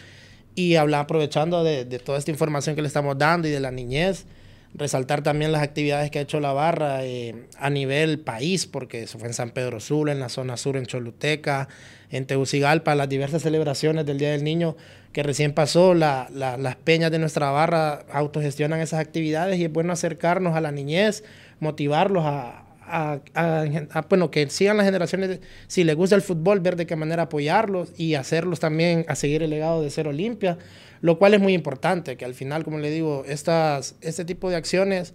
y hablar aprovechando de, toda esta información que le estamos dando y de la niñez. Resaltar también las actividades que ha hecho la barra eh, a nivel país, porque eso fue en San Pedro Sula, en la zona sur, en Choluteca, en Tegucigalpa, las diversas celebraciones del Día del Niño que recién pasó, la- la- las peñas de nuestra barra autogestionan esas actividades y es bueno acercarnos a la niñez, motivarlos a, a- bueno, que sigan las generaciones, si les gusta el fútbol, ver de qué manera apoyarlos y hacerlos también a seguir el legado de ser Olimpia, lo cual es muy importante, que al final, como le digo, estas, este tipo de acciones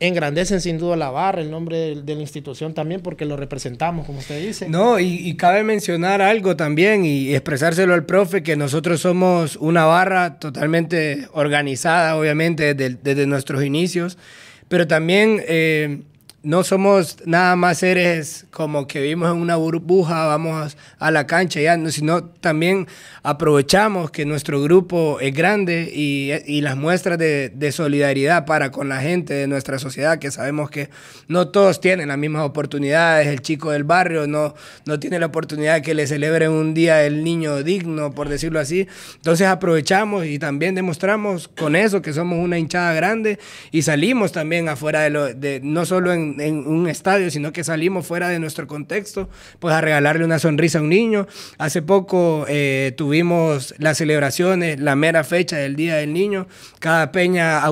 engrandecen sin duda la barra, el nombre de, la institución también, porque lo representamos, como usted dice. No, y, cabe mencionar algo también y expresárselo al profe, que nosotros somos una barra totalmente organizada, obviamente, desde, desde nuestros inicios, pero también eh, no somos nada más seres como que vivimos en una burbuja, vamos a la cancha ya, no, sino también aprovechamos que nuestro grupo es grande y, y las muestras de, de solidaridad para con la gente de nuestra sociedad, que sabemos que no todos tienen las mismas oportunidades, el chico del barrio no, no tiene la oportunidad de que le celebren un día el niño digno, por decirlo así. Entonces aprovechamos y también demostramos con eso que somos una hinchada grande y salimos también afuera de, lo, de no solo en, en un estadio, sino que salimos fuera de nuestro contexto, pues a regalarle una sonrisa a un niño. Hace poco eh, tuvimos las celebraciones, la mera fecha del Día del Niño. Cada peña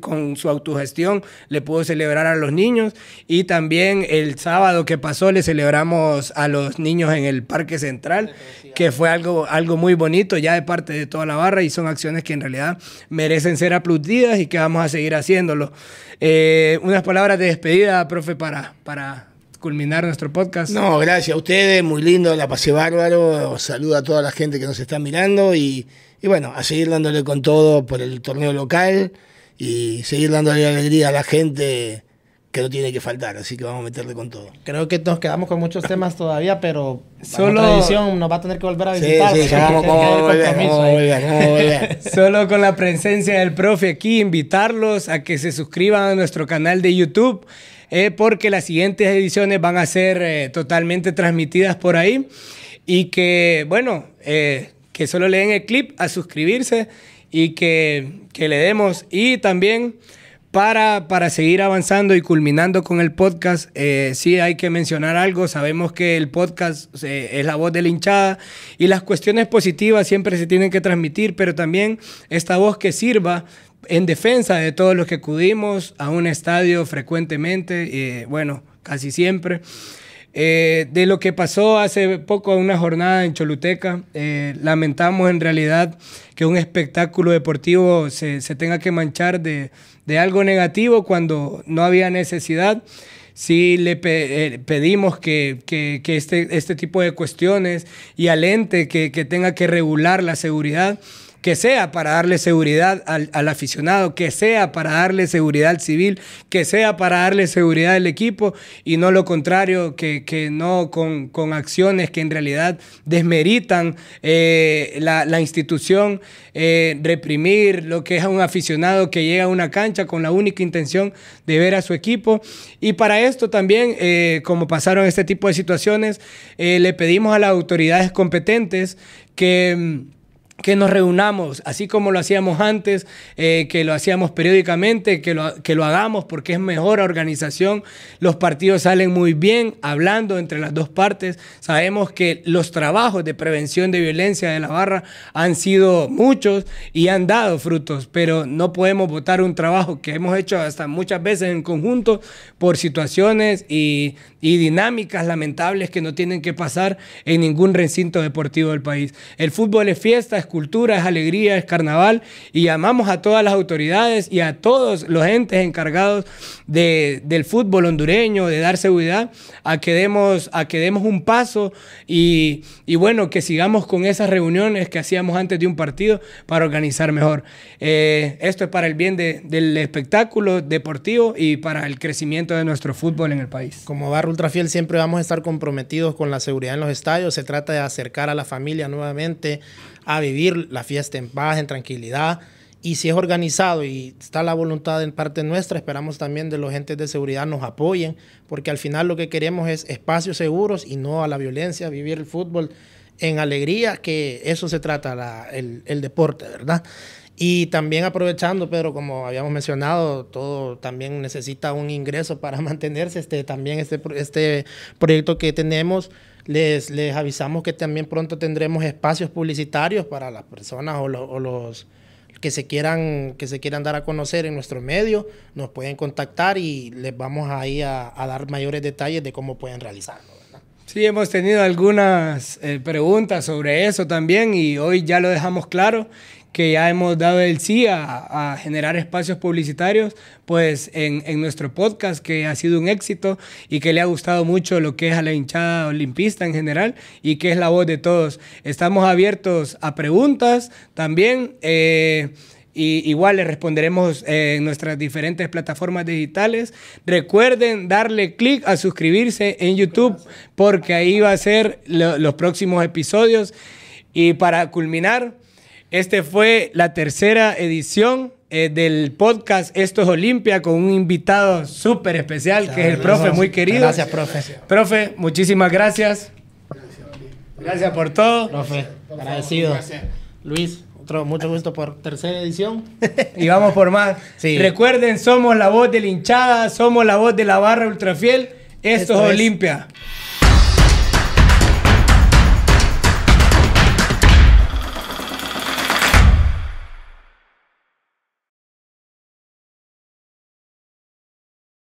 con su autogestión le pudo celebrar a los niños. Y también el sábado que pasó le celebramos a los niños en el Parque Central, que fue algo, algo muy bonito ya de parte de toda la barra y son acciones que en realidad merecen ser aplaudidas y que vamos a seguir haciéndolo. Eh, unas palabras de despedida, profe, para, para culminar nuestro podcast. No, gracias a ustedes, muy lindo, la pasé bárbaro. Saludo a toda la gente que nos está mirando y, y bueno, a seguir dándole con todo por el torneo local y seguir dándole alegría a la gente que no tiene que faltar, así que vamos a meterle con todo. Creo que nos quedamos con muchos temas todavía, pero Solo- la edición nos va a tener que volver a Sí, visitar. sí, vamos, vamos volver. Solo con la presencia del profe aquí, invitarlos a que se suscriban a nuestro canal de YouTube, eh, porque las siguientes ediciones van a ser eh, totalmente transmitidas por ahí. Y que, bueno, eh, que solo le den el clip a suscribirse y que, que le demos. Y también para, para seguir avanzando y culminando con el podcast, eh, sí hay que mencionar algo. Sabemos que el podcast eh, es la voz de la hinchada y las cuestiones positivas siempre se tienen que transmitir, pero también esta voz que sirva en defensa de todos los que acudimos a un estadio frecuentemente, eh, bueno, casi siempre. Eh, de lo que pasó hace poco una jornada en Choluteca, eh, lamentamos en realidad que un espectáculo deportivo se, se tenga que manchar de, de algo negativo cuando no había necesidad. Sí le pe- eh, pedimos que, que- que este, este tipo de cuestiones y al ente que, que tenga que regular la seguridad, que sea para darle seguridad al, aficionado, que sea para darle seguridad al civil, que sea para darle seguridad al equipo y no lo contrario, que, no con, acciones que en realidad desmeritan eh, la, institución, eh, reprimir lo que es a un aficionado que llega a una cancha con la única intención de ver a su equipo. Y para esto también, eh, como pasaron este tipo de situaciones, le pedimos a las autoridades competentes que... que nos reunamos, así como lo hacíamos antes, eh, que lo hacíamos periódicamente, que lo, que lo hagamos porque es mejor organización. Los partidos salen muy bien, hablando entre las dos partes. Sabemos que los trabajos de prevención de violencia de la barra han sido muchos y han dado frutos, pero no podemos votar un trabajo que hemos hecho hasta muchas veces en conjunto por situaciones y, y dinámicas lamentables que no tienen que pasar en ningún recinto deportivo del país. El fútbol es fiesta, es cultura, es alegría, es carnaval y llamamos a todas las autoridades y a todos los entes encargados de, del fútbol hondureño, de dar seguridad, a que demos, a que demos un paso y, y bueno, que sigamos con esas reuniones que hacíamos antes de un partido para organizar mejor. Eh, esto es para el bien de, del espectáculo deportivo y para el crecimiento de nuestro fútbol en el país. Como Barro Ultrafiel siempre vamos a estar comprometidos con la seguridad en los estadios. Se trata de acercar a la familia nuevamente a vivir la fiesta en paz, en tranquilidad. Y si es organizado y está la voluntad en parte nuestra, esperamos también de los entes de seguridad nos apoyen, porque al final lo que queremos es espacios seguros y no a la violencia, vivir el fútbol en alegría, que eso se trata la, el, el deporte, ¿verdad? Y también aprovechando, Pedro, como habíamos mencionado, todo también necesita un ingreso para mantenerse. Este, también este, este proyecto que tenemos, les, les avisamos que también pronto tendremos espacios publicitarios para las personas o, lo, o los que se quieran que se quieran dar a conocer en nuestro medio, nos pueden contactar y les vamos ahí a, a dar mayores detalles de cómo pueden realizarlo. Sí, hemos tenido algunas eh, preguntas sobre eso también y hoy ya lo dejamos claro que ya hemos dado el sí a, generar espacios publicitarios, pues en, nuestro podcast, que ha sido un éxito y que le ha gustado mucho lo que es a la hinchada olimpista en general y que es la voz de todos. Estamos abiertos a preguntas también. Eh, y igual les responderemos eh, en nuestras diferentes plataformas digitales. Recuerden darle clic a suscribirse en YouTube porque ahí va a ser lo, los próximos episodios. Y para culminar, este fue la tercera edición eh, del podcast Esto es Olimpia con un invitado súper especial que es el profe muy querido. Gracias, profe. Profe, muchísimas gracias. Gracias por todo. Profe, agradecido. Gracias. Luis, otro, mucho gusto por tercera edición. y vamos por más. Sí. Recuerden, somos la voz de la hinchada, somos la voz de la barra ultrafiel. Esto, Esto es Olimpia. Es.